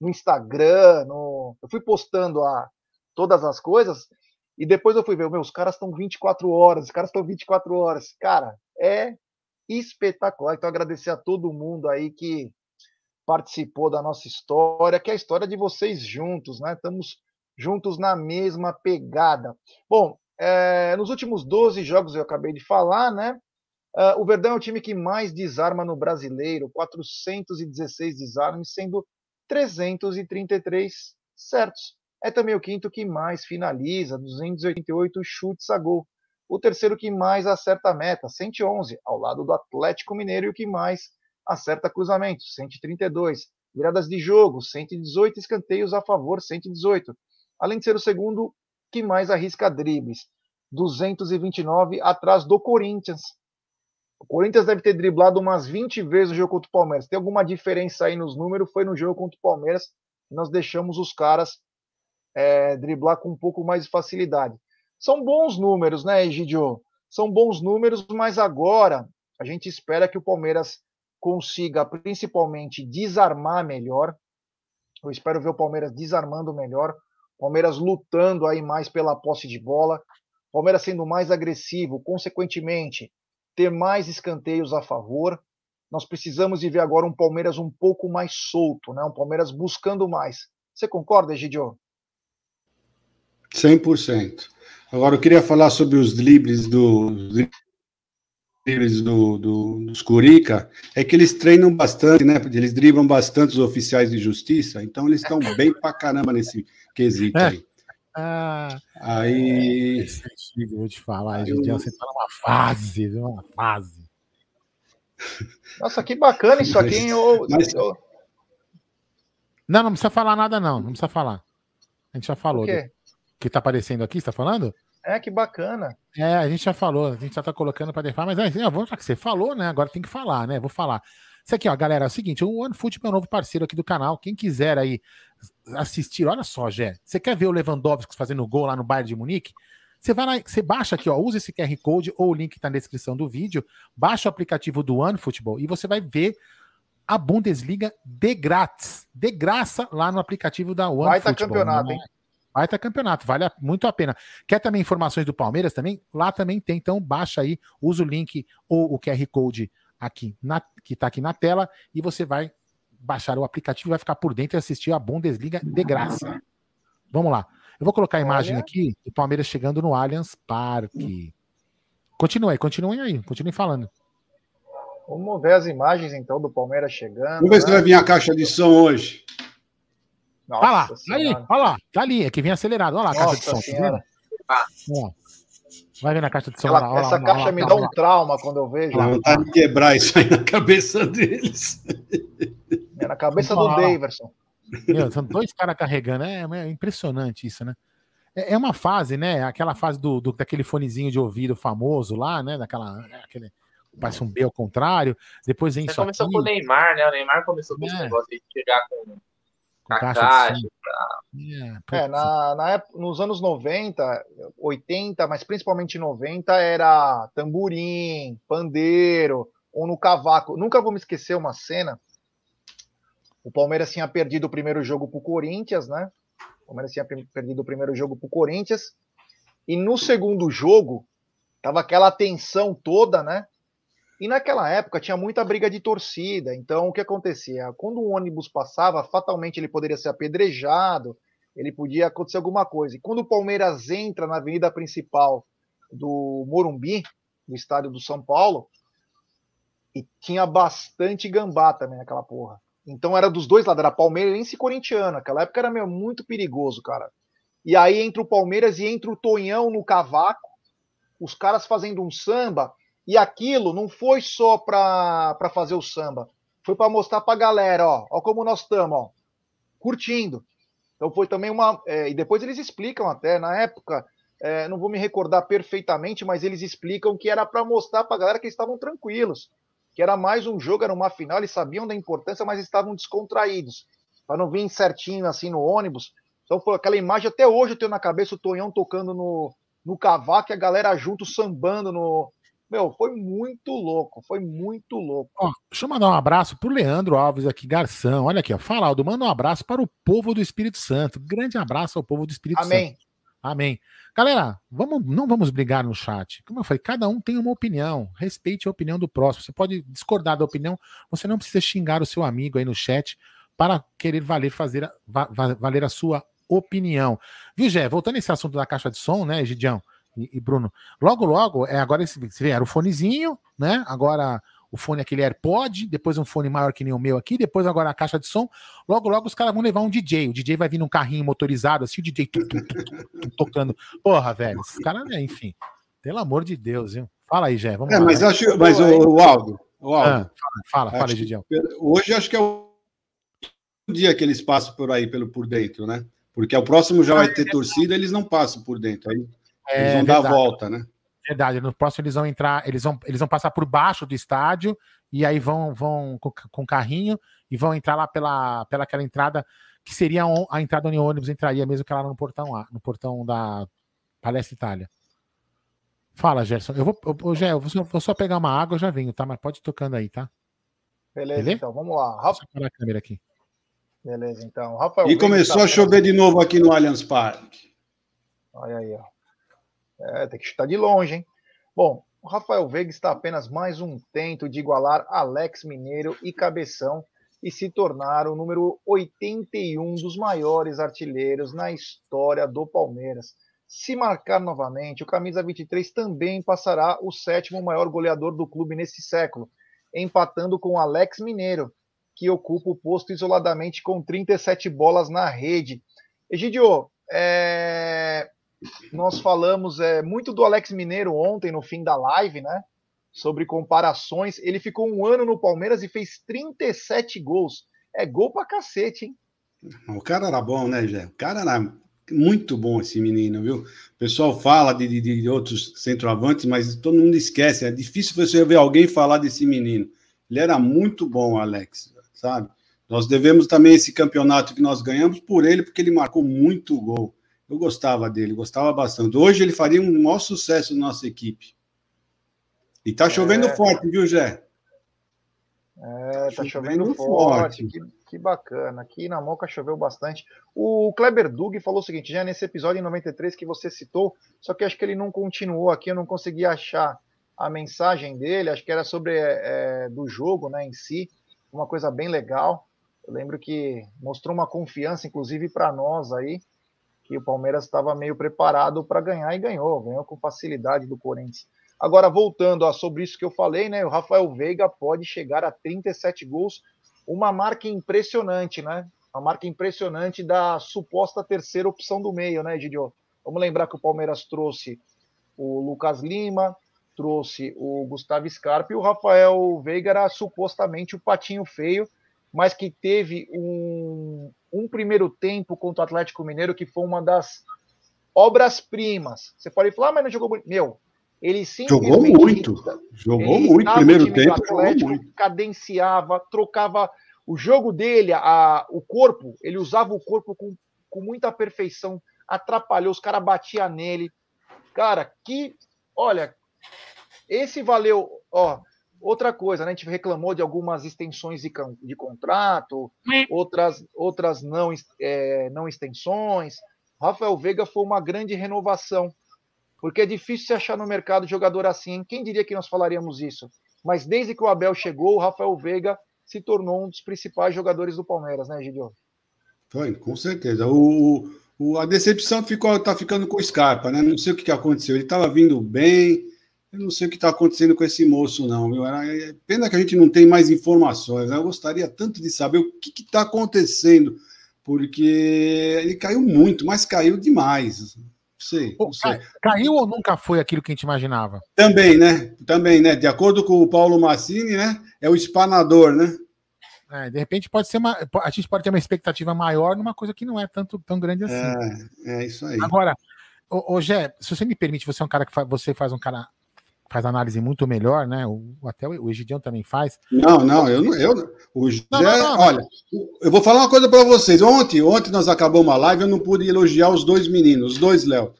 No Instagram, no... eu fui postando a, todas as coisas. E depois eu fui ver, meu, os caras estão 24 horas, os caras estão 24 horas. Cara, é espetacular. Então, agradecer a todo mundo aí que participou da nossa história, que é a história de vocês juntos, né? Estamos juntos na mesma pegada. Bom, é, nos últimos 12 jogos eu acabei de falar, né? Uh, o Verdão é o time que mais desarma no brasileiro, 416 desarmes, sendo 333 certos. É também o quinto que mais finaliza, 288 chutes a gol o terceiro que mais acerta a meta, 111, ao lado do Atlético Mineiro, e o que mais acerta cruzamentos, 132. Viradas de jogo, 118 escanteios a favor, 118. Além de ser o segundo que mais arrisca dribles, 229 atrás do Corinthians. O Corinthians deve ter driblado umas 20 vezes o jogo contra o Palmeiras. Tem alguma diferença aí nos números? Foi no jogo contra o Palmeiras que nós deixamos os caras é, driblar com um pouco mais de facilidade. São bons números, né, Egidio? São bons números, mas agora a gente espera que o Palmeiras consiga principalmente desarmar melhor. Eu espero ver o Palmeiras desarmando melhor, Palmeiras lutando aí mais pela posse de bola, Palmeiras sendo mais agressivo, consequentemente, ter mais escanteios a favor. Nós precisamos de ver agora um Palmeiras um pouco mais solto, né? Um Palmeiras buscando mais. Você concorda, Egidio? 100%. Agora, eu queria falar sobre os dribles do, do, do, dos Curica, é que eles treinam bastante, né? Eles driblam bastante os oficiais de justiça, então eles estão bem pra caramba nesse quesito aí. É. Ah, aí. É, vou te falar, eu... você tá numa fase, numa fase. Nossa, que bacana isso aqui, hein? Eu, Mas... eu... Não, não precisa falar nada, não. Não precisa falar. A gente já falou. O quê? Que tá aparecendo aqui, você tá falando? É, que bacana. É, a gente já falou, a gente já tá colocando para defar, mas é, já que você falou, né? Agora tem que falar, né? Vou falar. Isso aqui, ó, galera, é o seguinte: o OneFoot é um novo parceiro aqui do canal. Quem quiser aí assistir, olha só, Gé. Você quer ver o Lewandowski fazendo gol lá no Bayern de Munique? Você vai lá, você baixa aqui, ó, usa esse QR Code ou o link que tá na descrição do vídeo, baixa o aplicativo do OneFootball e você vai ver a Bundesliga de grátis, de graça lá no aplicativo da One Vai estar tá campeonato, né? hein? Vai estar tá campeonato, vale muito a pena. Quer também informações do Palmeiras também? Lá também tem, então baixa aí, usa o link ou o QR Code aqui na, que está aqui na tela e você vai baixar o aplicativo, vai ficar por dentro e assistir a Bundesliga de graça. Vamos lá. Eu vou colocar a imagem Olha. aqui do Palmeiras chegando no Allianz Parque. Continue aí, continuem aí, continuem falando. Vamos ver as imagens então do Palmeiras chegando. Vamos ver né? se vai vir a caixa de som hoje. Nossa olha lá, tá ali, olha lá, tá ali, é que vem acelerado. Olha lá a Nossa caixa de som. Tá vai ver na caixa de som. Ela, essa lá, caixa lá, me dá um trauma quando eu vejo. Não, tá de quebrar isso aí na cabeça deles. É na cabeça do Daverson. Meu, são dois caras carregando. É, é, impressionante isso, né? É, é uma fase, né? Aquela fase do, do, daquele fonezinho de ouvido famoso lá, né? Daquela. Aquele, parece um B ao contrário. Depois vem Você começou aqui. com o Neymar, né? O Neymar começou com é. esse negócio de chegar com, com a caixa. caixa pra... É, é na, na época, nos anos 90, 80, mas principalmente 90, era tamborim, pandeiro, ou no cavaco. Nunca vou me esquecer uma cena. O Palmeiras tinha perdido o primeiro jogo para o Corinthians, né? O Palmeiras tinha perdido o primeiro jogo para o Corinthians. E no segundo jogo, tava aquela tensão toda, né? E naquela época tinha muita briga de torcida. Então o que acontecia? Quando um ônibus passava, fatalmente ele poderia ser apedrejado, ele podia acontecer alguma coisa. E quando o Palmeiras entra na avenida principal do Morumbi, do estádio do São Paulo, e tinha bastante gambá também naquela porra. Então era dos dois lados, era palmeirense e corintiano. Aquela época era muito perigoso, cara. E aí entra o Palmeiras e entra o Tonhão no cavaco, os caras fazendo um samba e aquilo não foi só para fazer o samba, foi para mostrar para a galera, ó, ó como nós estamos, ó, curtindo. Então foi também uma. É, e depois eles explicam até, na época, é, não vou me recordar perfeitamente, mas eles explicam que era para mostrar para a galera que eles estavam tranquilos, que era mais um jogo, era uma final, eles sabiam da importância, mas estavam descontraídos, para não vir certinho assim no ônibus. Então foi aquela imagem, até hoje eu tenho na cabeça o Tonhão tocando no, no cavaco e a galera junto sambando no, meu, foi muito louco, foi muito louco. Ó, deixa eu mandar um abraço pro Leandro Alves aqui, Garção. Olha aqui, ó. Fala, Aldo, manda um abraço para o povo do Espírito Santo. Grande abraço ao povo do Espírito Amém. Santo. Amém. Galera, vamos, não vamos brigar no chat. Como eu falei, cada um tem uma opinião. Respeite a opinião do próximo. Você pode discordar da opinião, você não precisa xingar o seu amigo aí no chat para querer valer fazer va, valer a sua opinião. Viu, Gé? Voltando a esse assunto da caixa de som, né, Gidião? E, e Bruno. Logo, logo, é agora esse, você vê, era o fonezinho, né? Agora o fone aquele AirPod, depois um fone maior que nem o meu aqui, depois agora a caixa de som. Logo, logo os caras vão levar um DJ. O DJ vai vir num carrinho motorizado, assim, o DJ tum, tum, tum, tocando. Porra, velho, esses caras, né, enfim. Pelo amor de Deus, viu? Fala aí, Jé. Vamos é, lá. Mas acho, mas o, o Aldo, o Aldo. Ah, fala, fala, fala Gidião. Hoje acho que é o dia que eles passam por aí, pelo por dentro, né? Porque o próximo já vai ter torcida, eles não passam por dentro. Aí é, eles vão verdade. dar a volta, né? Verdade, no próximo eles vão entrar, eles vão, eles vão passar por baixo do estádio e aí vão, vão com, com carrinho e vão entrar lá pela, pela aquela entrada que seria a entrada onde o ônibus entraria mesmo que lá no portão A, no portão da Palestra Itália. Fala, Gerson. Eu vou, eu, Gé, eu vou, só, vou só pegar uma água, eu já venho, tá? Mas pode ir tocando aí, tá? Beleza, Beleza? então vamos lá. Rafa... a câmera aqui. Beleza, então. Rafael, e começou tá... a chover de novo aqui no Allianz Parque. Olha aí, ó. É, tem que chutar de longe, hein? Bom, o Rafael Veiga está apenas mais um tento de igualar Alex Mineiro e Cabeção e se tornar o número 81 dos maiores artilheiros na história do Palmeiras. Se marcar novamente, o camisa 23 também passará o sétimo maior goleador do clube nesse século, empatando com Alex Mineiro, que ocupa o posto isoladamente com 37 bolas na rede. Egidio, é nós falamos é, muito do Alex Mineiro ontem, no fim da live, né? Sobre comparações. Ele ficou um ano no Palmeiras e fez 37 gols. É gol pra cacete, hein? O cara era bom, né, Gé? O cara era muito bom esse menino, viu? O pessoal fala de, de, de, outros centroavantes, mas todo mundo esquece. É difícil você ver alguém falar desse menino. Ele era muito bom, Alex, sabe? Nós devemos também esse campeonato que nós ganhamos por ele, porque ele marcou muito gol. Eu gostava dele, gostava bastante. Hoje ele faria um maior sucesso na nossa equipe. E tá chovendo é... forte, viu, Jé? É, tá chovendo, chovendo forte. forte. Que, que, bacana. Aqui na Moca choveu bastante. O Kleber Dug falou o seguinte: já nesse episódio em 93 que você citou, só que acho que ele não continuou aqui, eu não consegui achar a mensagem dele. Acho que era sobre é, do jogo né, em si, uma coisa bem legal. Eu lembro que mostrou uma confiança, inclusive para nós aí, que o Palmeiras estava meio preparado para ganhar e ganhou, ganhou com facilidade do Corinthians. Agora, voltando a sobre isso que eu falei, né? O Rafael Veiga pode chegar a 37 gols, uma marca impressionante, né? Uma marca impressionante da suposta terceira opção do meio, né, Gidio? Vamos lembrar que o Palmeiras trouxe o Lucas Lima, trouxe o Gustavo Scarpa e o Rafael Veiga era supostamente o patinho feio, mas que teve um, um primeiro tempo contra o Atlético Mineiro que foi uma das obras-primas. Você pode falar, ah, mas não jogou muito. Meu, ele jogou muito, jogou muito. Primeiro tempo, Atlético, jogou muito. cadenciava, trocava o jogo dele, a, o corpo, ele usava o corpo com, com muita perfeição, atrapalhou, os caras batiam nele. Cara, que. Olha, esse valeu. Ó, outra coisa, né? A gente reclamou de algumas extensões de, de contrato, outras, outras não, é, não extensões. Rafael Veiga foi uma grande renovação porque é difícil se achar no mercado jogador assim. Quem diria que nós falaríamos isso? Mas desde que o Abel chegou, o Rafael Veiga se tornou um dos principais jogadores do Palmeiras, né, Gideon? Foi, com certeza. O, o, a decepção ficou, tá ficando com o Scarpa, né? Não sei o que, que aconteceu. Ele estava vindo bem. Eu não sei o que está acontecendo com esse moço, não. Viu? É pena que a gente não tem mais informações. Né? Eu gostaria tanto de saber o que está acontecendo, porque ele caiu muito, mas caiu demais sei, Pô, sei. Caiu ou nunca foi aquilo que a gente imaginava? Também, né? Também, né? De acordo com o Paulo Massini, né? É o espanador, né? É, de repente pode ser uma. A gente pode ter uma expectativa maior numa coisa que não é tanto tão grande assim. É, é isso aí. Agora, ô, Gé, se você me permite, você é um cara que faz, você faz um cara faz análise muito melhor, né? O, até o Egidião também faz. Não, não, eu não. Eu, o Gé, não, não, não, olha, eu vou falar uma coisa para vocês. Ontem, ontem nós acabamos a live, eu não pude elogiar os dois meninos, os dois Léo.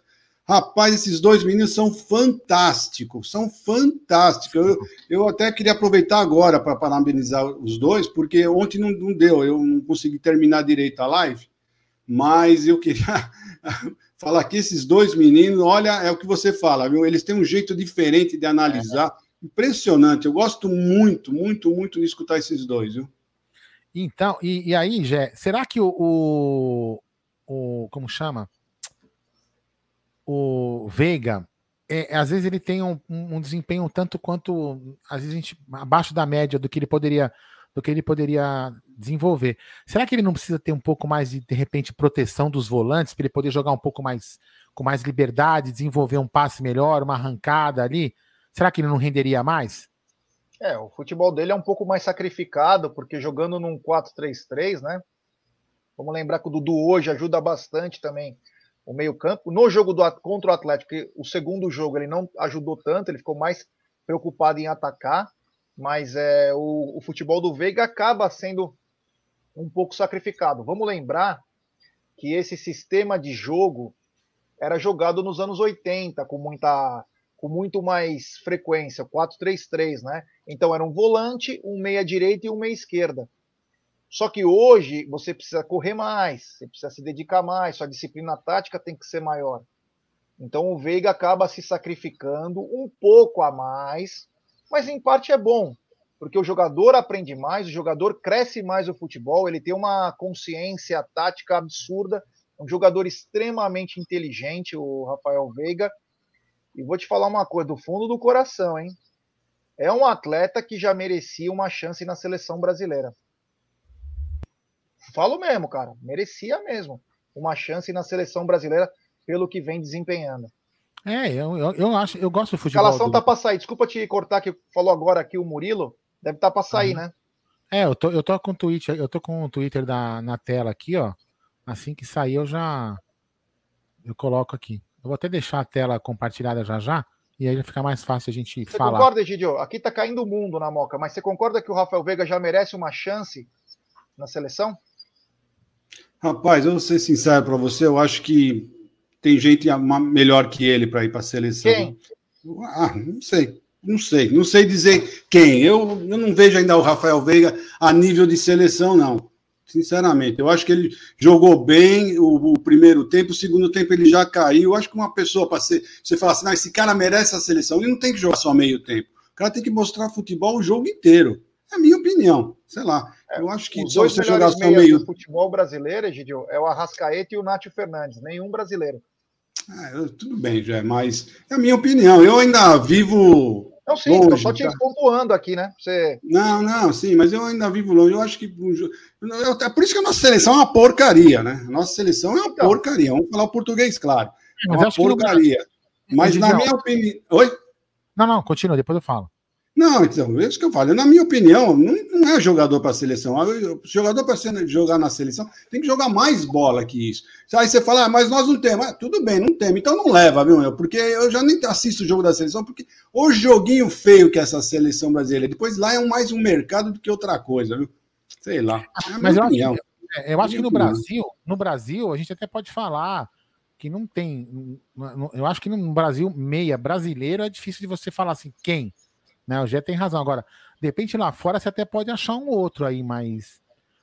Rapaz, esses dois meninos são fantásticos, são fantásticos. Eu, eu até queria aproveitar agora para parabenizar os dois, porque ontem não, não deu, eu não consegui terminar direito a live, mas eu queria falar que esses dois meninos, olha, é o que você fala, viu? Eles têm um jeito diferente de analisar, é. impressionante. Eu gosto muito, muito, muito de escutar esses dois, viu? Então, e, e aí, Jé, será que o, o, o como chama? o Veiga, é, às vezes ele tem um, um, desempenho tanto quanto às vezes a gente, abaixo da média do que ele poderia do que ele poderia desenvolver. Será que ele não precisa ter um pouco mais de de repente proteção dos volantes para ele poder jogar um pouco mais com mais liberdade, desenvolver um passe melhor, uma arrancada ali? Será que ele não renderia mais? É, o futebol dele é um pouco mais sacrificado, porque jogando num 4-3-3, né? Vamos lembrar que o Dudu hoje ajuda bastante também o meio-campo. No jogo do, contra o Atlético, o segundo jogo ele não ajudou tanto, ele ficou mais preocupado em atacar, mas é, o, o futebol do Veiga acaba sendo um pouco sacrificado. Vamos lembrar que esse sistema de jogo era jogado nos anos 80 com muita com muito mais frequência, 4-3-3, né? Então era um volante, um meia direita e um meia esquerda. Só que hoje você precisa correr mais, você precisa se dedicar mais, sua disciplina tática tem que ser maior. Então o Veiga acaba se sacrificando um pouco a mais, mas em parte é bom, porque o jogador aprende mais, o jogador cresce mais o futebol, ele tem uma consciência tática absurda, um jogador extremamente inteligente, o Rafael Veiga. E vou te falar uma coisa do fundo do coração, hein? É um atleta que já merecia uma chance na seleção brasileira. Falo mesmo, cara. Merecia mesmo uma chance na seleção brasileira pelo que vem desempenhando. É, eu, eu, eu acho, eu gosto do futebol. A escalação do... tá para sair. Desculpa te cortar que falou agora aqui o Murilo. Deve estar tá para sair, né? É, eu tô, eu tô com o Twitter, eu tô com o Twitter da, na tela aqui, ó. Assim que sair, eu já eu coloco aqui. Eu vou até deixar a tela compartilhada já já, e aí fica mais fácil a gente você falar. Você concorda, Egidio? Aqui tá caindo o mundo na moca, mas você concorda que o Rafael Veiga já merece uma chance na seleção? Rapaz, eu vou ser sincero para você, eu acho que tem gente melhor que ele para ir para a seleção. Quem? Ah, não sei. não sei, não sei dizer quem. Eu, eu não vejo ainda o Rafael Veiga a nível de seleção, não. Sinceramente, eu acho que ele jogou bem o, o primeiro tempo, o segundo tempo ele já caiu. Eu acho que uma pessoa para ser, você falar assim, ah, esse cara merece a seleção, ele não tem que jogar só meio tempo. O cara tem que mostrar futebol o jogo inteiro. É a minha opinião. Sei lá. É, eu acho que Os só você jogar só meio. Do futebol brasileiro, Egidio, é o Arrascaeta e o Nátio Fernandes, nenhum brasileiro. Ah, tudo bem, já, mas é a minha opinião. Eu ainda vivo. Não, sim, longe, só te tá? pontuando aqui, né? Você... Não, não, sim, mas eu ainda vivo longe. Eu acho que. É por isso que a nossa seleção é uma porcaria, né? A nossa seleção é uma então, porcaria. Vamos falar o português, claro. É uma porcaria. Mas, na minha opinião. Oi? Não, não, continua, depois eu falo. Não, então, é isso que eu falo. Na minha opinião, não, não é jogador para a seleção. O jogador para jogar na seleção tem que jogar mais bola que isso. Aí você fala, ah, mas nós não temos. Ah, tudo bem, não temos. Então não leva, viu, meu? Porque eu já nem assisto o jogo da seleção, porque o joguinho feio que é essa seleção brasileira. Depois lá é mais um mercado do que outra coisa, viu? Sei lá. É mas eu acho, que, é, eu acho que no Brasil, no Brasil, a gente até pode falar que não tem. Eu acho que no Brasil, meia brasileiro, é difícil de você falar assim, quem? Né? O Gé tem razão. Agora, de repente lá fora você até pode achar um outro aí, mas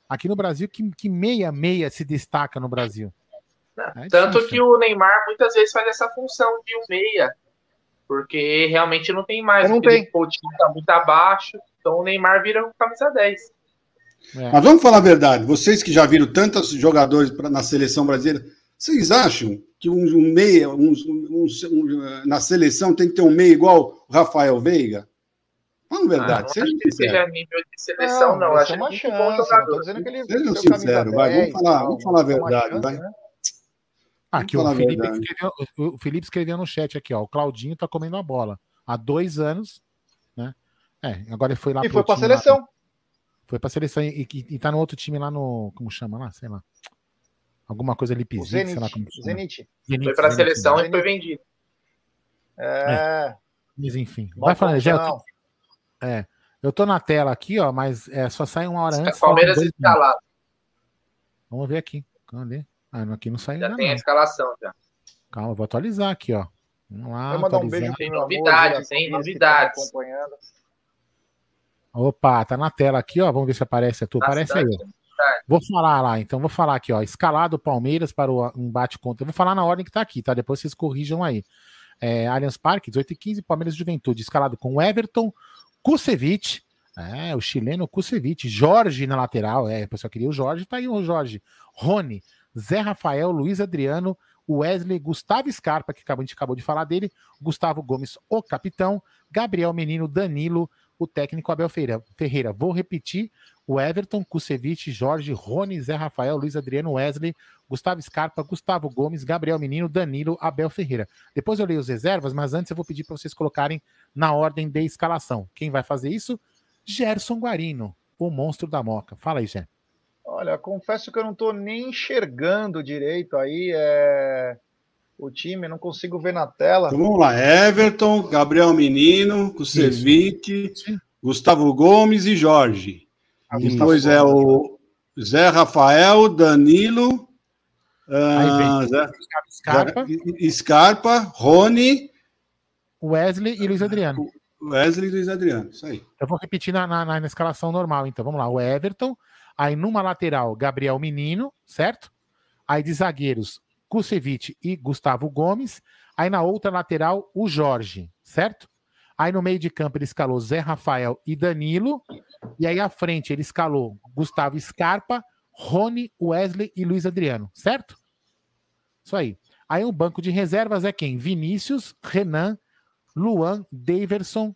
aqui no Brasil, que, que meia meia se destaca no Brasil? É Tanto que o Neymar muitas vezes faz essa função de um meia, porque realmente não tem mais. Não tem. O time tá muito abaixo, então o Neymar vira um camisa 10. É. Mas vamos falar a verdade, vocês que já viram tantos jogadores pra, na seleção brasileira, vocês acham que um, um meia um, um, na seleção tem que ter um meia igual o Rafael Veiga? Vamos verdade, ah, seja sincero. Seja nível de seleção, não. não acho é uma chance. Jogador. Dizendo que ele Sejam sinceros, vai. Vamos falar, vamos falar a verdade, chance, vai. Né? Aqui, o, Felipe escreveu, o Felipe escreveu no chat aqui, ó. O Claudinho tá comendo a bola. Há dois anos, né? É, agora ele foi lá. E foi pra seleção. Lá, foi pra seleção e, e, e tá no outro time lá no. Como chama lá? Sei lá. Alguma coisa ali Zenit, sei lá como chama. Zenit. Zenit. Foi pra Zenit, seleção Zenit. e foi vendido. É. é. Mas enfim. Bom, vai falando, já. É. Eu tô na tela aqui, ó, mas é, só sai uma hora antes. Palmeiras escalado. Vamos ver aqui. Cadê? Ah, aqui não saiu já ainda. tem não. a escalação já. Calma, vou atualizar aqui, ó. Vamos lá. Vou mandar um beijo Tem novidades, hein? Novidades. Opa, tá na tela aqui, ó. Vamos ver se aparece a tua. Aparece aí, ó. Vou falar lá, então vou falar aqui, ó. Escalado Palmeiras para o embate contra. Eu vou falar na ordem que tá aqui, tá? Depois vocês corrijam aí. É, Allianz Parque, 18 e 15, Palmeiras Juventude, escalado com Everton, Kusevich, é, o chileno Kusevich, Jorge na lateral, é, o pessoal queria o Jorge, tá aí o Jorge, Rony, Zé Rafael, Luiz Adriano, Wesley, Gustavo Scarpa, que a gente acabou de falar dele, Gustavo Gomes, o capitão, Gabriel Menino, Danilo, o técnico Abel Ferreira. Vou repetir: o Everton, Kusevich, Jorge, Rony, Zé Rafael, Luiz Adriano, Wesley, Gustavo Scarpa, Gustavo Gomes, Gabriel Menino, Danilo, Abel Ferreira. Depois eu leio os reservas, mas antes eu vou pedir para vocês colocarem na ordem de escalação. Quem vai fazer isso? Gerson Guarino, o monstro da Moca. Fala aí, Gé. Olha, confesso que eu não estou nem enxergando direito aí é... o time, não consigo ver na tela. Então vamos lá, Everton, Gabriel Menino, Kusevich, Gustavo Gomes e Jorge. Ah, Depois é o Zé Rafael, Danilo, uh, Zé, Scarpa. Scarpa, Rony, Wesley e Luiz Adriano. Wesley e Luiz Adriano, isso aí. Eu vou repetir na, na, na escalação normal, então vamos lá. O Everton, aí numa lateral, Gabriel Menino, certo? Aí de zagueiros, Kusevich e Gustavo Gomes. Aí na outra lateral, o Jorge, certo? Aí no meio de campo ele escalou Zé Rafael e Danilo. E aí à frente ele escalou Gustavo Scarpa, Rony, Wesley e Luiz Adriano, certo? Isso aí. Aí o banco de reservas é quem? Vinícius, Renan, Luan, Daverson,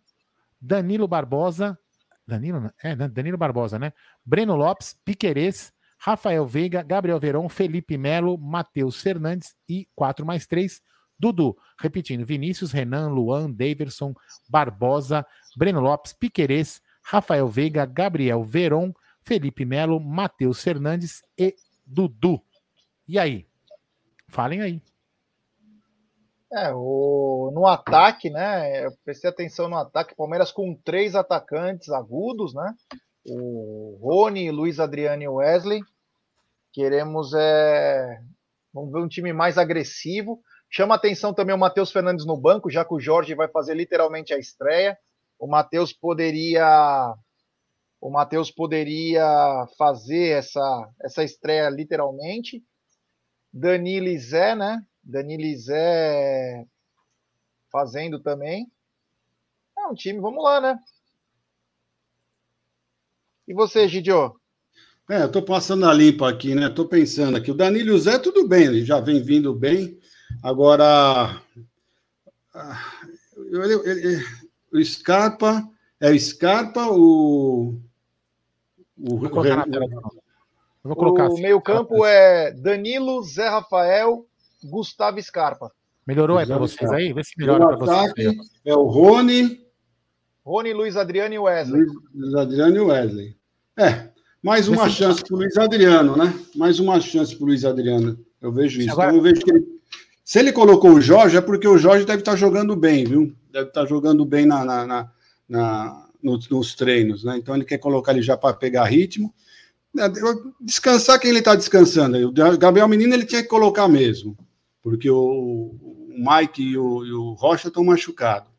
Danilo Barbosa, Danilo, é, Danilo Barbosa, né? Breno Lopes, Piquerez, Rafael Veiga, Gabriel Verón, Felipe Melo, Matheus Fernandes e 4 mais 3, Dudu. Repetindo, Vinícius, Renan, Luan, Daverson, Barbosa, Breno Lopes, Piquerez, Rafael Veiga, Gabriel Veron, Felipe Melo, Matheus Fernandes e Dudu. E aí? Falem aí. É, o, no ataque, né? Eu prestei atenção no ataque. Palmeiras com três atacantes agudos, né? O Rony, Luiz Adriano e Wesley. Queremos é, vamos ver um time mais agressivo. Chama atenção também o Matheus Fernandes no banco, já que o Jorge vai fazer literalmente a estreia. o Matheus poderia o Matheus poderia fazer essa, essa estreia literalmente. Dani Zé, né? Dani Zé fazendo também. É um time, vamos lá, né? E você, Gidio? É, eu tô passando a limpa aqui, né? Tô pensando aqui. O Danilo Zé, tudo bem, ele já vem vindo bem. Agora, o Scarpa, é o Scarpa, o. o vou colocar na tela, vou colocar o assim. meio-campo é Danilo, Zé Rafael, Gustavo Scarpa. Melhorou aí para vocês aí? Vê se melhora para vocês. É o Rony. Rony, Luiz Adriano e Wesley. Luiz Adriano e Wesley. É, mais uma Esse... chance para o Luiz Adriano, né? Mais uma chance para o Luiz Adriano. Eu vejo isso. Agora... Então, eu vejo que ele... Se ele colocou o Jorge, é porque o Jorge deve estar jogando bem, viu? Deve estar jogando bem na, na, na, na nos, nos, treinos, né? Então ele quer colocar ele já para pegar ritmo. É, descansar quem ele está descansando. O Gabriel Menino ele tinha que colocar mesmo, porque o, o Mike e o, e o Rocha estão machucados.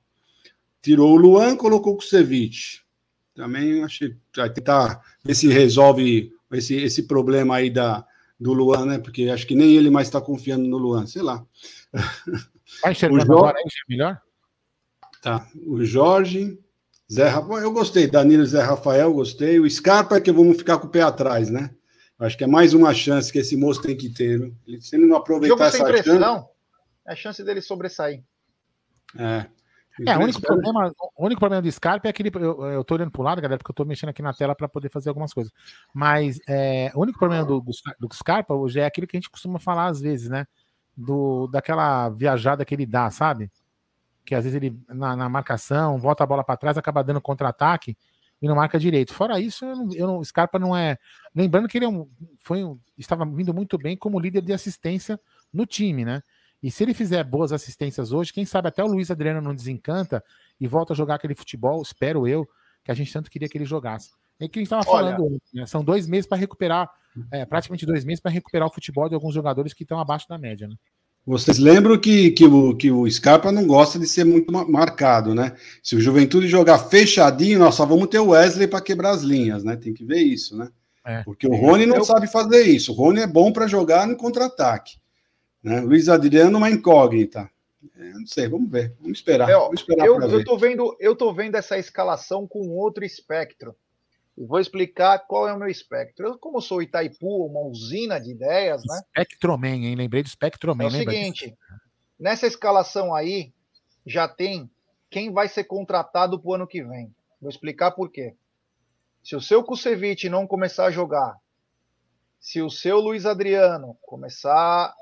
Tirou o Luan, colocou o Kusevich. Também achei vai tentar ver se resolve esse, esse problema aí da, do Luan, né? Porque acho que nem ele mais está confiando no Luan, sei lá. Tá enxergando Jorge... agora aí, melhor? Tá. O Jorge, Zé Rafael, eu gostei. Danilo Zé Rafael, gostei. O Scarpa é que vamos ficar com o pé atrás, né? Acho que é mais uma chance que esse moço tem que ter. Ele, se ele não aproveitar essa chance. É a chance dele sobressair. É. É, o único, problema, o único problema do Scarpa é aquele. Eu, eu tô olhando pro lado, galera, porque eu tô mexendo aqui na tela para poder fazer algumas coisas. Mas é, o único problema do, do, do, Scarpa hoje é aquilo que a gente costuma falar às vezes, né? Do, daquela viajada que ele dá, sabe? Que às vezes ele, na, na marcação, volta a bola para trás, acaba dando contra-ataque e não marca direito. Fora isso, eu não, eu não, o Scarpa não é. Lembrando que ele é um, foi um, estava vindo muito bem como líder de assistência no time, né? E se ele fizer boas assistências hoje, quem sabe até o Luiz Adriano não desencanta e volta a jogar aquele futebol, espero eu, que a gente tanto queria que ele jogasse. É que a gente estava falando, né? são dois meses para recuperar, é, praticamente dois meses para recuperar o futebol de alguns jogadores que estão abaixo da média, né? Vocês lembram que, que, o, que o Scarpa não gosta de ser muito marcado, né? Se o Juventude jogar fechadinho, nós só vamos ter o Wesley para quebrar as linhas, né? Tem que ver isso, né? É. Porque o Rony não eu... sabe fazer isso. O Rony é bom para jogar no contra-ataque. Né? Luiz Adriano, uma incógnita. É, não sei, vamos ver. Vamos esperar. Eu, vamos esperar eu, eu, tô vendo, eu tô vendo essa escalação com outro espectro. E vou explicar qual é o meu espectro. Eu, como sou Itaipu, uma usina de ideias, né? Spectroman, hein? Lembrei do Spectroman. É o seguinte, disso? nessa escalação aí, já tem quem vai ser contratado para o ano que vem. Vou explicar por quê. Se o seu Kusevich não começar a jogar, se o seu Luiz Adriano começar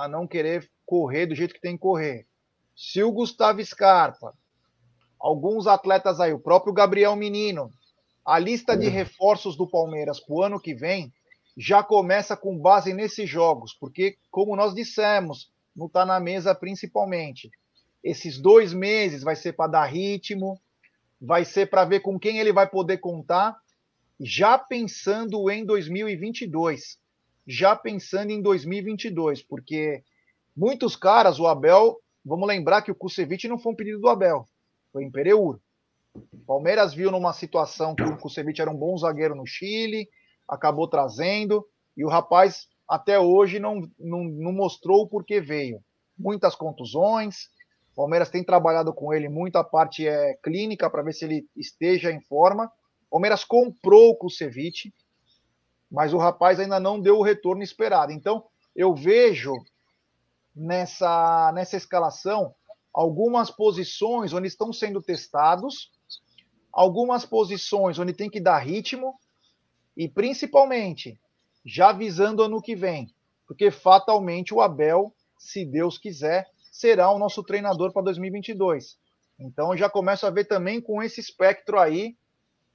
a não querer correr do jeito que tem que correr. Se o Gustavo Scarpa, alguns atletas aí, o próprio Gabriel Menino, a lista de reforços do Palmeiras para o ano que vem já começa com base nesses jogos, porque, como nós dissemos, não está na mesa principalmente. Esses dois meses vai ser para dar ritmo, vai ser para ver com quem ele vai poder contar, já pensando em 2022 já pensando em 2022, porque muitos caras, o Abel, vamos lembrar que o Kusevich não foi um pedido do Abel, foi em Pereur. Palmeiras viu numa situação que o Kusevich era um bom zagueiro no Chile, acabou trazendo, e o rapaz até hoje não, não, não mostrou o porquê veio. Muitas contusões, o Palmeiras tem trabalhado com ele, muita parte é clínica para ver se ele esteja em forma. O Palmeiras comprou o Kusevich, mas o rapaz ainda não deu o retorno esperado. Então, eu vejo nessa, nessa escalação algumas posições onde estão sendo testados, algumas posições onde tem que dar ritmo e principalmente já visando ano que vem, porque fatalmente o Abel, se Deus quiser, será o nosso treinador para 2022. Então já começo a ver também com esse espectro aí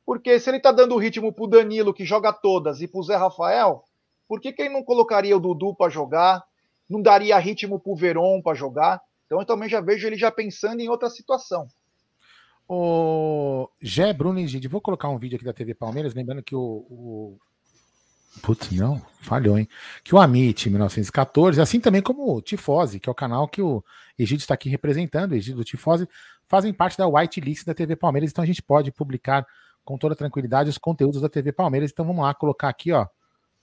porque se ele está dando ritmo para o Danilo, que joga todas, e para o Zé Rafael, por que, que ele não colocaria o Dudu para jogar? Não daria ritmo para o Veron para jogar? Então eu também já vejo ele já pensando em outra situação. O Gé, Bruno e Gide, vou colocar um vídeo aqui da TV Palmeiras, lembrando que o, o, Putz, não, falhou, hein? Que o Amit, 1914, assim também como o Tifose, que é o canal que o Egídio está aqui representando, o do Tifose, fazem parte da whitelist da TV Palmeiras, então a gente pode publicar com toda tranquilidade os conteúdos da TV Palmeiras. Então vamos lá, colocar aqui, ó.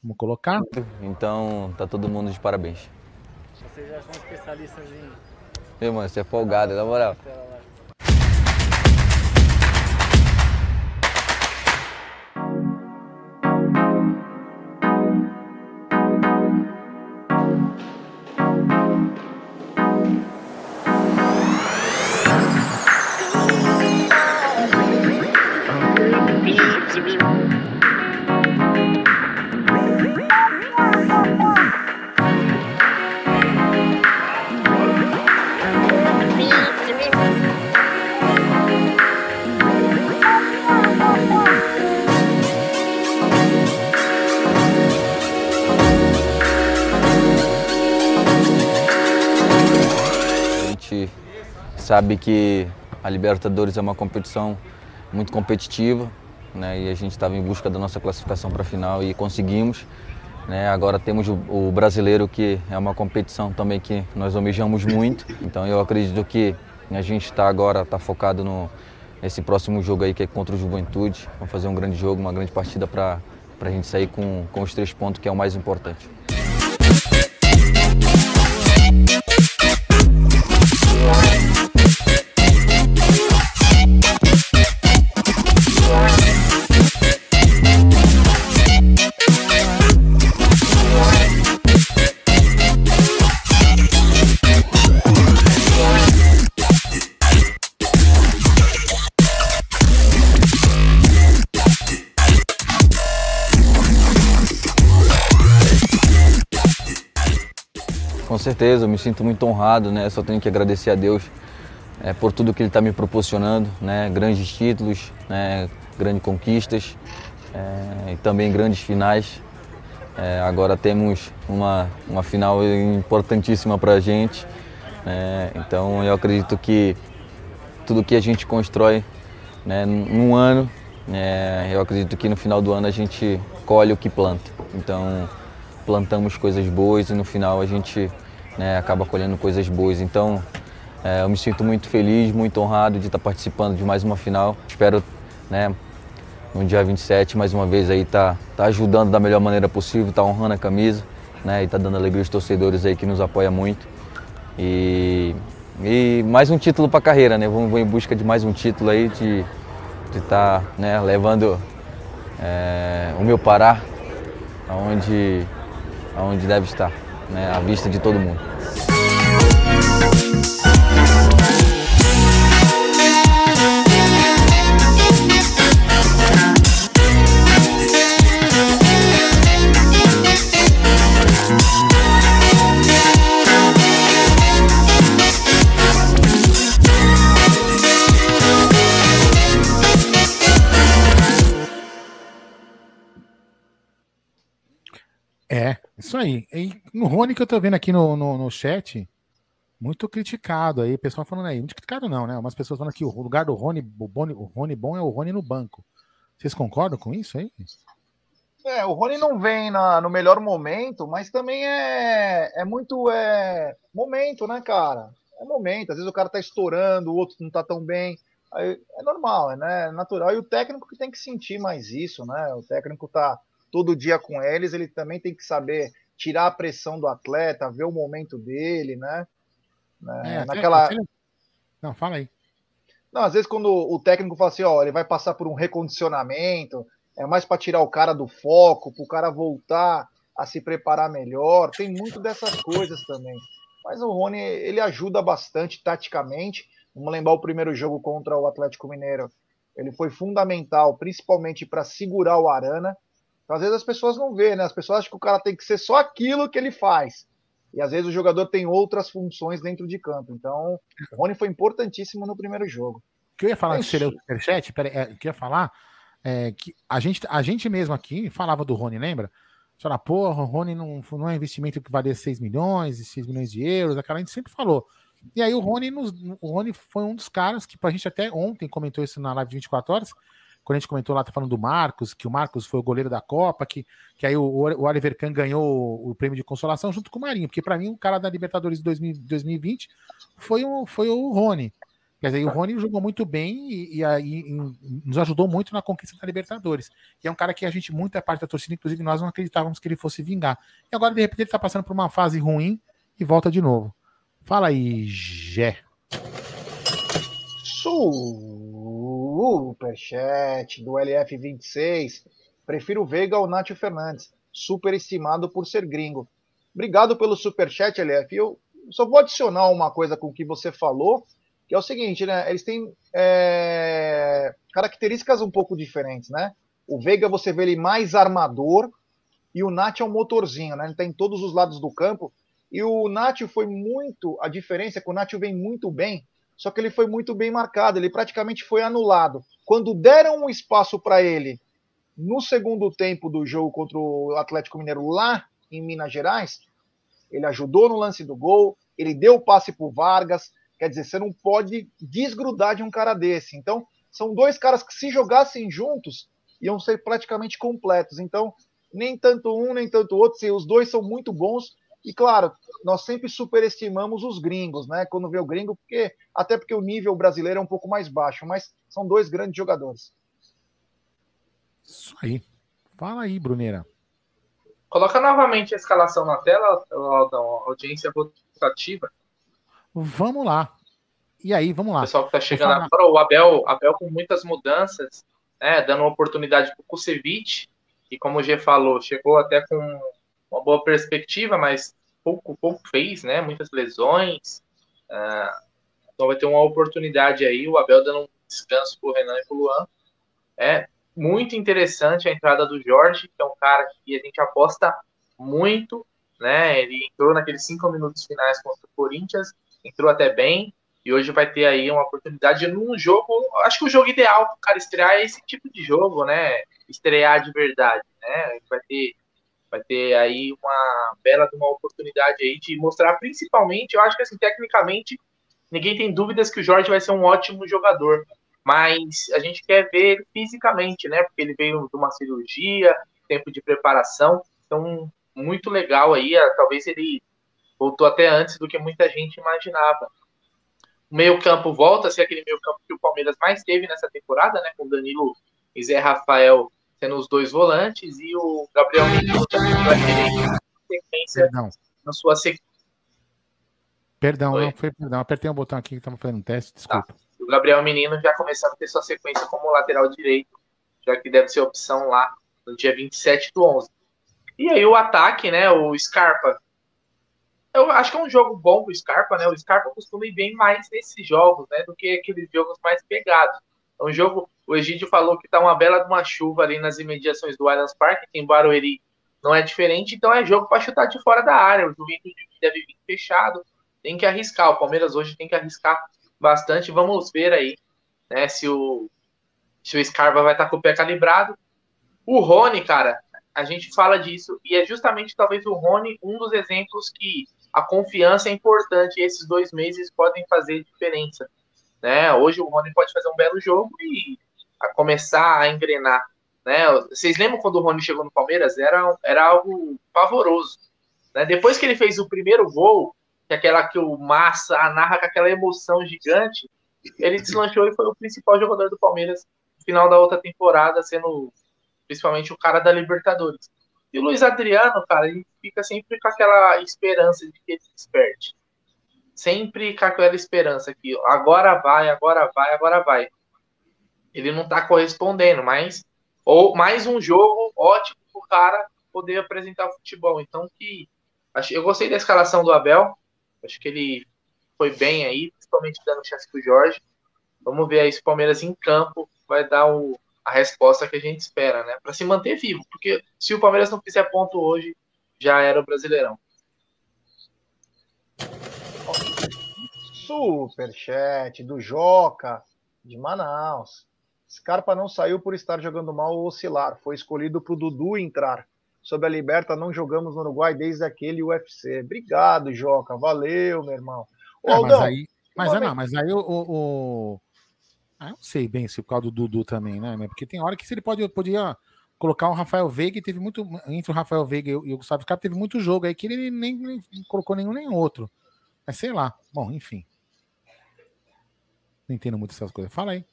Vamos colocar. Então tá todo mundo de parabéns. Vocês já são especialistas em. Meu, mano, você é folgado, na moral. Sabe que a Libertadores é uma competição muito competitiva, né? E a gente estava em busca da nossa classificação para a final e conseguimos. Né? Agora temos o, o, brasileiro que é uma competição também que nós almejamos muito. Então eu acredito que a gente está agora tá focado no nesse próximo jogo aí que é contra o Juventude. Vamos fazer um grande jogo, uma grande partida para a gente sair com, com os três pontos que é o mais importante. Certeza, eu me sinto muito honrado, né? Só tenho que agradecer a Deus é, por tudo que Ele está me proporcionando, né? Grandes títulos, né? Grandes conquistas é, e também grandes finais. É, agora temos uma, uma final importantíssima para a gente. Né? Então eu acredito que tudo que a gente constrói né, num ano, é, eu acredito que no final do ano a gente colhe o que planta. Então plantamos coisas boas e no final a gente né, acaba colhendo coisas boas. Então, é, eu me sinto muito feliz, muito honrado de estar participando de mais uma final. Espero, né, no dia 27, mais uma vez aí, tá, tá ajudando da melhor maneira possível, tá honrando a camisa, né, e tá dando alegria aos torcedores aí que nos apoia muito. E, e mais um título para a carreira, né? Vamos, em busca de mais um título aí, de estar de tá, né, levando é, o meu Pará aonde, aonde deve estar né, à vista de todo mundo. É, isso aí. E no Rony que eu tô vendo aqui no, no, no chat, muito criticado aí, pessoal falando aí, muito criticado não, né? Umas pessoas falando que o lugar do Rony, o, Boni, o Rony bom é o Rony no banco. Vocês concordam com isso aí? É, o Rony não vem na, no melhor momento, mas também é, é muito é, momento, né, cara? É momento. Às vezes o cara tá estourando, o outro não tá tão bem. Aí, é normal, é né, natural. E o técnico que tem que sentir mais isso, né? O técnico tá todo dia com eles, ele também tem que saber tirar a pressão do atleta, ver o momento dele, né? né? É, Naquela. Não, fala aí. Não, às vezes quando o técnico fala assim, ó, ele vai passar por um recondicionamento, é mais para tirar o cara do foco, para o cara voltar a se preparar melhor. Tem muito dessas coisas também. Mas o Rony, ele ajuda bastante taticamente. Vamos lembrar o primeiro jogo contra o Atlético Mineiro. Ele foi fundamental, principalmente para segurar o Arana. Então, às vezes as pessoas não vê, né? As pessoas acham que o cara tem que ser só aquilo que ele faz. E às vezes o jogador tem outras funções dentro de campo. Então, o Rony foi importantíssimo no primeiro jogo. O que eu ia falar que seria o superchat, peraí, é, que eu ia falar é que a gente, a gente mesmo aqui falava do Rony, lembra? Fala, porra, o Rony não, não é investimento que valia 6 milhões, 6 milhões de euros, aquela a gente sempre falou. E aí o Rony, nos, o Rony foi um dos caras que a gente até ontem comentou isso na live de 24 horas, quando a gente comentou lá, tá falando do Marcos, que o Marcos foi o goleiro da Copa, que, que aí o, o Oliver Kahn ganhou o prêmio de consolação junto com o Marinho, porque para mim o cara da Libertadores de 2020 foi, um, foi o Rony. Quer dizer, o Rony jogou muito bem e, e, e, nos ajudou muito na conquista da Libertadores. E é um cara que a gente, muita parte da torcida, inclusive nós não acreditávamos que ele fosse vingar. E agora, de repente, ele tá passando por uma fase ruim e volta de novo. Fala aí, Gé. Superchat do LF26. Prefiro Veiga ao Nátio Fernandes. Superestimado por ser gringo. Obrigado pelo superchat, LF. Eu só vou adicionar uma coisa com o que você falou, que é o seguinte, né? Eles têm é, características um pouco diferentes, né? O Veiga você vê ele mais armador e o Nath é um motorzinho, né? Ele está em todos os lados do campo. E o Nath foi muito. A diferença é que o Nath vem muito bem só que ele foi muito bem marcado, ele praticamente foi anulado. Quando deram um espaço para ele no segundo tempo do jogo contra o Atlético Mineiro lá em Minas Gerais, ele ajudou no lance do gol, ele deu o passe para Vargas. Quer dizer, você não pode desgrudar de um cara desse. Então, são dois caras que, se jogassem juntos, iam ser praticamente completos. Então, nem tanto um, nem tanto outro. Se os dois são muito bons, e claro, nós sempre superestimamos os gringos, né? Quando vê o gringo, porque até porque o nível brasileiro é um pouco mais baixo, mas são dois grandes jogadores. Isso aí. Fala aí, Bruneira. Coloca novamente a escalação na tela, da audiência votativa. Vamos lá. E aí, vamos lá. O pessoal que tá chegando agora, o Abel, Abel com muitas mudanças, né, dando oportunidade para o Kusevich, e como o G falou, chegou até com uma boa perspectiva, mas pouco, pouco fez, né? Muitas lesões. Uh, então vai ter uma oportunidade aí, o Abel dando um descanso pro Renan e pro Luan. É muito interessante a entrada do Jorge, que é um cara que a gente aposta muito, né? Ele entrou naqueles cinco minutos finais contra o Corinthians, entrou até bem, e hoje vai ter aí uma oportunidade num jogo. Acho que o jogo ideal para o cara estrear é esse tipo de jogo, né? Estrear de verdade, né? Vai ter vai ter aí uma bela uma oportunidade aí de mostrar principalmente, eu acho que assim, tecnicamente, ninguém tem dúvidas que o Jorge vai ser um ótimo jogador, mas a gente quer ver ele fisicamente, né? Porque ele veio de uma cirurgia, tempo de preparação, então muito legal aí, talvez ele voltou até antes do que muita gente imaginava. O meio-campo volta a ser aquele meio-campo que o Palmeiras mais teve nessa temporada, né? Com Danilo e Zé Rafael tendo os dois volantes e o Gabriel Menino sequência Perdão. na sua sequência. Perdão, Oi? não foi perdão. Apertei um botão aqui que estava fazendo um teste, desculpa. Tá. O Gabriel Menino já começando a ter sua sequência como lateral direito, já que deve ser opção lá no dia 27 do 11. E aí o ataque, né, o Scarpa. Eu acho que é um jogo bom pro Scarpa, né? O Scarpa costuma ir bem mais nesses jogos, né, do que aqueles jogos mais pegados. É um jogo o Egídio falou que tá uma bela de uma chuva ali nas imediações do Allianz Parque, que em Barueri não é diferente, então é jogo para chutar de fora da área. O Juventude deve vir fechado, tem que arriscar. O Palmeiras hoje tem que arriscar bastante. Vamos ver aí né, se, o, se o Scarpa vai estar tá com o pé calibrado. O Rony, cara, a gente fala disso, e é justamente talvez o Rony um dos exemplos que a confiança é importante e esses dois meses podem fazer diferença. Né? Hoje o Rony pode fazer um belo jogo e a começar a engrenar. Né? Vocês lembram quando o Rony chegou no Palmeiras? Era, era algo pavoroso. Né? Depois que ele fez o primeiro gol, que é aquela que o Massa narra com aquela emoção gigante, ele deslanchou e foi o principal jogador do Palmeiras no final da outra temporada, sendo principalmente o cara da Libertadores. E o Luiz Adriano, cara, ele fica sempre com aquela esperança de que ele desperte. Sempre com aquela esperança que agora vai, agora vai, agora vai ele não está correspondendo, mas ou mais um jogo ótimo para o cara poder apresentar o futebol. Então que eu gostei da escalação do Abel, acho que ele foi bem aí, principalmente dando chance para o Jorge. Vamos ver aí se o Palmeiras em campo vai dar o, a resposta que a gente espera, né? Para se manter vivo, porque se o Palmeiras não fizer ponto hoje, já era o Brasileirão. Superchat do Joca de Manaus. Scarpa não saiu por estar jogando mal ou oscilar. Foi escolhido para o Dudu entrar. Sob a Liberta, não jogamos no Uruguai desde aquele UFC. Obrigado, Joca. Valeu, meu irmão. Ô, é, mas aí, mas, é, não, mas aí o, o, Ah, eu não sei bem se por causa do Dudu também, né? Porque tem hora que se ele pode, podia colocar o Rafael Veiga e teve muito. Entre o Rafael Veiga e o Gustavo Scarpa, teve muito jogo aí que ele nem, nem colocou nenhum nem outro. Mas sei lá. Bom, enfim. Não entendo muito essas coisas. Fala aí.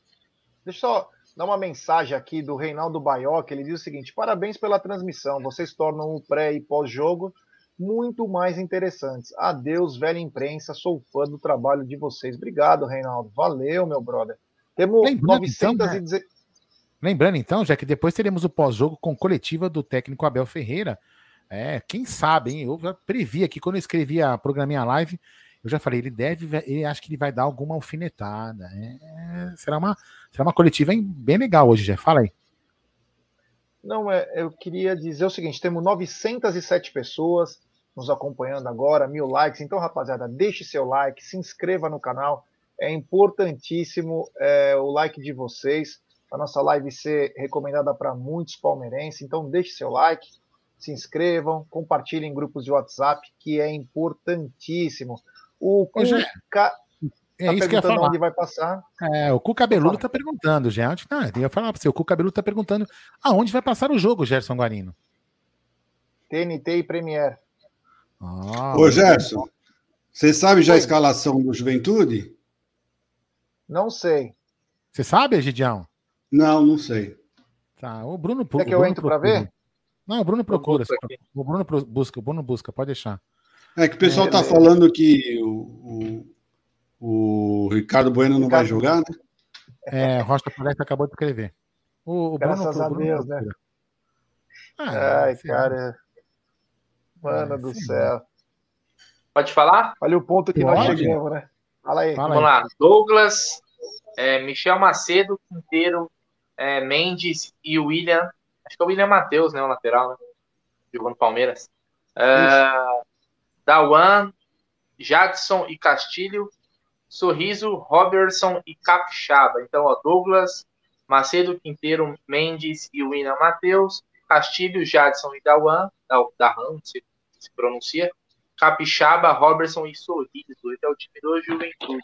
Deixa eu só dar uma mensagem aqui do Reinaldo Baioc. Ele diz o seguinte: parabéns pela transmissão. Vocês tornam o pré e pós-jogo muito mais interessantes. Adeus, velha imprensa. Sou fã do trabalho de vocês. Obrigado, Reinaldo. Valeu, meu brother. Temos Lembrando, 910... então, Lembrando, então, já que depois teremos o pós-jogo com coletiva do técnico Abel Ferreira. É, quem sabe, hein? Eu já previ aqui, quando eu escrevi a programinha live, eu já falei, ele deve, ele acho que ele vai dar alguma alfinetada. É, será, uma, será uma coletiva bem legal hoje, já. Fala aí. Não, é, eu queria dizer o seguinte: temos 907 pessoas nos acompanhando agora, mil likes. Então, rapaziada, deixe seu like, se inscreva no canal. É importantíssimo é, o like de vocês a nossa live ser recomendada para muitos palmeirenses. Então, deixe seu like, se inscrevam, compartilhem em grupos de WhatsApp, que é importantíssimo. O Cuca é tá isso que eu ia falar. onde vai passar. É, o Cu Cabeludo está perguntando, já. Não, eu ia falar para você, o Cu Cabeludo está perguntando aonde vai passar o jogo, Gerson Guarino. TNT e Premiere. Ah, Ô, Gerson, você sabe já a escalação do Juventude? Não sei. Você sabe, Egidião? Não, não sei. Tá, o Bruno Quer que eu entro para ver? Não, o Bruno procura. O Bruno busca, o Bruno busca, pode deixar. É que o pessoal está é, falando que o, o, o, Ricardo Bueno não vai jogar, né? É, Rocha Palestra acabou de escrever. O, o Graças Bruno, a Bruno Deus, né? Ah, Ai, cara. Mano é, do sim. céu. Pode falar? Olha o ponto que Pode. nós chegamos, né? Fala aí. Vamos lá. Douglas, é, Michel Macedo, Quinteiro, é, Mendes e William. Acho que é o William Matheus, né? O lateral, né? Jogou no Palmeiras. É, Dawan, Jadson e Castilho. Sorriso, Robertson e Capixaba. Então, ó, Douglas, Macedo, Quinteiro, Mendes e William Matheus. Castilho, Jadson e Dawan. Da, Dahan, não sei se pronuncia. Capixaba, Robertson e Sorriso. Esse é o time do Juventude.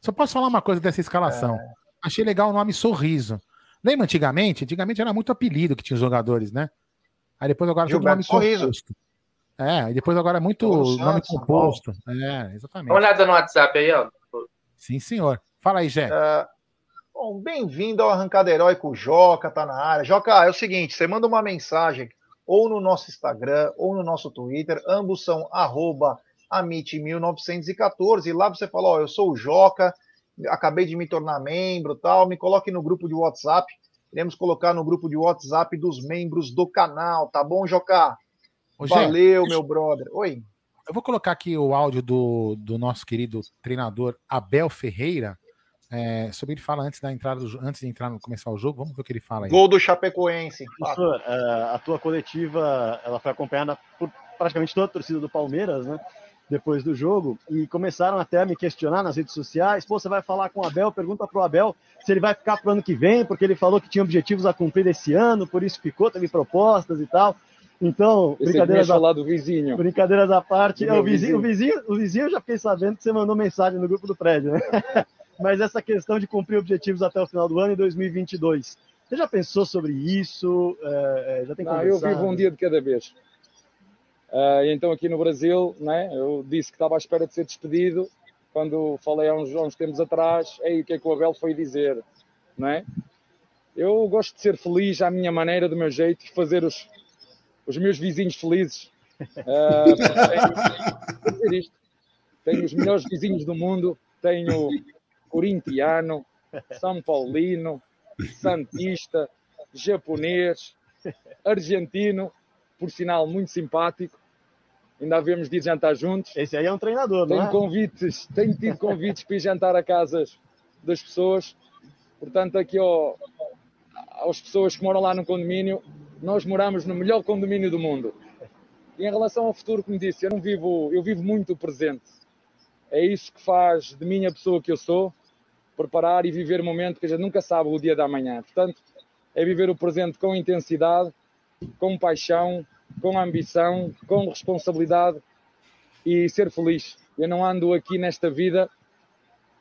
Só posso falar uma coisa dessa escalação. É... Achei legal o nome Sorriso. Lembra antigamente? Antigamente era muito apelido que tinha os jogadores, né? Aí depois agora tudo nome Sorriso. composto. É, e depois agora é muito nome composto. É, exatamente. Dá uma olhada no WhatsApp aí, ó. Sim, senhor. Fala aí, Jé. Uh, bom, bem-vindo ao Arrancada Heróico. Joca tá na área. Joca, é o seguinte, você manda uma mensagem ou no nosso Instagram ou no nosso Twitter. Ambos são arroba Amit 1914. E lá você fala: Ó, eu sou o Joca, acabei de me tornar membro, tal. Me coloque no grupo de WhatsApp. Iremos colocar no grupo de WhatsApp dos membros do canal, tá bom, Joca? Ô, Valeu, meu brother. Oi. Eu vou colocar aqui o áudio do, do nosso querido treinador Abel Ferreira. É, sobre ele fala antes da entrada do, antes de entrar no começar o jogo, vamos ver o que ele fala aí. Gol do Chapecoense. Professor, é, a tua coletiva ela foi acompanhada por praticamente toda a torcida do Palmeiras, né? Depois do jogo e começaram até a me questionar nas redes sociais. Pô, você vai falar com o Abel? Pergunta para o Abel se ele vai ficar para o ano que vem, porque ele falou que tinha objetivos a cumprir esse ano, por isso ficou, teve propostas e tal. Então, brincadeiras à... do vizinho. brincadeiras à parte, é, o, vizinho, vizinho. o, vizinho, o vizinho eu já fiquei sabendo que você mandou mensagem no grupo do prédio, né? Mas essa questão de cumprir objetivos até o final do ano em 2022. Você já pensou sobre isso? É, já tem Não, eu vivo um dia de cada vez. Uh, então aqui no Brasil, né, eu disse que estava à espera de ser despedido quando falei há uns, uns tempos atrás, aí o que é que o Abel foi dizer, né? Eu gosto de ser feliz à minha maneira, do meu jeito, e fazer os, os meus vizinhos felizes. Uh, tenho, isto. tenho os melhores vizinhos do mundo, tenho corintiano, são paulino, santista, japonês, argentino, por sinal muito simpático. Ainda havemos de jantar juntos. Esse aí é um treinador, tenho não é? convites, tenho tido convites para ir jantar a casas das pessoas. Portanto, aqui ao, às pessoas que moram lá no condomínio, nós moramos no melhor condomínio do mundo. E em relação ao futuro, como disse, eu não vivo, eu vivo muito o presente. É isso que faz de mim a pessoa que eu sou, preparar e viver o momento que a gente nunca sabe o dia da manhã. Portanto, é viver o presente com intensidade com paixão, com ambição, com responsabilidade e ser feliz. Eu não ando aqui nesta vida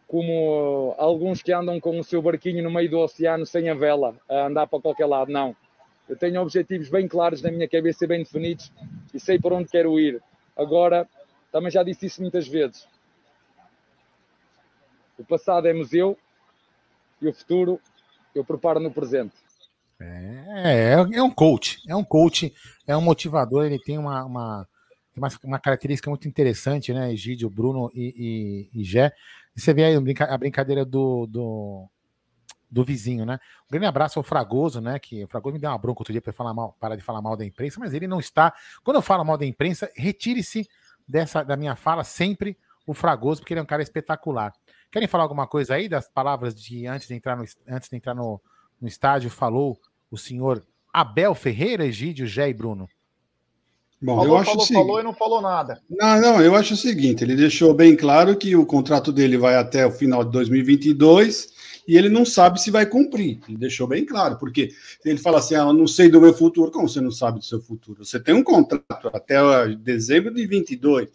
como alguns que andam com o seu barquinho no meio do oceano sem a vela, a andar para qualquer lado. Não. Eu tenho objetivos bem claros na minha cabeça, bem definidos e sei por onde quero ir. Agora, também já disse isso muitas vezes. O passado é museu e o futuro eu preparo no presente. É, é, é um coach, é um coach, é um motivador, ele tem uma, uma, uma, característica muito interessante, né? Egídio, Bruno e, e, e Gé. Você vê aí a brincadeira do, do, do, vizinho, né? Um grande abraço ao Fragoso, né? Que o Fragoso me deu uma bronca outro dia para falar mal, parar de falar mal da imprensa, mas ele não está. Quando eu falo mal da imprensa, retire-se dessa da minha fala sempre o Fragoso, porque ele é um cara espetacular. Querem falar alguma coisa aí das palavras de antes de entrar no, antes de entrar no, no estádio, falou o senhor Abel Ferreira, Egídio, Gé e Bruno? Bom, falou, eu acho falou, falou e não falou nada. Não, não, eu acho o seguinte: ele deixou bem claro que o contrato dele vai até o final de 2022 e ele não sabe se vai cumprir. Ele deixou bem claro, porque ele fala assim: ah, eu não sei do meu futuro. Como você não sabe do seu futuro? Você tem um contrato até dezembro de 22.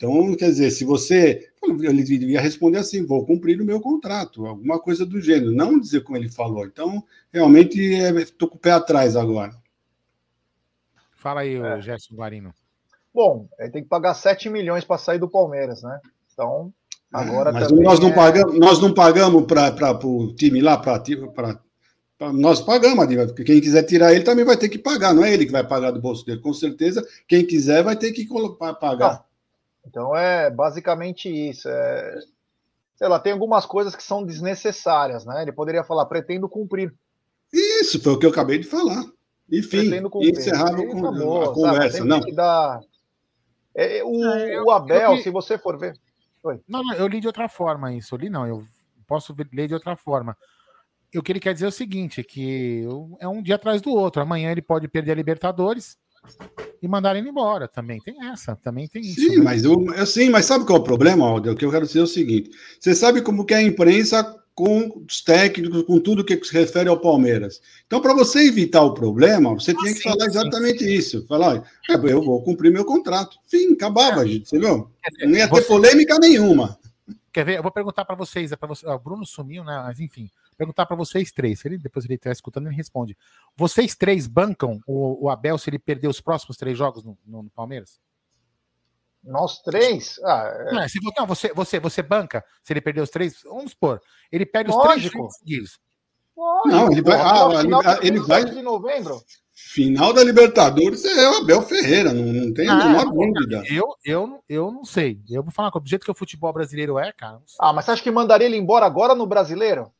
Então, quer dizer, se você. Ele devia responder assim: vou cumprir o meu contrato, alguma coisa do gênero, não dizer como ele falou. Então, realmente, estou é, com o pé atrás agora. Fala aí, é. Gerson Guarino. Bom, ele tem que pagar 7 milhões para sair do Palmeiras, né? Então, agora. Mas nós não, é... pagamos, nós não pagamos para o time lá, para. Nós pagamos, quem quiser tirar ele também vai ter que pagar, não é ele que vai pagar do bolso dele, com certeza. Quem quiser vai ter que pagar. Não. Então é basicamente isso. É... Sei lá, tem algumas coisas que são desnecessárias, né? Ele poderia falar, pretendo cumprir. Isso, foi o que eu acabei de falar. Enfim, encerrava com acabou, a conversa. Não. Dar... É, é, o, é, eu, o Abel, li... se você for ver. Oi. Não, não, eu li de outra forma isso. Eu li não, eu posso ler de outra forma. O que ele quer dizer é o seguinte: que é um dia atrás do outro. Amanhã ele pode perder a Libertadores e mandar ele embora. Também tem essa, também tem isso. Sim, né? mas eu, eu, sim, mas sabe qual é o problema, Aldo? O que eu quero dizer é o seguinte: você sabe como que é a imprensa com os técnicos, com tudo que se refere ao Palmeiras. Então, para você evitar o problema, você tinha que falar exatamente sim. isso. Falar, é, eu vou cumprir meu contrato. Fim, acabava, é. gente, você viu? Não ia ter você... polêmica nenhuma. Quer ver? Eu vou perguntar para vocês, é para você, o Bruno sumiu, né? Mas enfim, perguntar para vocês três. Se ele depois ele estiver escutando, ele responde. Vocês três bancam o, o Abel se ele perder os próximos três jogos no, no, no Palmeiras? Nós três? Ah, é... não, se, não, você, você, você banca se ele perder os três. Vamos supor, ele perde Lógico. os três seguidos. Não, ele vai. Ah, ele, ele vai. De novembro. Final da Libertadores é o Abel Ferreira, não, não tem a menor dúvida. Eu, eu, eu não sei. Eu vou falar com o jeito que o futebol brasileiro é, cara. Ah, mas você acha que mandaria ele embora agora no brasileiro?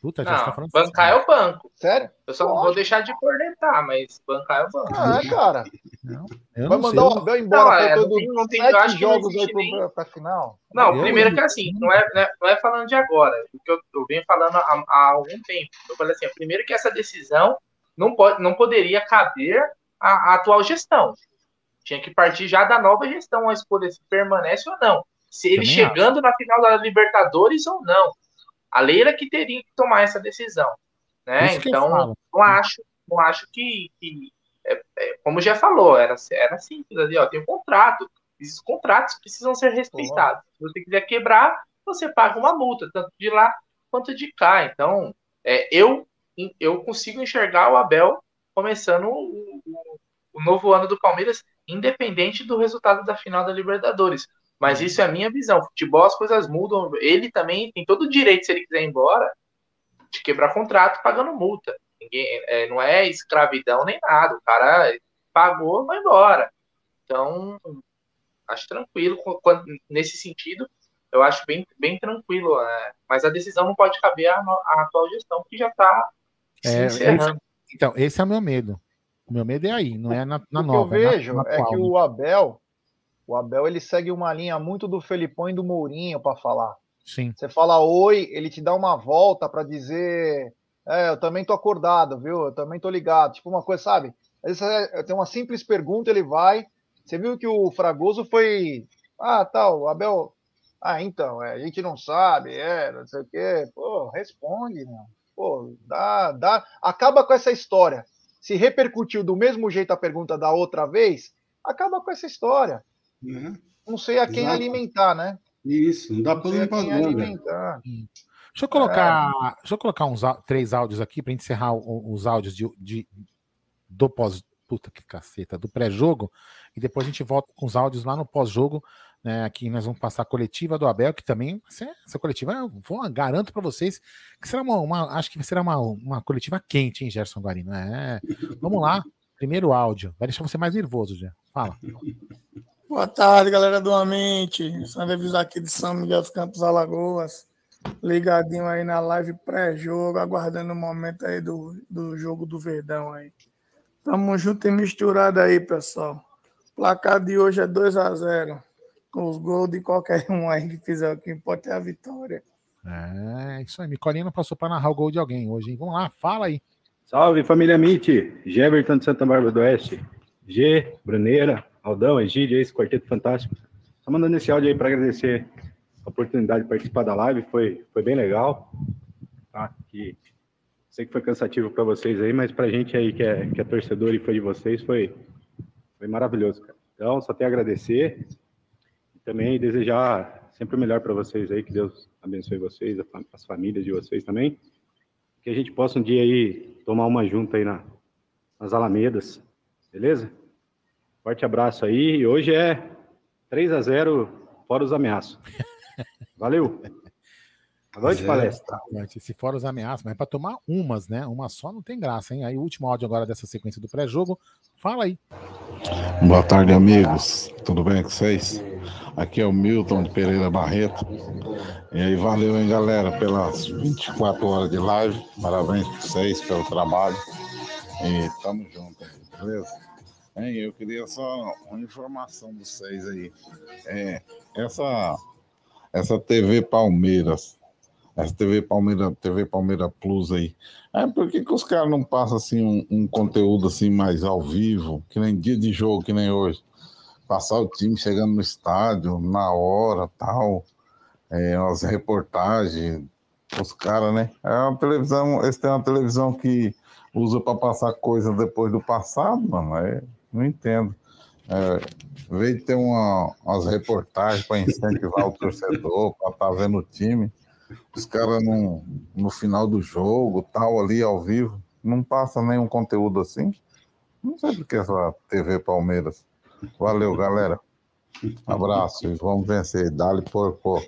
Puta, já tá falando bancar assim. é o banco. Sério? Eu só não vou deixar de cornetar, mas bancar é o banco. Ah, cara. Não, Vai mandar o Abel embora não, é, não tem, não tem, eu jogos aí nem... pra final. Não, eu, primeiro que assim, não é, não é, não é falando de agora, porque eu, eu venho falando há, há, algum tempo. Eu falei assim, primeiro que essa decisão não, pode, não poderia caber à, à atual gestão. Tinha que partir já da nova gestão a escolher se permanece ou não. Se ele Também chegando acho. na final da Libertadores ou não. A Leila que teria que tomar essa decisão. Né? Então, não acho, não acho que, que é, é, como já falou, era, era simples ali, ó, tem um contrato. Esses contratos precisam ser respeitados. Se você quiser quebrar, você paga uma multa, tanto de lá quanto de cá. Então, é, eu, eu consigo enxergar o Abel começando o, o, o novo ano do Palmeiras, independente do resultado da final da Libertadores. Mas isso é a minha visão. Futebol, as coisas mudam. Ele também tem todo o direito, se ele quiser ir embora, de quebrar contrato pagando multa. Ninguém, é, não é escravidão nem nada. O cara pagou, vai embora. Então, acho tranquilo. Quando, nesse sentido, eu acho bem, bem tranquilo. É, mas a decisão não pode caber à, à atual gestão, que já está é, esse, então, esse é o meu medo. O meu medo é aí, não é na, na nova. O que eu vejo é, na, na é que o Abel o Abel ele segue uma linha muito do Felipão e do Mourinho para falar. Sim. Você fala oi, ele te dá uma volta para dizer, é, eu também tô acordado, viu? Eu também tô ligado. Tipo uma coisa, sabe? Às vezes é, tem uma simples pergunta, ele vai. Você viu que o Fragoso foi, ah, tal, o Abel, ah, então, é, a gente não sabe, é, não sei o quê. Pô, responde, meu. Pô, dá, dá, acaba com essa história. Se repercutiu do mesmo jeito a pergunta da outra vez, acaba com essa história. Uhum. Não sei a quem Exato. alimentar, né? Isso, não dá para não alimentar. Deixa eu colocar, é. deixa eu colocar uns três áudios aqui para encerrar os áudios de, de, do pós. Puta que caceta, do pré-jogo, e depois a gente volta com os áudios lá no pós-jogo. Né, aqui nós vamos passar a coletiva do Abel, que também essa coletiva, eu vou, garanto para vocês que será uma, uma, acho que será uma, uma coletiva quente, hein, Gerson Guarino? É, vamos lá, primeiro áudio, vai deixar você mais nervoso, já. Fala. Boa tarde, galera do Amente. Sandra Avisar aqui de São Miguel dos Campos, Alagoas. Ligadinho aí na live pré-jogo, aguardando o momento aí do, do jogo do Verdão aí. Tamo junto e misturado aí, pessoal. O placar de hoje é 2 a 0 Com os gols de qualquer um aí que fizer o que importa é a vitória. É, isso aí. Micolinha não passou para narrar o gol de alguém hoje, hein? Vamos lá, fala aí. Salve, família Mite. Jeverton de Santa Bárbara do Oeste. G, Bruneira, Aldão, Egídio, esse quarteto fantástico. Só mandando esse áudio aí para agradecer a oportunidade de participar da live, foi, foi bem legal. Tá? Que, sei que foi cansativo para vocês aí, mas para a gente aí que é, que é torcedor e foi de vocês, foi, foi maravilhoso, cara. Então, só tenho a agradecer e também desejar sempre o melhor para vocês aí, que Deus abençoe vocês, as famílias de vocês também. Que a gente possa um dia aí tomar uma junta aí na, nas Alamedas, beleza? Forte abraço aí. E hoje é 3 a 0 fora os ameaços. Valeu. Boa noite, é, palestra. Se fora os ameaças, mas é para tomar umas, né? Uma só não tem graça, hein? Aí o último áudio agora dessa sequência do pré-jogo. Fala aí. Boa tarde, amigos. Tudo bem com vocês? Aqui é o Milton de Pereira Barreto. E aí, valeu, hein, galera, pelas 24 horas de live. Parabéns para vocês pelo trabalho. E tamo junto, beleza? Eu queria só uma informação de vocês aí. É, essa, essa TV Palmeiras, essa TV Palmeiras, TV Palmeiras Plus aí, é, por que, que os caras não passam assim um, um, conteúdo assim mais ao vivo, que nem dia de jogo, que nem hoje? Passar o time chegando no estádio, na hora, tal, é, as reportagens, os caras, né? É uma televisão, eles têm uma televisão que usa para passar coisa depois do passado, mano. É, não entendo. É, veio ter uma, umas reportagens para incentivar o torcedor, para estar tá vendo o time. Os caras no, no final do jogo, tal, ali ao vivo, não passa nenhum conteúdo assim. Não sei porque essa TV Palmeiras. Valeu, galera. Abraço e vamos vencer. Dali por por.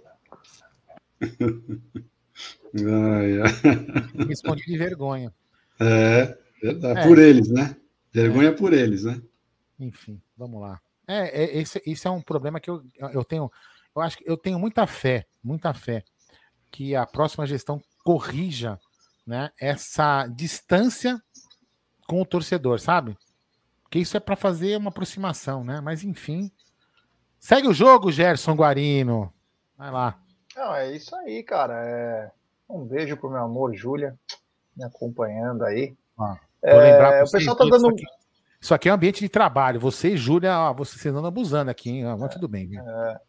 Ai, ai. Respondi de vergonha. É, verdade. É. Por eles, né? Vergonha é. por eles, né? Enfim, vamos lá. É, é esse, esse é um problema que eu, eu tenho. Eu acho que eu tenho muita fé, muita fé, que a próxima gestão corrija né, essa distância com o torcedor, sabe? Porque isso é para fazer uma aproximação, né? Mas enfim. Segue o jogo, Gerson Guarino. Vai lá. Não, é isso aí, cara. É... Um beijo pro meu amor, Júlia, me acompanhando aí. Ah, vou é... lembrar o pessoal tá dando. Aqui, isso aqui é um ambiente de trabalho. Você e Júlia, vocês andam abusando aqui, hein? Mas tudo bem. É,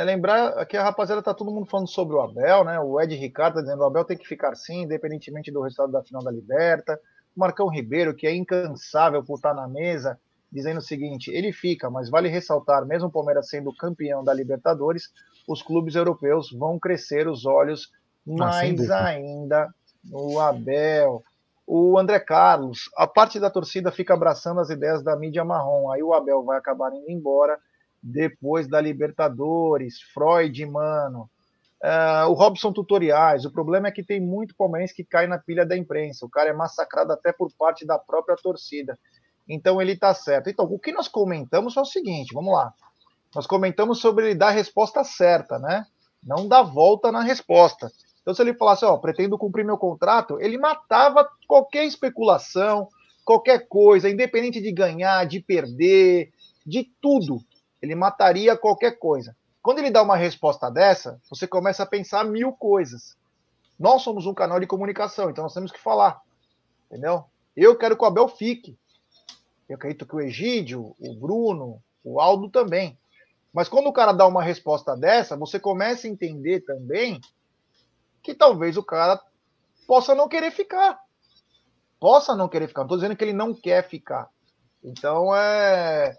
é, lembrar que a rapaziada tá todo mundo falando sobre o Abel, né? O Ed Ricardo tá dizendo que o Abel tem que ficar sim, independentemente do resultado da final da Liberta. O Marcão Ribeiro, que é incansável por estar na mesa, dizendo o seguinte: ele fica, mas vale ressaltar, mesmo o Palmeiras sendo campeão da Libertadores, os clubes europeus vão crescer os olhos ah, mais ainda no Abel o André Carlos, a parte da torcida fica abraçando as ideias da mídia marrom. Aí o Abel vai acabar indo embora depois da Libertadores, Freud, mano. Uh, o Robson Tutoriais. O problema é que tem muito palmeirense que cai na pilha da imprensa. O cara é massacrado até por parte da própria torcida. Então ele tá certo. Então, o que nós comentamos é o seguinte: vamos lá. Nós comentamos sobre ele dar a resposta certa, né? Não dar volta na resposta. Então, se ele falasse, ó, pretendo cumprir meu contrato, ele matava qualquer especulação, qualquer coisa, independente de ganhar, de perder, de tudo. Ele mataria qualquer coisa. Quando ele dá uma resposta dessa, você começa a pensar mil coisas. Nós somos um canal de comunicação, então nós temos que falar. Entendeu? Eu quero que o Abel fique. Eu acredito que o Egídio, o Bruno, o Aldo também. Mas quando o cara dá uma resposta dessa, você começa a entender também que talvez o cara possa não querer ficar. Possa não querer ficar. Não estou dizendo que ele não quer ficar. Então é.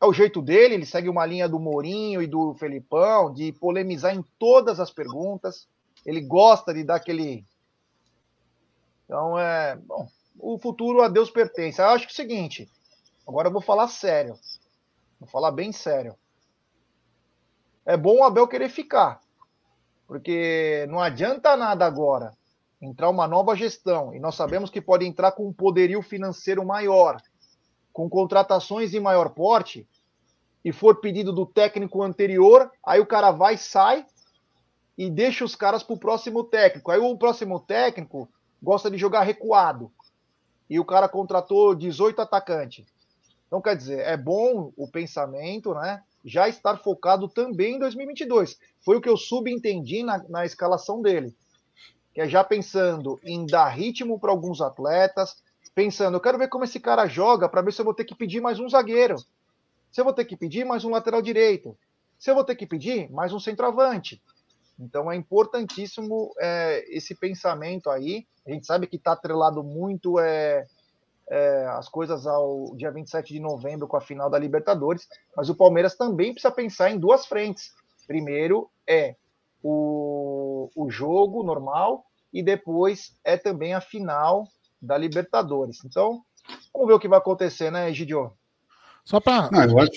é o jeito dele, ele segue uma linha do Mourinho e do Felipão, de polemizar em todas as perguntas. Ele gosta de dar aquele. Então, é. Bom, o futuro a Deus pertence. Eu acho que é o seguinte, agora eu vou falar sério. Vou falar bem sério. É bom o Abel querer ficar. Porque não adianta nada agora entrar uma nova gestão, e nós sabemos que pode entrar com um poderio financeiro maior, com contratações de maior porte, e for pedido do técnico anterior, aí o cara vai, sai e deixa os caras para o próximo técnico. Aí o próximo técnico gosta de jogar recuado. E o cara contratou 18 atacantes. Então, quer dizer, é bom o pensamento, né? Já estar focado também em 2022. Foi o que eu subentendi na, na escalação dele. Que é já pensando em dar ritmo para alguns atletas, pensando, eu quero ver como esse cara joga para ver se eu vou ter que pedir mais um zagueiro. Se eu vou ter que pedir mais um lateral direito. Se eu vou ter que pedir mais um centroavante. Então é importantíssimo é, esse pensamento aí. A gente sabe que está atrelado muito é, é, as coisas ao dia 27 de novembro com a final da Libertadores, mas o Palmeiras também precisa pensar em duas frentes. Primeiro é o, o jogo normal e depois é também a final da Libertadores. Então, vamos ver o que vai acontecer, né, Egidio? Só para. Não, eu acho.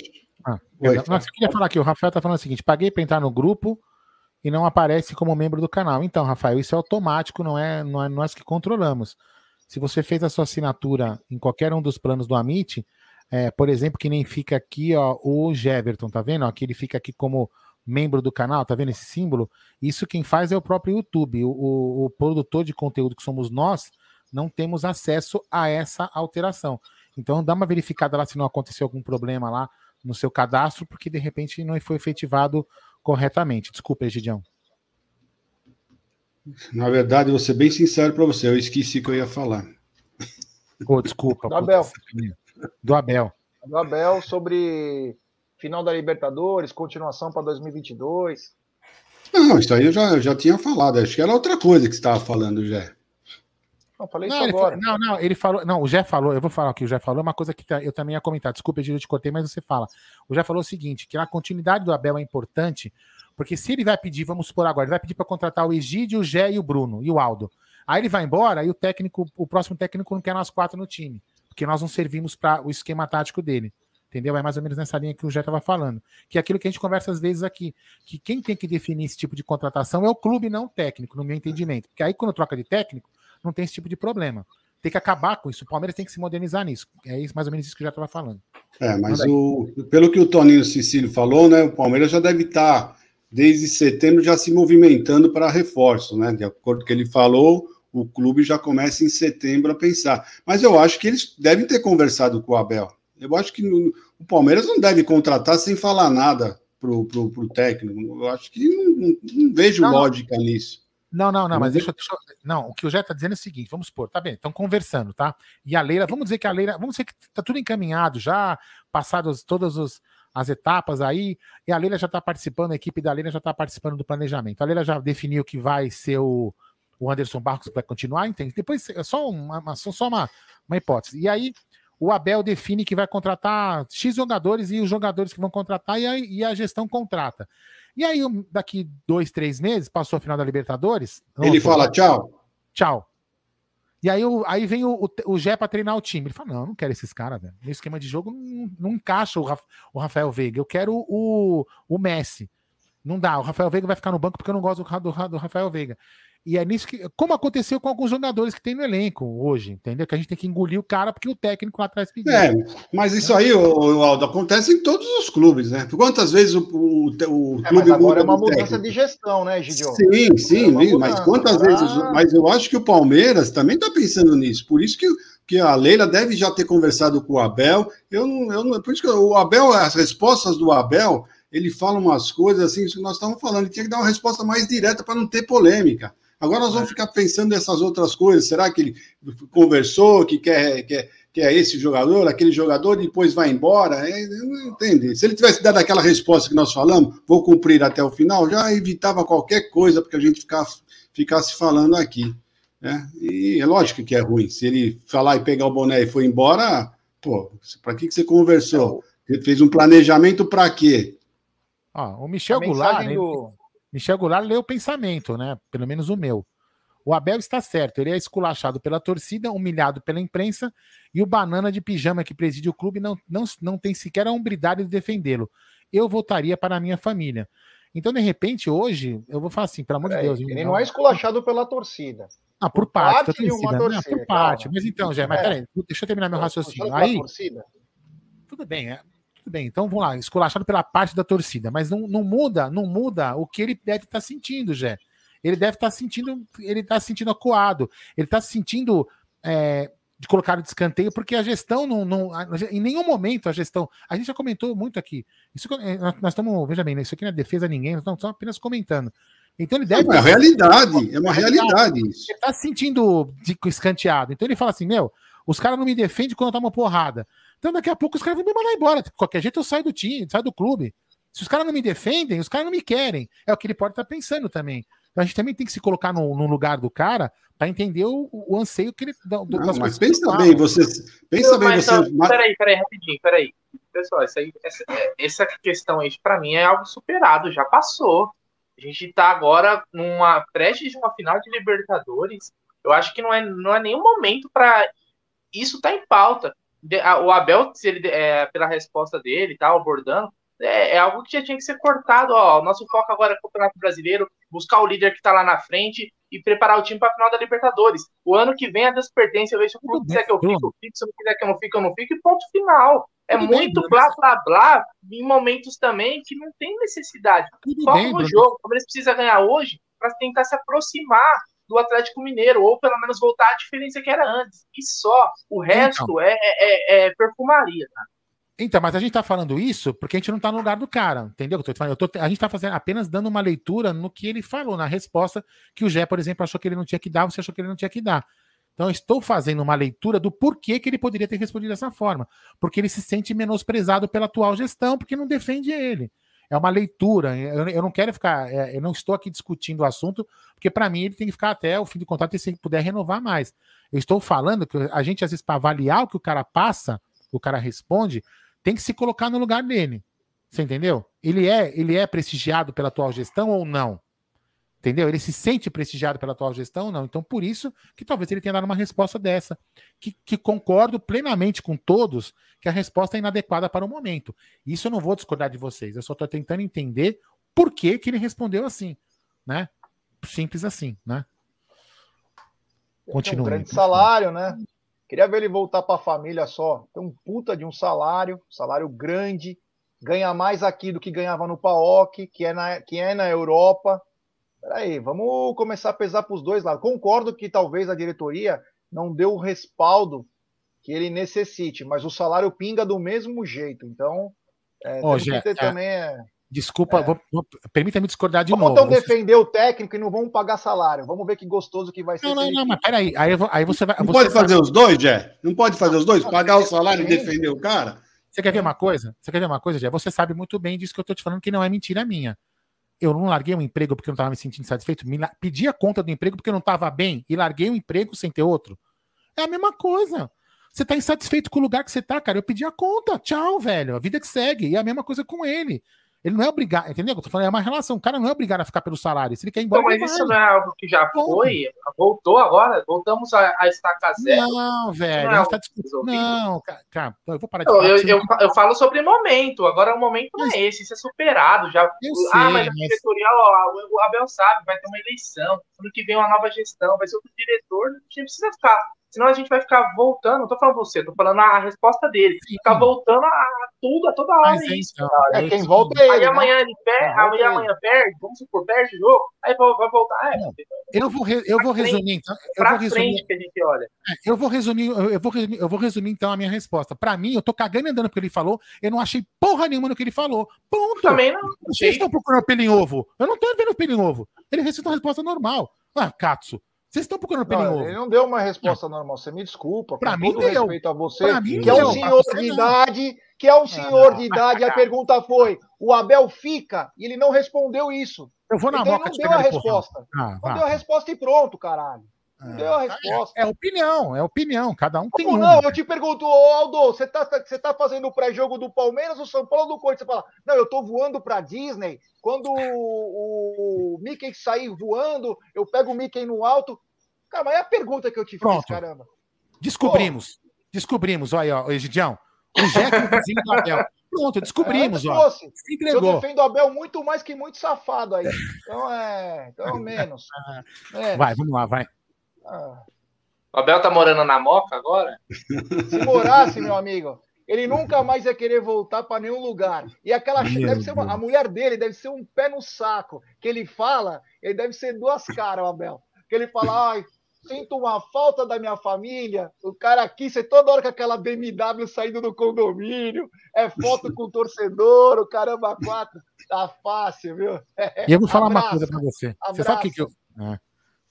Ah, Oi, eu queria falar aqui, o Rafael tá falando o seguinte: paguei para entrar no grupo e não aparece como membro do canal. Então, Rafael, isso é automático, não é, não é nós que controlamos. Se você fez a sua assinatura em qualquer um dos planos do Amit, é, por exemplo, que nem fica aqui, ó, o Jeverton, tá vendo? Aqui ele fica aqui como membro do canal, tá vendo esse símbolo? Isso quem faz é o próprio YouTube. O, o, o produtor de conteúdo que somos nós, não temos acesso a essa alteração. Então dá uma verificada lá se não aconteceu algum problema lá no seu cadastro, porque de repente não foi efetivado corretamente. Desculpa, Egidião. Na verdade, vou ser bem sincero para você, eu esqueci que eu ia falar. Oh, desculpa. Do Abel. Do Abel. Do Abel sobre final da Libertadores, continuação para 2022. Não, isso aí eu já, eu já tinha falado. Acho que era outra coisa que você estava falando, já. Não, falei não, isso agora. Falou, não, não, ele falou. Não, o Jé falou, eu vou falar aqui, o Jé falou uma coisa que tá, eu também ia comentar. Desculpa, eu te cortei, mas você fala. O Jé falou o seguinte: que a continuidade do Abel é importante, porque se ele vai pedir, vamos supor agora, ele vai pedir para contratar o Egídio, o Jé e o Bruno e o Aldo. Aí ele vai embora e o técnico, o próximo técnico não quer nós quatro no time, porque nós não servimos para o esquema tático dele. Entendeu? É mais ou menos nessa linha que o Jé estava falando. Que é aquilo que a gente conversa às vezes aqui. Que quem tem que definir esse tipo de contratação é o clube, não o técnico, no meu entendimento. Porque aí, quando troca de técnico, não tem esse tipo de problema. Tem que acabar com isso. O Palmeiras tem que se modernizar nisso. É isso, mais ou menos isso que eu já estava falando. É, mas o, pelo que o Toninho Cecílio falou, né, o Palmeiras já deve estar, tá, desde setembro, já se movimentando para reforço, né? De acordo com o que ele falou, o clube já começa em setembro a pensar. Mas eu acho que eles devem ter conversado com o Abel. Eu acho que no, o Palmeiras não deve contratar sem falar nada para o técnico. Eu acho que não, não, não vejo não, lógica nisso. Não, não, não, mas deixa, deixa Não, o que o Jé está dizendo é o seguinte: vamos supor, tá bem, estão conversando, tá? E a Leila, vamos dizer que a Leila, vamos dizer que tá tudo encaminhado já, passadas todas os, as etapas aí, e a Leila já está participando, a equipe da Leila já está participando do planejamento. A Leila já definiu que vai ser o, o Anderson Barros vai continuar, entende? Depois é só uma, só uma, uma hipótese. E aí o Abel define que vai contratar X jogadores e os jogadores que vão contratar e a, e a gestão contrata. E aí, daqui dois, três meses, passou a final da Libertadores. Ele fala tchau. Tchau. E aí, aí vem o, o, o Gé para treinar o time. Ele fala: não, eu não quero esses caras, velho. Meu esquema de jogo não, não encaixa o, o, Rafael Veiga. Eu quero o, o Messi. Não dá. O Rafael Veiga vai ficar no banco porque eu não gosto do, do, do Rafael Veiga. E é nisso que, como aconteceu com alguns jogadores que tem no elenco hoje, entendeu? Que a gente tem que engolir o cara porque o técnico lá atrás pediu. É, mas isso aí, o, Aldo, acontece em todos os clubes, né? Quantas vezes o, o, o é, clube agora é uma mudança técnico? de gestão, né, Gidio? Sim, sim, é mas quantas vezes. Ah. Mas eu acho que o Palmeiras também está pensando nisso. Por isso que, que a Leila deve já ter conversado com o Abel. Eu não, eu não, por isso que o Abel, as respostas do Abel, ele fala umas coisas assim, que nós estamos falando, ele tinha que dar uma resposta mais direta para não ter polêmica. Agora nós vamos ficar pensando nessas outras coisas. Será que ele conversou, que quer, quer, quer esse jogador, aquele jogador, e depois vai embora? É, não entende. Se ele tivesse dado aquela resposta que nós falamos, vou cumprir até o final, já evitava qualquer coisa porque a gente ficasse, ficasse falando aqui. Né? E é lógico que é ruim. Se ele falar e pegar o boné e foi embora, pô, para que, que você conversou? Ele fez um planejamento para quê? Ó, o Michel Goulart, do... Michel Goulart leu o pensamento, né? Pelo menos o meu. O Abel está certo, ele é esculachado pela torcida, humilhado pela imprensa, e o banana de pijama que preside o clube não, não, não tem sequer a hombridade de defendê-lo. Eu votaria para a minha família. Então, de repente, hoje, eu vou falar assim, pelo amor de Deus. Ele não, não é esculachado pela torcida. Ah, por, parte, parte torcida, né? torcida, por parte. Mas então, Jé, mas é. peraí, deixa eu terminar meu raciocínio. Aí, tudo bem, é, tudo bem. Então vamos lá, esculachado pela parte da torcida, mas não, não muda, não muda o que ele deve estar tá sentindo, Jé. Ele deve estar tá sentindo, ele está se sentindo acuado, ele está se sentindo é, de colocar de escanteio, porque a gestão não, não, Em nenhum momento a gestão. A gente já comentou muito aqui. Isso, é, nós estamos, veja bem, né, isso aqui não é defesa a ninguém, nós estamos apenas comentando. Então ele deve. É uma realidade, é uma realidade isso. Ele está se sentindo de, escanteado. Então ele fala assim: meu, os caras não me defendem quando eu tomo porrada. Então daqui a pouco os caras vão me mandar embora. De qualquer jeito eu saio do time, saio do clube. Se os caras não me defendem, os caras não me querem. É o que ele pode estar tá pensando também. Então a gente também tem que se colocar no, no lugar do cara para entender o, o, anseio que ele do, não, mas pensa bem, você pensa não, bem você. Então, peraí, peraí, rapidinho, peraí. Pessoal, essa, aí, essa, essa questão aí para mim é algo superado, já passou. A gente está agora numa prestes de uma final de Libertadores. Eu acho que não é, não é nenhum momento para isso tá em pauta. O Abel, se ele, é, pela resposta dele, tá abordando, é, é, algo que já tinha que ser cortado. Ó. O nosso foco agora é o Campeonato Brasileiro, buscar o líder que está lá na frente e preparar o time para a final da Libertadores. O ano que vem a Deus pertence. Eu vejo se o clube quiser que eu fique, eu fico. Se não quiser que eu não fique, eu não fico. E ponto final. É Tudo muito bem, blá blá blá em momentos também que não tem necessidade. Foco no jogo. Como eles precisam ganhar hoje para tentar se aproximar do Atlético Mineiro, ou pelo menos voltar à diferença que era antes. E só. O resto então. é, é, é perfumaria, tá? Então, mas a gente tá falando isso porque a gente não tá no lugar do cara, entendeu? Eu tô eu tô, a gente tá fazendo apenas dando uma leitura no que ele falou, na resposta que o Gé, por exemplo, achou que ele não tinha que dar, você achou que ele não tinha que dar. Então, eu estou fazendo uma leitura do porquê que ele poderia ter respondido dessa forma. Porque ele se sente menosprezado pela atual gestão, porque não defende ele. É uma leitura. Eu, eu não quero ficar. É, eu não estou aqui discutindo o assunto, porque para mim ele tem que ficar até o fim do contrato e se ele puder renovar mais. Eu estou falando que a gente, às vezes, para avaliar o que o cara passa, o cara responde, tem que se colocar no lugar dele. Você entendeu? Ele é, ele é prestigiado pela atual gestão ou não? Entendeu? Ele se sente prestigiado pela atual gestão não? Então, por isso que talvez ele tenha dado uma resposta dessa. Que, que concordo plenamente com todos que a resposta é inadequada para o momento. Isso eu não vou discordar de vocês. Eu só estou tentando entender por que, que ele respondeu assim. Né? Simples assim, né? Continua. Um grande salário, né? Queria ver ele voltar para a família só. Tem um puta de um salário, salário grande, ganha mais aqui do que ganhava no PAOC, que é na, que é na Europa. Peraí, vamos começar a pesar para os dois lados. Concordo que talvez a diretoria não deu o respaldo que ele necessite, mas o salário pinga do mesmo jeito. Então, é, oh, que ter é, também é Desculpa, é. permita-me discordar de Vamos novo. Vamos então defender o técnico e não vamos pagar salário. Vamos ver que gostoso que vai ser. Não, não, não, mas peraí. Aí, aí você vai. Não você pode fazer os dois, Jé? Não pode fazer os dois? Pagar o salário e defender o cara? Você quer ver uma coisa? Você quer ver uma coisa, Jé? Você sabe muito bem disso que eu tô te falando, que não é mentira minha. Eu não larguei um emprego porque eu não estava me sentindo satisfeito, me pedi a conta do emprego porque eu não estava bem e larguei um emprego sem ter outro. É a mesma coisa. Você tá insatisfeito com o lugar que você tá, cara. Eu pedi a conta. Tchau, velho. A vida que segue. E é a mesma coisa com ele. Ele não é obrigado, entendeu? Eu tô falando, é uma relação. O cara não é obrigado a ficar pelo salário. Se ele quer ir embora. Não, mas isso não é algo que já foi. Voltou agora? Voltamos a, a estaca zero. Não, velho. Não, é tá discutindo... não, cara, eu vou parar de falar. Eu, eu, eu, falo sobre momento. Agora o momento não é esse. Isso é superado. Já... ah, mas a diretoria, ó, o Abel sabe, vai ter uma eleição. Ano que vem uma nova gestão, vai ser outro diretor. A gente precisa ficar Senão a gente vai ficar voltando, não tô falando você, tô falando a resposta dele. Ficar voltando a tudo, a toda hora Mas, isso. Então, é, quem volta é ele. Aí né? amanhã ele perde, amanhã, amanhã perde, vamos supor, perde o jogo, aí vai voltar. É, eu vou, re, eu vou resumir, então. Eu vou resumir, que a gente olha. É, eu vou resumir, eu vou resumir, eu vou resumir então a minha resposta. Pra mim, eu tô cagando e andando porque ele falou, eu não achei porra nenhuma no que ele falou. Ponto. Também não. Vocês estão procurando pelo em ovo. Eu não tô vendo pelo em ovo. Ele recebeu uma resposta normal. Ah, Katsu. Vocês estão procurando pelo não, Ele não deu uma resposta normal. Você me desculpa. Para mim, deu. respeito a você, mim, que é um senhor de idade, que é um senhor ah, de idade. A pergunta foi: o Abel fica? E ele não respondeu isso. Eu vou na então, boca não deu a resposta. Ah, não deu a resposta e pronto, caralho. Deu a resposta. É, é, opinião, é opinião. Cada um tem Como uma. não? Eu te pergunto, Aldo, você tá, você tá fazendo o pré-jogo do Palmeiras, do São Paulo do Corinthians? Você fala, não, eu tô voando pra Disney. Quando o, o Mickey sair voando, eu pego o Mickey no alto. Cara, mas é a pergunta que eu te Pronto. fiz, caramba. Descobrimos. Pô. Descobrimos. Olha aí, ó, Egidião. O Jeca é o vizinho do Abel. Pronto, descobrimos, é, ó. Se entregou. Eu defendo o Abel muito mais que muito safado aí. Então é. Então menos. menos. Vai, vamos lá, vai. Ah. O Abel tá morando na Moca agora? Se morasse, meu amigo, ele nunca mais ia querer voltar para nenhum lugar. E aquela deve ser uma, a mulher dele deve ser um pé no saco. Que ele fala, ele deve ser duas caras, o Abel. Que ele fala, ai, sinto uma falta da minha família. O cara aqui, você toda hora com aquela BMW saindo do condomínio, é foto com o torcedor, o caramba quatro. Tá fácil, viu? E eu vou falar Abraço. uma coisa para você. Abraço. Você sabe o que, que eu. É.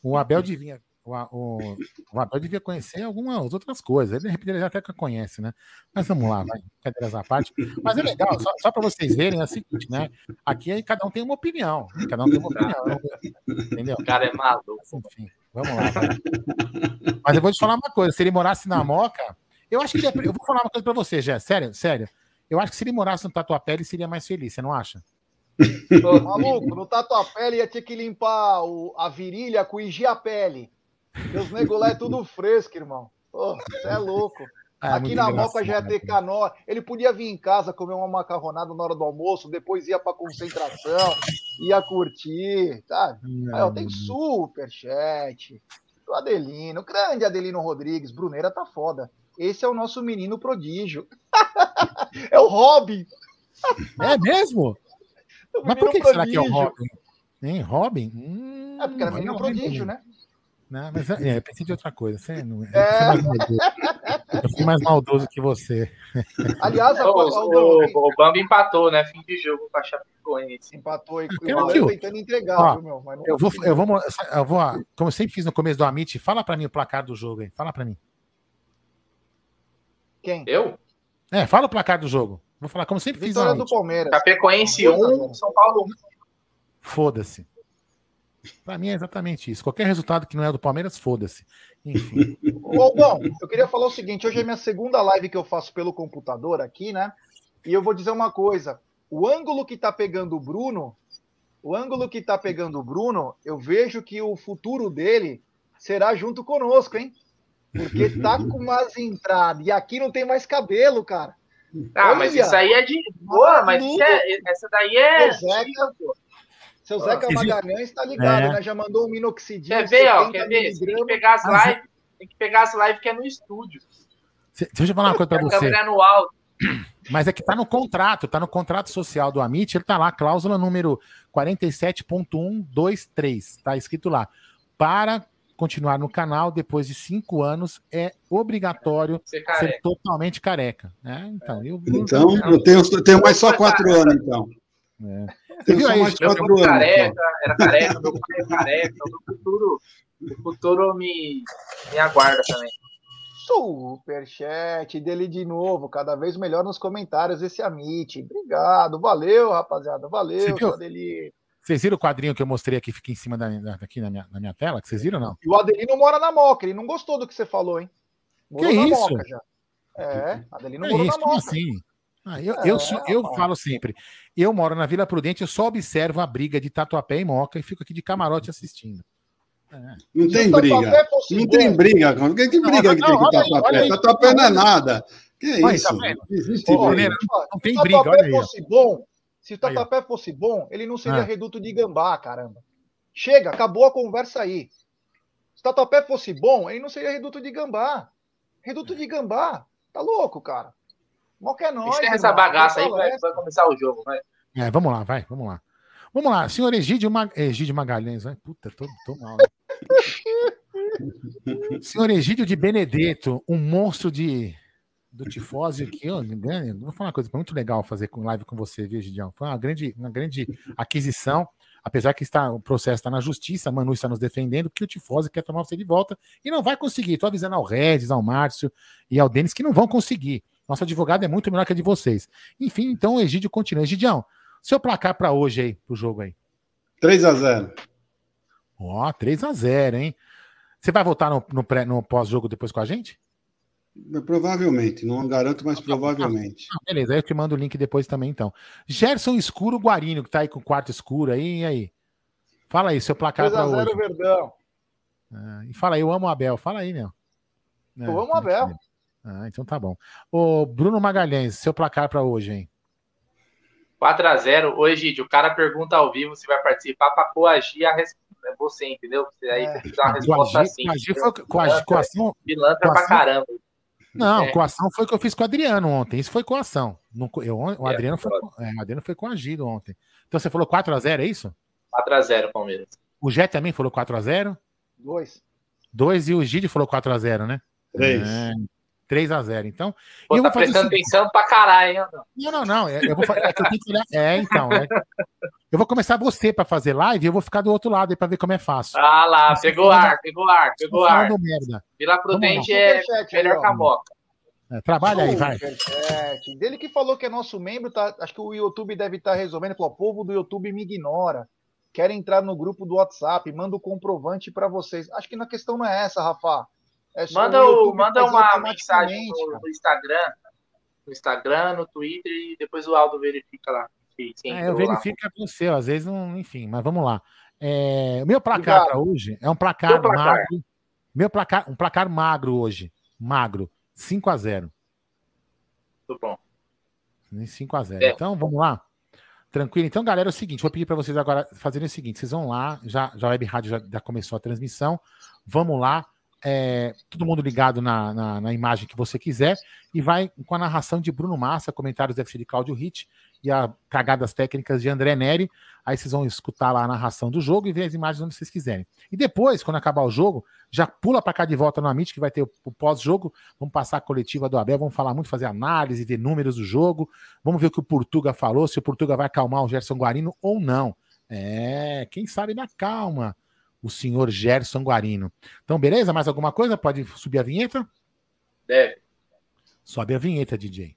O Abel devia o, o, o Abel devia conhecer algumas outras coisas. Ele, de repente, ele já até conhece, né? Mas vamos lá, vai. Cadeiras à parte. Mas é legal, só, só para vocês verem, é o seguinte, né? Aqui cada um tem uma opinião. Cada um tem uma opinião. Entendeu? O cara é maluco. Enfim, vamos lá, vai. Mas eu vou te falar uma coisa: se ele morasse na Moca, eu acho que ele é, Eu vou falar uma coisa para você, Jé. Sério, sério. Eu acho que se ele morasse no Tatuapé, ele seria mais feliz, você não acha? Ô, maluco, no Tatuapé ele ia ter que limpar o, a virilha com pele. Meus nego lá é tudo fresco, irmão. Você é louco. Ah, Aqui na Moca já ia ter canoa. Ele podia vir em casa comer uma macarronada na hora do almoço, depois ia para concentração, ia curtir, sabe? Aí, ó, tem super chat. O Adelino, grande Adelino Rodrigues, Bruneira tá foda. Esse é o nosso menino prodígio. é o Robin. É mesmo? Mas por que, que será que é o Robin? Hein, Robin? Hum, é porque era menino prodígio, né? Né? Mas é, eu pensei de outra coisa. Você não, é. eu, fui mais maldoso que você. Aliás, a, o, o, o Bambi empatou, né? Fim de jogo com a Chapecoense. Empatou e o tentando entregar, ó, viu, meu? Mas eu, vou, eu, vou, eu vou, como eu sempre fiz no começo do Amit, fala pra mim o placar do jogo aí. Fala pra mim. Quem? Eu? É, fala o placar do jogo. Vou falar como sempre Vitória fiz. do Palmeiras. Chapecoense 1, São Paulo 1. Foda-se. Para mim é exatamente isso. Qualquer resultado que não é do Palmeiras, foda-se. Enfim. Bom, eu queria falar o seguinte: hoje é minha segunda live que eu faço pelo computador aqui, né? E eu vou dizer uma coisa: o ângulo que tá pegando o Bruno, o ângulo que tá pegando o Bruno, eu vejo que o futuro dele será junto conosco, hein? Porque tá com umas entradas. E aqui não tem mais cabelo, cara. Ah, Olha, mas isso aí é de boa, mas é, essa daí é. Seu Zeca Magalhães tá ligado, é. né? Já mandou um minoxidil. Quer ver, ó? Quer ver? Tem que pegar as lives. Tem que pegar as lives que é no estúdio. Deixa eu falar uma coisa pra você. câmera no alto. Mas é que tá no contrato, tá no contrato social do Amit, ele tá lá, cláusula número 47.123, tá escrito lá. Para continuar no canal, depois de cinco anos, é obrigatório ser, ser totalmente careca. Né? Então, eu, então eu tenho, eu tenho mais só quatro anos, então. É. Você viu aí? Eu sou careca, era careca, meu pai é careca, o futuro, o futuro me, me aguarda também. Superchat dele de novo, cada vez melhor nos comentários esse Amit. Obrigado, valeu, rapaziada, valeu, Adelino. Vocês viram o quadrinho que eu mostrei aqui, fica em cima da, aqui na minha, na minha tela? Que vocês viram ou não? E o Adelino mora na Moca, ele não gostou do que você falou, hein? Morou que isso? Moca já. É, Adelino que morou isso? na Moca. Como assim? Ah, eu, eu, eu, eu falo sempre, eu moro na Vila Prudente, eu só observo a briga de Tatuapé e Moca e fico aqui de camarote assistindo. É. Não tem briga. Não tem briga. Quem que briga que tem que Tatuapé? Tatuapé não é nada. Que é isso? Tá Existe Ô, briga. Não, não tem briga, olha aí. Fosse bom, se o Tatuapé fosse bom, ele não seria ah. reduto de gambá, caramba. Chega, acabou a conversa aí. Se o Tatuapé fosse bom, ele não seria reduto de gambá. Reduto de gambá. Tá louco, cara. Mal que é nóis. Deixa essa bagaça aí, vai, vai começar o jogo, vai. É, vamos lá, vai, vamos lá. Vamos lá, senhor Egídio, Mag... Egídio Magalhães, vai. Puta, tô, tô mal. Né? senhor Egídio de Benedetto, um monstro de do tifose aqui, ó, vou falar uma coisa, foi muito legal fazer com live com você, viu, Gidião? Foi uma grande, uma grande aquisição, apesar que está, o processo está na justiça, a Manu está nos defendendo, porque o tifose quer tomar você de volta e não vai conseguir. Estou avisando ao Regis, ao Márcio e ao Denis que não vão conseguir. Nosso advogado é muito melhor que a de vocês. Enfim, então o Egídio continua. Egidião, seu placar para hoje aí, pro jogo aí. 3 a 0 Ó, 3 a 0 hein? Você vai voltar no, no, pré, no pós-jogo depois com a gente? Provavelmente, não garanto, mas provavelmente. Ah, beleza, aí eu te mando o link depois também, então. Gerson Escuro Guarino, que tá aí com o quarto escuro aí, e aí? Fala aí, seu placar para hoje. Verdão. Ah, e fala aí, eu amo o Abel. Fala aí, meu. É, eu amo o Abel. Ah, então tá bom. Ô, Bruno Magalhães, seu placar para hoje, hein? 4x0. Oi, Gide, o cara pergunta ao vivo se vai participar para coagir a resposta. É você, entendeu? Você aí é. dar uma resposta coagir, assim. Coagir foi, coagir, coação, pilantra pra caramba. Não, é. coação foi o que eu fiz com o Adriano ontem. Isso foi coação. Eu, o, é, Adriano foi, é, o Adriano foi coagido ontem. Então você falou 4x0, é isso? 4x0, Palmeiras. O Jé também falou 4x0? 2. 2 e o Gide falou 4x0, né? 3. É, 3x0. Então. Pô, tá prestando atenção pra caralho, hein? Não, não, não. É, eu vou, é, eu é então. É, eu vou começar você pra fazer live e eu vou ficar do outro lado aí pra ver como é fácil. Ah lá, pegou ar, pegou ar, pegou ar. Merda. Vila Prudente é melhor que a Moca. É, trabalha aí, vai. Dele que falou que é nosso membro, tá, acho que o YouTube deve estar tá resolvendo. Falou, o povo do YouTube me ignora. Quer entrar no grupo do WhatsApp, manda o comprovante para vocês. Acho que na questão não é essa, Rafa. É manda o, manda uma mensagem no, no, Instagram, no Instagram, no Twitter e depois o Aldo verifica lá. é, eu verifico lá. com o seu, às vezes não, enfim, mas vamos lá. É, o meu placar para hoje é um placar, placar, magro. Meu placar, um placar magro hoje, magro, 5 a 0. Muito bom. 5 a 0. É. Então, vamos lá. Tranquilo. Então, galera, é o seguinte, vou pedir para vocês agora fazerem o seguinte, vocês vão lá, já, já a Web Rádio já, já começou a transmissão, vamos lá, é, todo mundo ligado na, na, na, imagem que você quiser, e vai com a narração de Bruno Massa, comentários ser de Claudio Hit e a cagadas técnicas de André Neri. Aí vocês vão escutar lá a narração do jogo e ver as imagens onde vocês quiserem. E depois, quando acabar o jogo, já pula para cá de volta no Amit, que vai ter o, o pós-jogo. Vamos passar a coletiva do Abel, vamos falar muito, fazer análise, ver números do jogo. Vamos ver o que o Portuga falou, se o Portuga vai acalmar o Gerson Guarino ou não. É, quem sabe na calma o senhor Gerson Guarino. Então, beleza? Mais alguma coisa? Pode subir a vinheta? Deve. Sobe a vinheta, DJ.